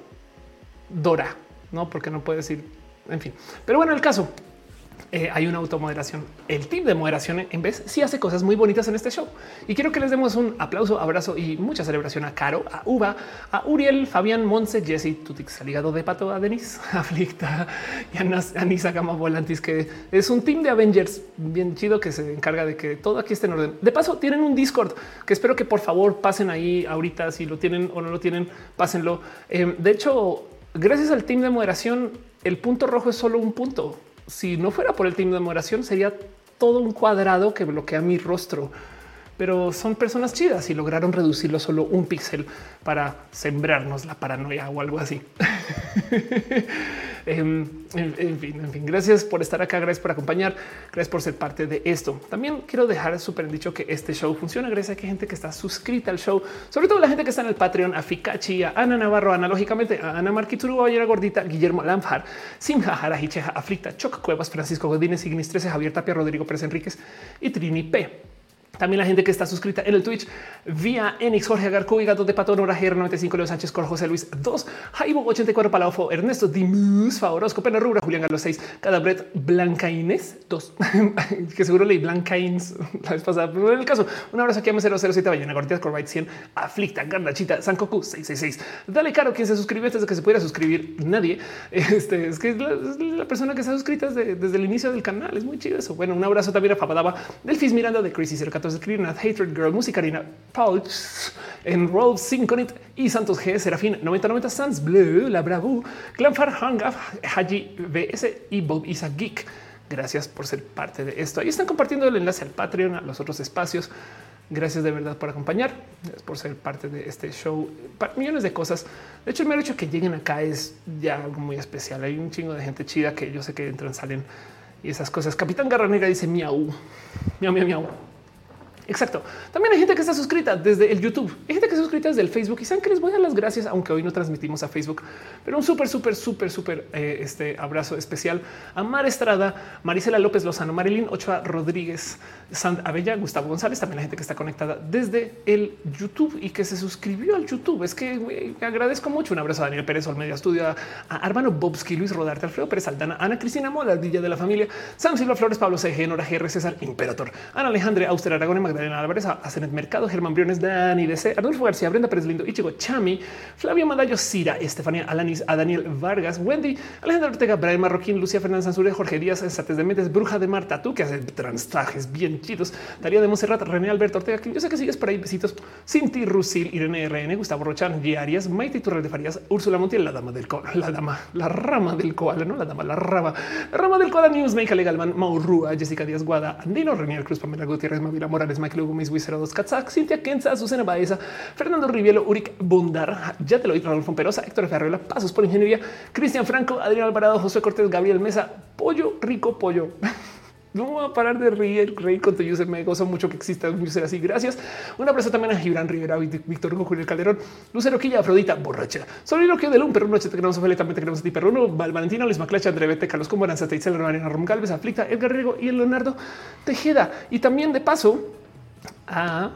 Dora, no porque no puede decir, en fin. Pero bueno, el caso eh, hay una automoderación. El team de moderación en vez sí hace cosas muy bonitas en este show. Y quiero que les demos un aplauso, abrazo y mucha celebración a Caro, a Uva, a Uriel, Fabián, Monse, Jesse, Tutix, ligado de pato, a Denis, Aflicta y a Anisa Gama Volantis, que es un team de Avengers bien chido que se encarga de que todo aquí esté en orden. De paso, tienen un Discord que espero que por favor pasen ahí ahorita. Si lo tienen o no lo tienen, pásenlo. Em, de hecho, gracias al team de moderación, el punto rojo es solo un punto si no fuera por el team de moderación, sería todo un cuadrado que bloquea mi rostro. Pero son personas chidas y lograron reducirlo solo un píxel para sembrarnos la paranoia o algo así. Em, en, fin, en fin, gracias por estar acá, gracias por acompañar, gracias por ser parte de esto. También quiero dejar súper dicho que este show funciona gracias a que gente que está suscrita al show, sobre todo la gente que está en el Patreon, a Fikachi, a Ana Navarro, analógicamente, a Ana Marquituru, Ballera Gordita, Guillermo Lamfar, Simja Jara, Hicheja, Aflicta, Choc Cuevas, Francisco Godínez, Ignis 13, Javier Tapia, Rodrigo Pérez Enríquez y Trini P. También la gente que está suscrita en el Twitch vía Enix, Jorge Agarco, Gato de Pato, Nora GR 95, Leo Sánchez, Cor, José Luis 2, Jaibo 84, Palafo, Ernesto Dimus, Favorosco, Pena Rubra, Julián Galo 6, Cadabret, Blanca Inés 2, que seguro leí Blanca Inés la vez pasada, pero en el caso, un abrazo aquí a M007, Ballena, Gortias, Corbite 100, Aflicta, Gardachita, Sankoku 666. Dale caro quien se suscribió antes de que se pudiera suscribir nadie. Este es que es la, persona que está suscrita desde, desde, el inicio del canal. Es muy chido eso. Bueno, un abrazo también a Papadaba, Delfis Miranda de Crazy 014, Krina, Hatred Girl, Musicarina, Paul, en Roll Synconit y Santos G, Serafín 9090, Sans Blue, La Bravu, Glanfar, Hangaf, Haji BS y Bob Isa Geek. Gracias por ser parte de esto. Ahí están compartiendo el enlace al Patreon, a los otros espacios. Gracias de verdad por acompañar, por ser parte de este show. Millones de cosas. De hecho, el mero hecho que lleguen acá es ya algo muy especial. Hay un chingo de gente chida que yo sé que entran, salen y esas cosas. Capitán Garranera dice miau, miau, miau, miau. Exacto. También hay gente que está suscrita desde el YouTube. Hay gente que está suscrita desde el Facebook y saben que les voy a dar las gracias, aunque hoy no transmitimos a Facebook, pero un súper, súper, súper, súper eh, este abrazo especial a Mar Estrada, Marisela López Lozano, Marilyn Ochoa Rodríguez, Sand Abella, Gustavo González, también la gente que está conectada desde el YouTube y que se suscribió al YouTube. Es que agradezco mucho. Un abrazo a Daniel Pérez Olmedia Estudio, a Armano Bobski, Luis Rodarte, Alfredo Pérez Aldana, Ana Cristina Mola, Villa de la Familia, San Silva Flores, Pablo CG, Nora GR, César Imperator, Ana Alejandra Auster Aragón, Magdalena Álvarez, a Mercado, Germán Briones, Dani DC, Adolfo García, Brenda Pérez Lindo, Ichigo Chami, Flavio Madallo, Cira, Estefanía Alanis, a Daniel Vargas, Wendy, Alejandro Ortega, Brian Marroquín, Lucía Fernández Ansure, Jorge Díaz, Sates de Méndez, Bruja de Marta, tú que hace transtrajes bien chidos, Darío de Monserrat, René Alberto Ortega, que yo sé que sigues por ahí, besitos, Cinti Rusil, Irene RN, Gustavo Rochan, G. Arias, Maite Turrel de Farías, Úrsula Montiel, la dama del koala, la dama, la rama del koala, no la dama, la rama, la rama del koala News, Meika Legalman, Maurrua, Jessica Díaz Guada, Andino, Renier Cruz, Pamela Gutiérrez, Mavila Morales, Michael Hugo, Mis Wizard, Katzak, Cintia Kenza, Susana Baeza, Fernando Rivielo, Uric Bundar, ya te lo oí, Rodolfo Perosa, Héctor Ferreira, Pasos por Ingeniería, Cristian Franco, Adrián Alvarado, José Cortés, Gabriel Mesa, Pollo, Rico Pollo. No voy a parar de reír, reír con tu user. Me gozo mucho que exista un user así. Gracias. Un abrazo también a Gibran Rivera, Víctor Hugo, Julio Calderón, Lucero Quilla, Afrodita, borracha. Soy lo que de un perro noche. Te queremos Ophelia, también te queremos a ti, perruno, Valentino, Luis Maclacha, André Bete, Carlos Comboranza, Teitzel, Rom Galvez, Aflicta, Edgar Riego y el Leonardo Tejeda. Y también de paso a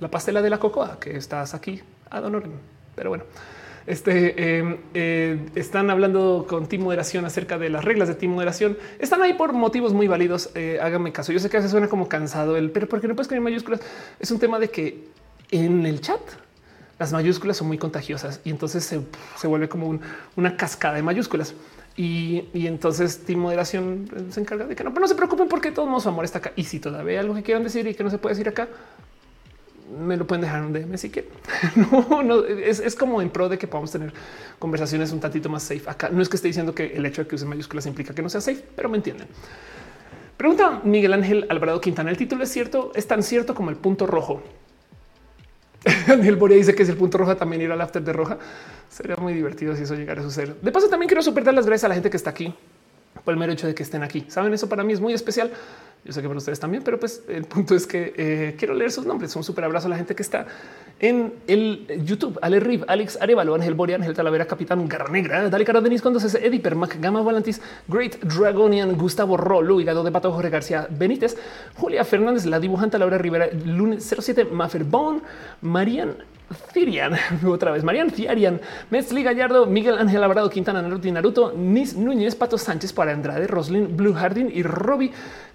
la pastela de la cocoa que estás aquí a Don Pero bueno, este em, eh, están hablando con Team Moderación acerca de las reglas de Team Moderación. Están ahí por motivos muy válidos. Eh, háganme caso. Yo sé que a veces suena como cansado el, pero porque no puedes poner mayúsculas. Es un tema de que en el chat las mayúsculas son muy contagiosas y entonces se, vuelve como una cascada de mayúsculas. Y, entonces Team Moderación se encarga de que no, pero no se preocupen porque todo modos su amor está acá. Y si todavía hay algo que quieran decir y que no se puede decir acá, me lo pueden dejar en un DM si quieren. no, no es, como en pro de que podamos tener conversaciones un tantito más safe acá. No es que esté diciendo que el hecho de que use mayúsculas implica que no sea safe, pero me entienden. Pregunta Miguel Ángel Alvarado Quintana. El título es cierto, es tan cierto como el punto rojo. Daniel Boria dice que es el punto rojo también ir al after de roja. Sería muy divertido si eso llegara a suceder. De paso, también quiero super dar las gracias a la gente que está aquí por el mero hecho de que estén aquí. Saben, eso para mí es muy especial. Yo sé que para ustedes también, pero pues el punto es que eh, quiero leer sus nombres. Un súper abrazo a la gente que está en el YouTube. Ale Rib, Alex Arevalo, Ángel Boria, Ángel Talavera, Capitán Garra Negra, Dale Cara Denis, cuando se Eddie Permac, Gama Valentis, Great Dragonian, Gustavo Rolo, Hígado de Pato, Jorge García Benítez, Julia Fernández, la dibujante Laura Rivera, Lunes 07, Maffer Bone, Marian Cirian, otra vez Marian Ciarian, Metzli Gallardo, Miguel Ángel Alvarado, Quintana Naruto, Naruto, Nis Núñez, Pato Sánchez, para Andrade, Roslyn, Blue Hardin y Robbie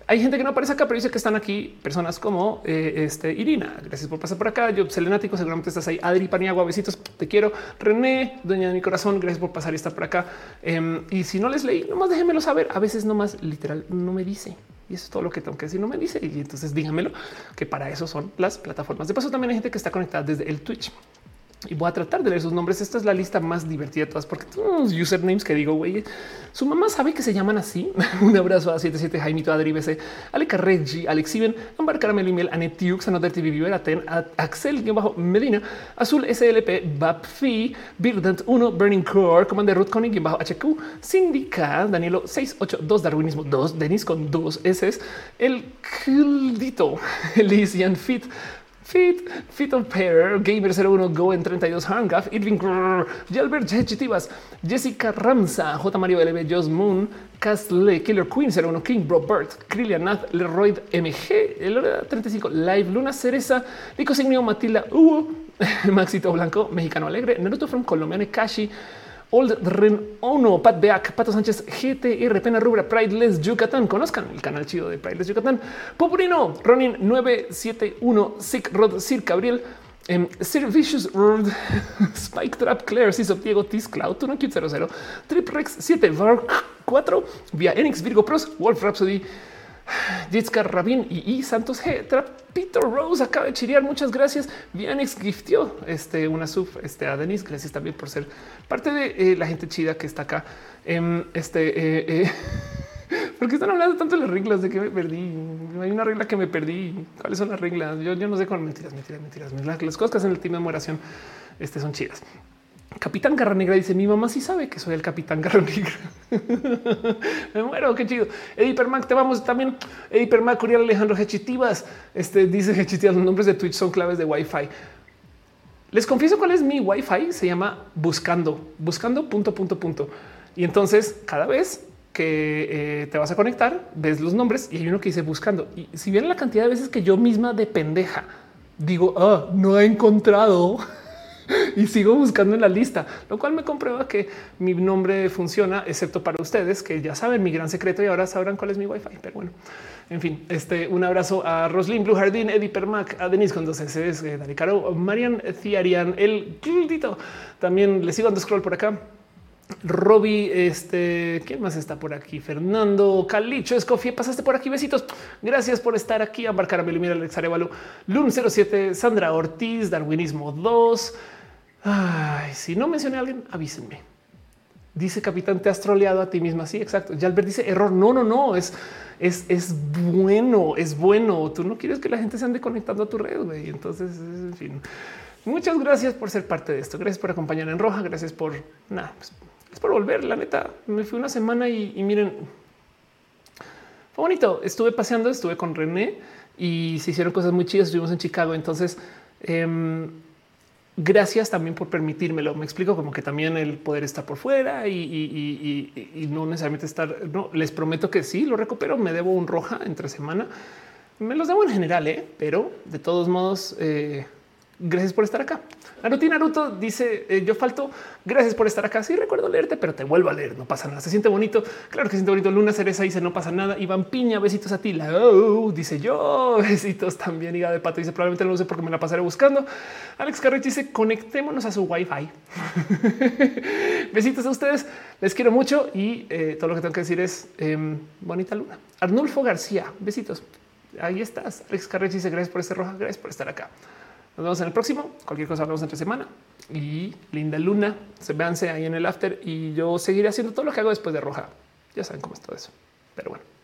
hay gente que no aparece acá, pero dice que están aquí personas como eh, este Irina. Gracias por pasar por acá. Yo, Selenático, seguramente estás ahí. Adri Paniagua, besitos, te quiero. René, doña de mi corazón, gracias por pasar y estar por acá. Em, y si no les leí, nomás déjenmelo saber. A veces nomás literal no me dice. Y es todo lo que tengo que decir. No me dice. Y entonces díganmelo que para eso son las plataformas. De paso, también hay gente que está conectada desde el Twitch y voy a tratar de leer sus nombres. Esta es la lista más divertida de todas, porque unos usernames que digo, güey, su mamá sabe que se llaman así. Un abrazo a 77 Jaimito Adri BC, Ale Carreggi, Alex Iben, Ambar Caramel Email, Anetiux, Anoder TV Viver, Aten, Axel, bajo Medina, Azul SLP, Bapfi, Birdant 1, Burning Core, Commander Ruth Conning, bajo HQ, Sindica, Danielo 682, Darwinismo 2, Denis con dos S, el Kildito, Elysian Fit, Fit, Fit of Pair, Gamer 01, Go en 32, Hangaf, Irving, Jalbert Chitivas, Jessica Ramsa, J. Mario LB, Joss Moon, Castle, Killer Queen 01, King Robert, Krillian Nath, Leroy MG, el 35, Live Luna Cereza, Nico Signio, Matilda, Hugo, Maxito Blanco, Mexicano Alegre, Naruto from Colombia, Kashi, Old Ren Ono, Pat Beak, Pato Sánchez, GTR, Pena Rubra, Prideless Yucatán. Conozcan el canal chido de Prideless Yucatán. Popurino, Ronin 971, Sick Rod, Sir Gabriel, um, Sir Vicious World, Spike Trap, Claire, Cisop, Diego, Tis Cloud, Cute 00, Trip Rex 7, Var 4, Via Enix, Virgo Pros, Wolf Rhapsody, Jitska Rabin y, Santos G. Peter Rose acaba de chirear. Muchas gracias. Vianix giftió este, una sub este, a Denis. Gracias también por ser parte de eh, la gente chida que está acá. Em, este, eh, eh, están hablando tanto de las reglas de que me perdí. Hay una regla que me perdí. ¿Cuáles son las reglas? Yo, no sé con mentiras, mentiras, mentiras. Las cosas que hacen el team de memoración este, son chidas. Capitán Garra Negra dice mi mamá sí sabe que soy el Capitán Garra Negra. Me muero, qué chido. Eddie te vamos también. Eddie Permac, Uriel Alejandro Hechitivas. Este dice Hechitivas, los nombres de Twitch son claves de Wi-Fi. Les confieso cuál es mi Wi-Fi. Se llama buscando, buscando punto, punto, punto. Y entonces cada vez que eh, te vas a conectar, ves los nombres y hay uno que dice buscando. Y si bien la cantidad de veces que yo misma de pendeja digo, ah, no he encontrado y sigo buscando en la lista, lo cual me comprueba que mi nombre funciona, excepto para ustedes que ya saben mi gran secreto y ahora sabrán cuál es mi wifi. Pero bueno, en fin, este un abrazo a Roslyn Blue Jardín, Eddie Permac, a Denise con dos S, eh, Dani Caro, Marian Ciarian, el Quildito. También les sigo dando scroll por acá. Robbie, este, ¿quién más está por aquí? Fernando, Calicho, Escofie, pasaste por aquí, besitos. Gracias por estar aquí, Ambar Mira Mira, Alex Arevalo, Lun 07, Sandra Ortiz, Darwinismo 2, Ay, si no mencioné a alguien, avísenme. Dice capitán, te has troleado a ti misma. Sí, exacto. Ya Albert dice error. No, no, no. Es, es, es bueno, es bueno. Tú no quieres que la gente se ande conectando a tu red. Entonces, en fin, muchas gracias por ser parte de esto. Gracias por acompañar en roja. Gracias por nada, pues, es por volver. La neta, me fui una semana y, miren, fue bonito. Estuve paseando, estuve con René y se hicieron cosas muy chidas. Estuvimos en Chicago. Entonces, eh, gracias también por permitírmelo. Me explico como que también el poder está por fuera y, no necesariamente estar. No les prometo que sí lo recupero. Me debo un roja entre semana. Me los debo en general, ¿eh? pero de todos modos, eh, Gracias por estar acá. Naruto Naruto dice eh, yo falto. Gracias por estar acá. Sí, recuerdo leerte, pero te vuelvo a leer. No pasa nada. Se siente bonito. Claro que se siente bonito. Luna Cereza dice no pasa nada. Iván Piña, besitos a ti. La dice yo besitos también. Hígado de pato dice probablemente no lo sé porque me la pasaré buscando. Alex Carrich dice conectémonos a su wifi. besitos a ustedes. Les quiero mucho y eh, todo lo que tengo que decir es em, bonita luna. Arnulfo García, besitos. Ahí estás. Alex Carrich dice gracias por este roja. Gracias por estar acá. Nos vemos en el próximo. Cualquier cosa hablamos entre semana y linda luna. Se véanse ahí en el after y yo seguiré haciendo todo lo que hago después de roja. Ya saben cómo es todo eso. Pero bueno.